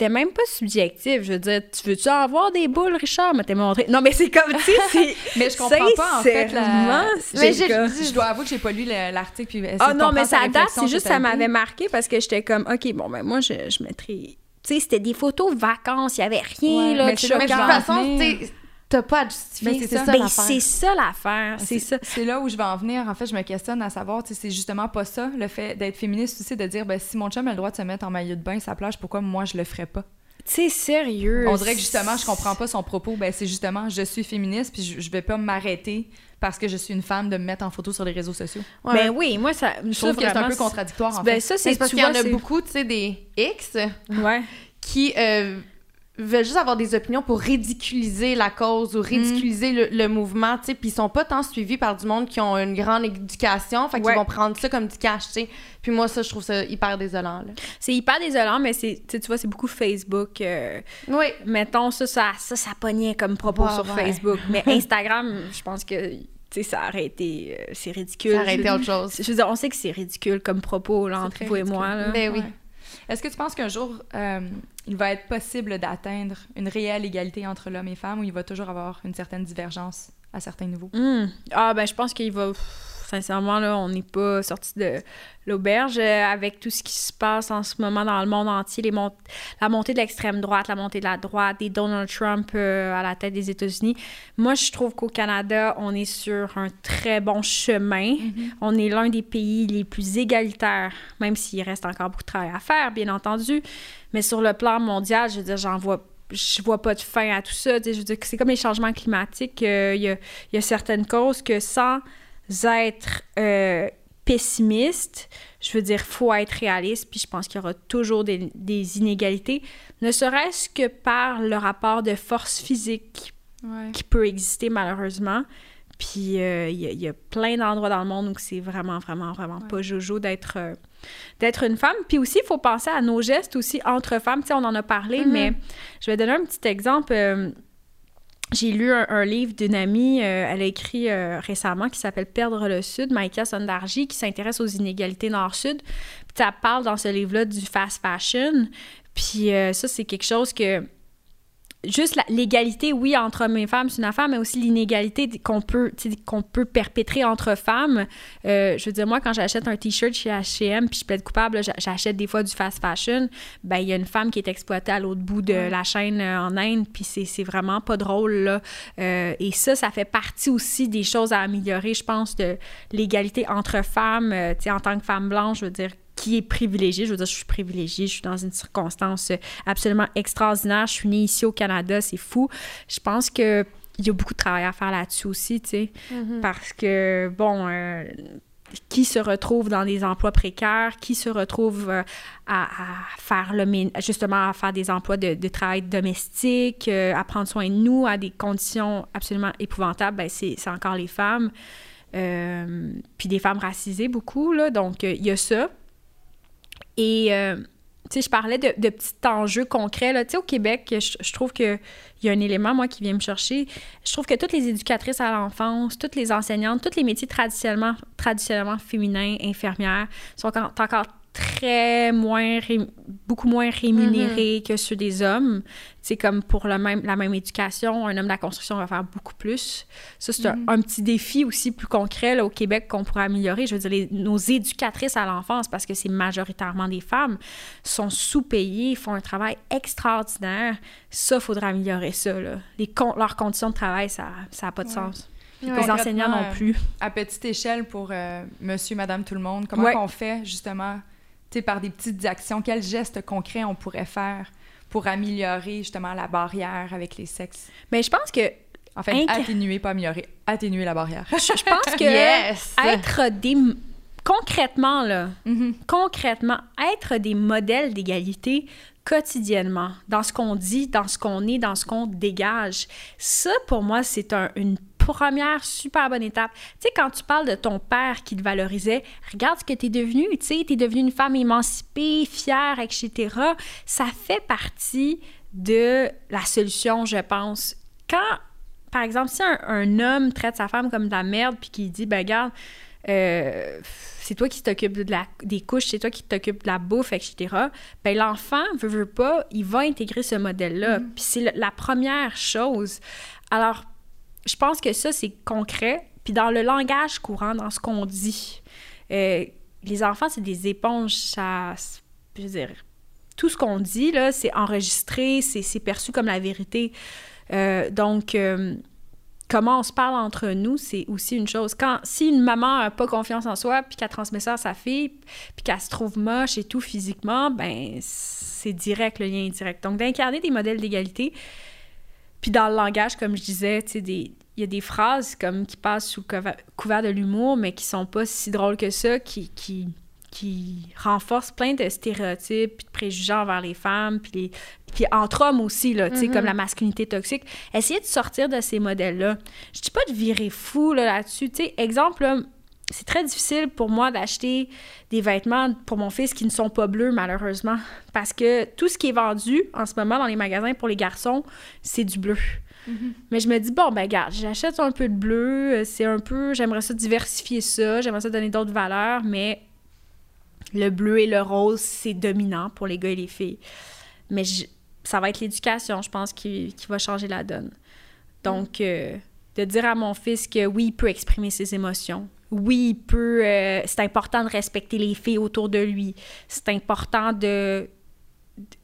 Speaker 3: C'était même pas subjectif. Je veux dire, tu veux-tu avoir des boules, Richard? Mais t'es montré. Non, mais c'est comme, tu sais, c'est...
Speaker 2: Mais je comprends pas en fait la...
Speaker 1: Mais
Speaker 2: Je dois avouer que j'ai pas lu le- l'article
Speaker 3: Ah non, mais ça date, c'est juste ça m'avait marqué parce que j'étais comme, OK, bon, ben moi, je, je mettrais... Tu sais, c'était des photos vacances, il y avait rien,
Speaker 2: Ouais,
Speaker 3: là,
Speaker 2: mais
Speaker 3: de
Speaker 1: Mais de toute façon, tu sais, t'as pas à te justifier.
Speaker 2: C'est
Speaker 1: C'est
Speaker 2: ça.
Speaker 1: ça,
Speaker 3: Ben,
Speaker 1: l'affaire.
Speaker 3: c'est ça l'affaire, c'est ça.
Speaker 2: C'est là où je vais en venir. En fait, je me questionne à savoir, c'est justement pas ça, le fait d'être féministe aussi, de dire, ben, si mon chum a le droit de se mettre en maillot de bain sa plage, pourquoi moi je le ferais pas?
Speaker 3: Tu sais, sérieux.
Speaker 2: On dirait que justement, je comprends pas son propos. Ben, c'est justement, je suis féministe, puis je, je vais pas m'arrêter parce que je suis une femme de me mettre en photo sur les réseaux sociaux.
Speaker 1: Ouais.
Speaker 3: Ben oui, moi, ça...
Speaker 2: Je trouve que c'est un peu contradictoire, en
Speaker 3: Ben
Speaker 2: fait.
Speaker 3: ça,
Speaker 1: C'est
Speaker 3: c'est...
Speaker 1: parce
Speaker 3: tu
Speaker 1: qu'il y en a
Speaker 3: c'est-
Speaker 1: beaucoup, tu sais, des X
Speaker 3: Ouais.
Speaker 1: qui euh, veulent juste avoir des opinions pour ridiculiser la cause ou ridiculiser le, le mouvement, tu sais, puis ils sont pas tant suivis par du monde qui ont une grande éducation, fait qu'ils
Speaker 3: Ouais.
Speaker 1: vont prendre ça comme du cash, tu sais. Puis moi, ça, je trouve ça hyper désolant, là.
Speaker 3: C'est hyper désolant, mais c'est, tu vois, c'est beaucoup Facebook. euh,
Speaker 1: Oui.
Speaker 3: mettons, ça, ça, ça, ça pognait comme propos sur
Speaker 1: ouais.
Speaker 3: Facebook. Mais Instagram, je pense que, tu sais, ça aurait été... euh, c'est ridicule.
Speaker 1: Ça aurait été autre chose.
Speaker 3: Je veux dire, on sait que c'est ridicule comme propos, là, entre vous et
Speaker 2: ridicule.
Speaker 3: moi, là.
Speaker 1: Ben oui.
Speaker 2: Ouais. Est-ce que tu penses qu'un jour, euh, il va être possible d'atteindre une réelle égalité entre l'homme et femme ou il va toujours avoir une certaine divergence à certains niveaux?
Speaker 3: Hmm. Ah, ben, je pense qu'il va. pff, Sincèrement, là, on n'est pas sorti de l'auberge euh, avec tout ce qui se passe en ce moment dans le monde entier, les mont- la montée de l'extrême droite, la montée de la droite, des Donald Trump euh, à la tête des États-Unis. Moi, je trouve qu'au Canada, on est sur un très bon chemin. On est l'un des pays les plus égalitaires, même s'il reste encore beaucoup de travail à faire, bien entendu. Mais sur le plan mondial, je veux dire, j'en vois je vois pas de fin à tout ça. Je veux dire que c'est comme les changements climatiques. euh, Il y, a, il y a certaines causes que sans être euh, pessimiste, je veux dire, faut être réaliste, puis je pense qu'il y aura toujours des, des inégalités, ne serait-ce que par le rapport de force physique
Speaker 2: Ouais.
Speaker 3: qui peut exister malheureusement. Puis euh, il y, a- il y a plein d'endroits dans le monde où c'est vraiment, vraiment, vraiment pas jojo d'être d'être une femme. Puis aussi, il faut penser à nos gestes aussi entre femmes. Tu sais, on en a parlé,
Speaker 1: Mhm.
Speaker 3: mais je vais donner un petit exemple. Euh, j'ai lu un, un livre d'une amie, euh, elle a écrit euh, récemment, qui s'appelle Perdre le Sud, Maïka Sondarji, qui s'intéresse aux inégalités nord-sud. Puis ça parle dans ce livre-là du fast fashion. Puis ça, c'est quelque chose que juste l'égalité, oui, entre hommes et femmes, c'est une affaire, mais aussi l'inégalité qu'on peut, qu'on peut perpétrer entre femmes. Euh, je veux dire, moi, quand j'achète un T-shirt chez H&M, puis je plaide coupable, là, j'a- j'achète des fois du fast fashion, ben il y a une femme qui est exploitée à l'autre bout de
Speaker 2: Ouais.
Speaker 3: la chaîne euh, en Inde, puis c'est c'est vraiment pas drôle, là. Euh, et ça, ça fait partie aussi des choses à améliorer, je pense, de l'égalité entre femmes, tu sais, en tant que femme blanche, je veux dire, qui est privilégié. Je veux dire, je suis privilégiée, je suis dans une circonstance absolument extraordinaire. Je suis née ici au Canada, c'est fou. Je pense que il y a beaucoup de travail à faire là-dessus aussi, tu sais,
Speaker 1: Mhm.
Speaker 3: parce que, bon, euh, qui se retrouve dans des emplois précaires, qui se retrouve euh, à, à faire le mé- justement à faire des emplois de, de travail domestique, euh, à prendre soin de nous, à des conditions absolument épouvantables, ben c'est c'est encore les femmes. Euh, puis des femmes racisées beaucoup, là. Donc, euh, il y a ça. Et, euh, tu sais, je parlais de, de petits enjeux concrets. Tu sais, au Québec, je, je trouve qu'il y a un élément, moi, qui vient me chercher. Je trouve que toutes les éducatrices à l'enfance, toutes les enseignantes, tous les métiers traditionnellement, traditionnellement féminins, infirmières, sont encore très moins, ré- beaucoup moins rémunérés que ceux des hommes. C'est comme pour le même, la même éducation, un homme de la construction va faire beaucoup plus. Ça, c'est un- un, petit défi aussi plus concret là, au Québec qu'on pourrait améliorer. Je veux dire, les- nos éducatrices à l'enfance, parce que c'est majoritairement des femmes, sont sous-payées, font un travail extraordinaire. Ça, il faudrait améliorer ça. Là. Les con- leurs conditions de travail, ça n'a pas de
Speaker 2: Ouais.
Speaker 3: sens.
Speaker 2: Ouais.
Speaker 3: les enseignants non plus.
Speaker 2: à petite échelle pour euh, monsieur, madame, tout le monde, comment
Speaker 3: Ouais.
Speaker 2: on fait justement, sais, par des petites actions, quels gestes concrets on pourrait faire pour améliorer justement la barrière avec les sexes?
Speaker 3: Mais je pense que
Speaker 2: En fait,
Speaker 3: Inca-
Speaker 2: atténuer, pas améliorer, atténuer la barrière.
Speaker 3: je, je pense que
Speaker 1: Yes!
Speaker 3: être des concrètement là,
Speaker 2: Mhm.
Speaker 3: concrètement être des modèles d'égalité quotidiennement dans ce qu'on dit, dans ce qu'on est, dans ce qu'on dégage. Ça pour moi c'est un- une première super bonne étape. Tu sais quand tu parles de ton père qui te valorisait, regarde ce que tu es devenu, tu sais, tu es devenue une femme émancipée, fière, etc. Ça fait partie de la solution, je pense. Quand par exemple, si un, un homme traite sa femme comme de la merde puis qu'il dit, ben regarde, euh, c'est toi qui t'occupes de la, des couches, c'est toi qui t'occupes de la bouffe, etc. Ben l'enfant, veut, veut pas, il va intégrer ce modèle-là. Puis c'est la première chose. Alors, je pense que ça, c'est concret. Puis dans le langage courant, dans ce qu'on dit, euh, les enfants, c'est des éponges. Ça, je veux dire, tout ce qu'on dit, là, c'est enregistré, c'est c'est perçu comme la vérité. Euh, donc, euh, comment on se parle entre nous, c'est aussi une chose. Quand, si une maman n'a pas confiance en soi, puis qu'elle transmet ça à sa fille, puis qu'elle se trouve moche et tout physiquement, ben c'est direct, le lien est direct. Donc, d'incarner des modèles d'égalité, puis dans le langage, comme je disais, tu il y a des phrases comme qui passent sous couvert de l'humour, mais qui sont pas si drôles que ça, qui, qui renforcent plein de stéréotypes puis de préjugés envers les femmes, puis, les, puis entre hommes aussi, là, tu sais, comme la masculinité toxique. Essayez de sortir de ces modèles-là. Je dis pas de virer fou là, là-dessus. Tu sais, exemple, là, c'est très difficile pour moi d'acheter des vêtements pour mon fils qui ne sont pas bleus, malheureusement. Parce que tout ce qui est vendu en ce moment dans les magasins pour les garçons, c'est du bleu. Mais je me dis, bon, ben, regarde, j'achète un peu de bleu, euh, c'est un peu, j'aimerais ça diversifier ça, j'aimerais ça donner d'autres valeurs, mais le bleu et le rose, c'est dominant pour les gars et les filles. Mais je- ça va être l'éducation, je pense, qui, qui va changer la donne. Donc, euh, de dire à mon fils que oui, il peut exprimer ses émotions. Oui, il peut. euh, c'est important de respecter les filles autour de lui. C'est important de.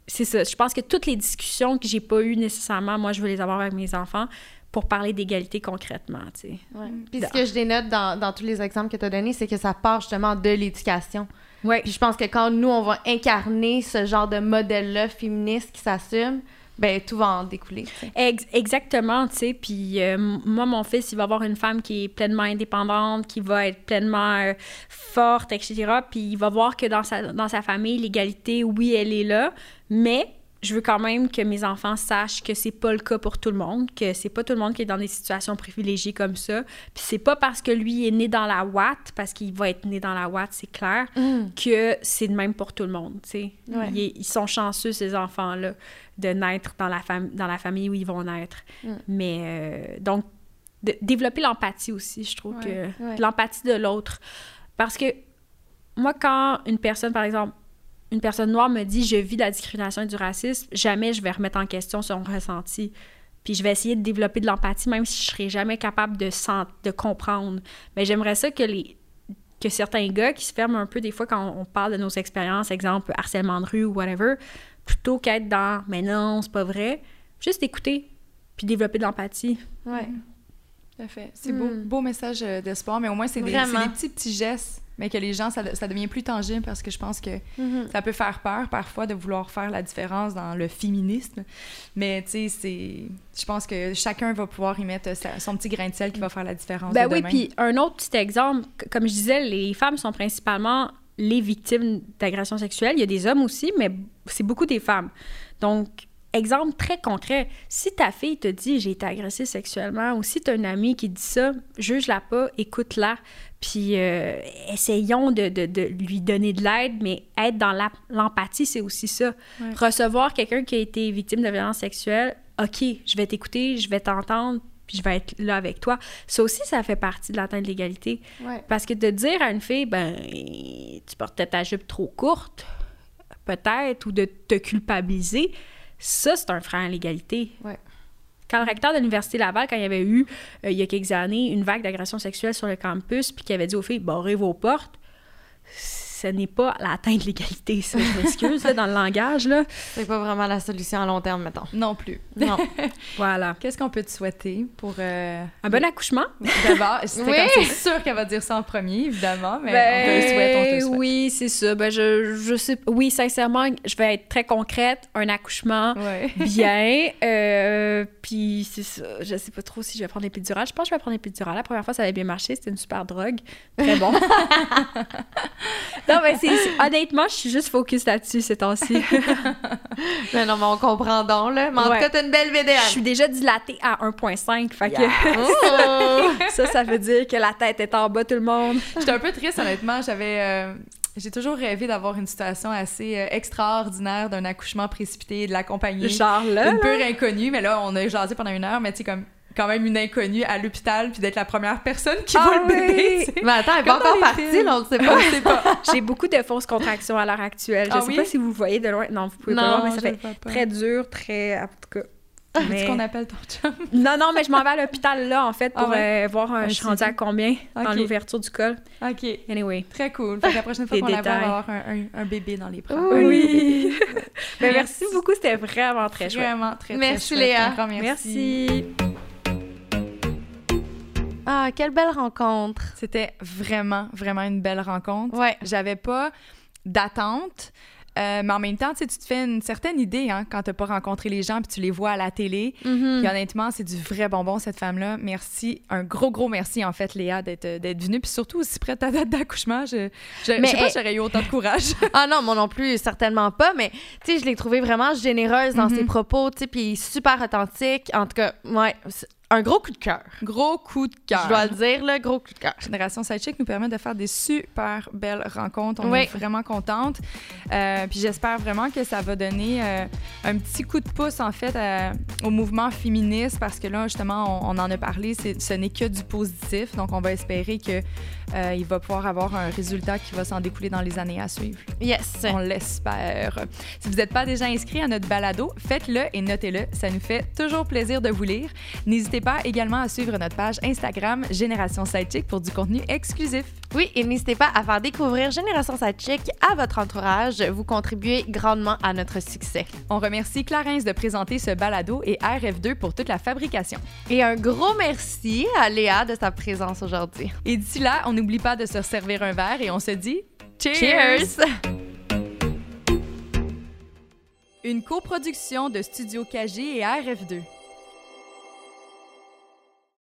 Speaker 3: C'est ça. Je pense que toutes les discussions que j'ai pas eues nécessairement, moi, je veux les avoir avec mes enfants pour parler d'égalité concrètement, tu sais.
Speaker 1: Ouais.
Speaker 2: Mm.
Speaker 1: Puis ce que je dénote dans, dans tous les exemples que tu as donnés, c'est que ça part justement de l'éducation.
Speaker 3: Ouais.
Speaker 1: Puis je pense que quand nous, on va incarner ce genre de modèle-là féministe qui s'assume, ben tout va en découler.
Speaker 3: exactement, tu sais. Puis euh, moi, mon fils, il va avoir une femme qui est pleinement indépendante, qui va être pleinement euh, forte, etc. Puis il va voir que dans sa, dans sa famille, l'égalité, oui, elle est là, mais je veux quand même que mes enfants sachent que c'est pas le cas pour tout le monde, que c'est pas tout le monde qui est dans des situations privilégiées comme ça. Puis c'est pas parce que lui est né dans la Watt, parce qu'il va être né dans la Watt, c'est clair, que c'est de même pour tout le monde, tu sais.
Speaker 1: Ouais.
Speaker 3: Ils sont chanceux, ces enfants-là, de naître dans la, dans la famille où ils vont naître.
Speaker 1: Mm.
Speaker 3: Mais euh, donc, de- développer l'empathie aussi, je trouve
Speaker 2: Ouais,
Speaker 3: que
Speaker 1: ouais.
Speaker 3: l'empathie de l'autre. Parce que moi, quand une personne, par exemple, une personne noire me dit je vis de la discrimination et du racisme, jamais je vais remettre en question son ressenti. Puis je vais essayer de développer de l'empathie, même si je serai jamais capable de, sent- de comprendre. Mais j'aimerais ça que les que certains gars qui se ferment un peu des fois quand on parle de nos expériences, exemple harcèlement de rue ou whatever, plutôt qu'être dans mais non, c'est pas vrai, juste écouter puis développer de l'empathie.
Speaker 1: Ouais.
Speaker 2: Tout à fait. C'est
Speaker 1: Mm.
Speaker 2: beau, beau message euh, d'espoir, mais au moins, c'est des,
Speaker 1: Vraiment.
Speaker 2: c'est des petits, petits gestes mais que les gens, ça, ça devient plus tangible parce que je pense que
Speaker 1: Mhm.
Speaker 2: ça peut faire peur parfois de vouloir faire la différence dans le féminisme. Mais tu sais, c'est... Je pense que chacun va pouvoir y mettre sa- son petit grain de sel qui va faire la différence
Speaker 3: Ben
Speaker 2: de
Speaker 3: oui, puis un autre petit exemple, comme je disais, les femmes sont principalement les victimes d'agressions sexuelles. Il y a des hommes aussi, mais c'est beaucoup des femmes. Donc, exemple très concret, si ta fille te dit j'ai été agressée sexuellement, ou si tu as une amie qui dit ça, juge-la pas, écoute-la, puis euh, essayons de, de- de lui donner de l'aide, mais être dans l'empathie, c'est aussi ça.
Speaker 2: Ouais.
Speaker 3: Recevoir quelqu'un qui a été victime de violence sexuelle, OK, je vais t'écouter, je vais t'entendre, puis je vais être là avec toi. Ça aussi, ça fait partie de l'atteinte de l'égalité.
Speaker 1: Ouais.
Speaker 3: Parce que de dire à une fille, ben, tu portais ta jupe trop courte, peut-être, ou de te culpabiliser, ça, c'est un frein à l'égalité.
Speaker 1: Ouais.
Speaker 3: Quand le recteur de l'Université Laval, quand il y avait eu, euh, il y a quelques années, une vague d'agression sexuelle sur le campus, puis qu'il avait dit aux filles, barrez vos portes, ce n'est pas l'atteinte de l'égalité, ça, je m'excuse, là, dans le langage, là.
Speaker 1: C'est pas vraiment la solution à long terme, mettons.
Speaker 2: Non plus.
Speaker 1: Non.
Speaker 3: Voilà.
Speaker 2: Qu'est-ce qu'on peut te souhaiter pour... euh,
Speaker 3: Un bon accouchement?
Speaker 2: D'abord, c'était
Speaker 1: Oui.
Speaker 2: c'est sûr qu'elle va dire ça en premier, évidemment, mais
Speaker 3: Ben,
Speaker 2: on te le souhaite, on te le souhaite.
Speaker 3: Oui, c'est ça. Ben, je, je sais. Oui, sincèrement, je vais être très concrète. Un accouchement
Speaker 2: Ouais.
Speaker 3: bien. euh, puis c'est ça. Je sais pas trop si je vais prendre l'épidurale. Je pense que je vais prendre l'épidurale. La première fois, ça avait bien marché. C'était une super drogue. Très bon. non, mais c'est, c'est- honnêtement, je suis juste focus là-dessus ces temps-ci.
Speaker 1: mais non, mais on comprend donc, là. Mais en
Speaker 3: Ouais.
Speaker 1: tout cas, t'as une belle VDN.
Speaker 3: Je suis déjà dilatée à 1.5. Fait que
Speaker 1: Oh!
Speaker 3: ça, ça veut dire que la tête est en bas, tout le monde.
Speaker 2: J'étais un peu triste, honnêtement. J'avais... euh, J'ai toujours rêvé d'avoir une situation assez euh, extraordinaire d'un accouchement précipité et de l'accompagner.
Speaker 3: Genre là.
Speaker 2: Une pure inconnue, mais là, on a jasé pendant une heure, mais tu sais, comme quand même une inconnue à l'hôpital, puis d'être la première personne qui
Speaker 3: Ah
Speaker 2: voit le bébé,
Speaker 1: mais attends, elle est pas encore partie, là, on le sait pas.
Speaker 2: Pas.
Speaker 3: J'ai beaucoup de fausses contractions à l'heure actuelle. Je
Speaker 2: Ah
Speaker 3: sais
Speaker 2: oui?
Speaker 3: pas si vous voyez de loin. Non, vous pouvez pas voir, mais ça
Speaker 2: je
Speaker 3: fait très dur, très. En tout cas.
Speaker 2: C'est
Speaker 3: Mais-
Speaker 2: ce qu'on appelle ton chum.
Speaker 3: Non, non, mais je m'en vais à l'hôpital là, en fait,
Speaker 2: Ah
Speaker 3: pour
Speaker 2: ouais?
Speaker 3: euh, voir
Speaker 2: Un
Speaker 3: je suis rendue à combien dans l'ouverture du col.
Speaker 2: OK.
Speaker 3: Anyway.
Speaker 2: Très cool. Fait que la prochaine fois qu'on la voit, on va
Speaker 3: détails.
Speaker 2: avoir un, un- un bébé dans les bras.
Speaker 3: Oui. Ben, merci
Speaker 2: Merci.
Speaker 3: beaucoup, c'était vraiment très chouette.
Speaker 2: Vraiment très, très
Speaker 1: Merci,
Speaker 2: chouette.
Speaker 1: Léa.
Speaker 2: Un grand merci.
Speaker 3: Merci.
Speaker 1: Ah, quelle belle rencontre.
Speaker 2: C'était vraiment, vraiment une belle rencontre.
Speaker 1: Ouais.
Speaker 2: J'avais pas d'attente, euh, mais en même temps, tu sais, tu te fais une certaine idée hein, quand t'as pas rencontré les gens puis tu les vois à la télé.
Speaker 1: Mhm.
Speaker 2: Puis honnêtement, c'est du vrai bonbon, cette femme-là. Merci. Un gros, gros merci, en fait, Léa, d'être d'être venue. Puis surtout aussi près de ta date d'accouchement. Je, je, je sais pas
Speaker 1: elle-
Speaker 2: si j'aurais eu autant de courage.
Speaker 1: Ah non, moi non plus, certainement pas, mais tu sais, je l'ai trouvée vraiment généreuse dans
Speaker 2: Mhm.
Speaker 1: ses propos, tu sais, puis super authentique. En tout cas, ouais, un gros coup de cœur.
Speaker 2: gros coup de cœur.
Speaker 1: Je dois le dire, là, gros coup de cœur.
Speaker 2: Génération Sidechick nous permet de faire des super belles rencontres. On
Speaker 1: Oui.
Speaker 2: est vraiment contente. Euh, puis j'espère vraiment que ça va donner euh, un petit coup de pouce, en fait, à- au mouvement féministe parce que là, justement, on, on en a parlé, ce n'est que du positif. Donc, on va espérer que euh, il va pouvoir avoir un résultat qui va s'en découler dans les années à suivre.
Speaker 1: Yes.
Speaker 2: On l'espère. Si vous n'êtes pas déjà inscrit à notre balado, faites-le et notez-le. Ça nous fait toujours plaisir de vous lire. N'hésitez pas également à suivre notre page Instagram Génération Sidechick pour du contenu exclusif.
Speaker 1: Oui, et n'hésitez pas à faire découvrir Génération Sidechick à votre entourage. Vous contribuez grandement à notre succès.
Speaker 2: On remercie Clarence de présenter ce balado et RF2 pour toute la fabrication.
Speaker 1: Et un gros merci à Léa de sa présence aujourd'hui.
Speaker 2: Et d'ici là, on n'oublie pas de se servir un verre et on se dit Cheers!
Speaker 1: Cheers!
Speaker 2: Une coproduction de Studio KG et RF2.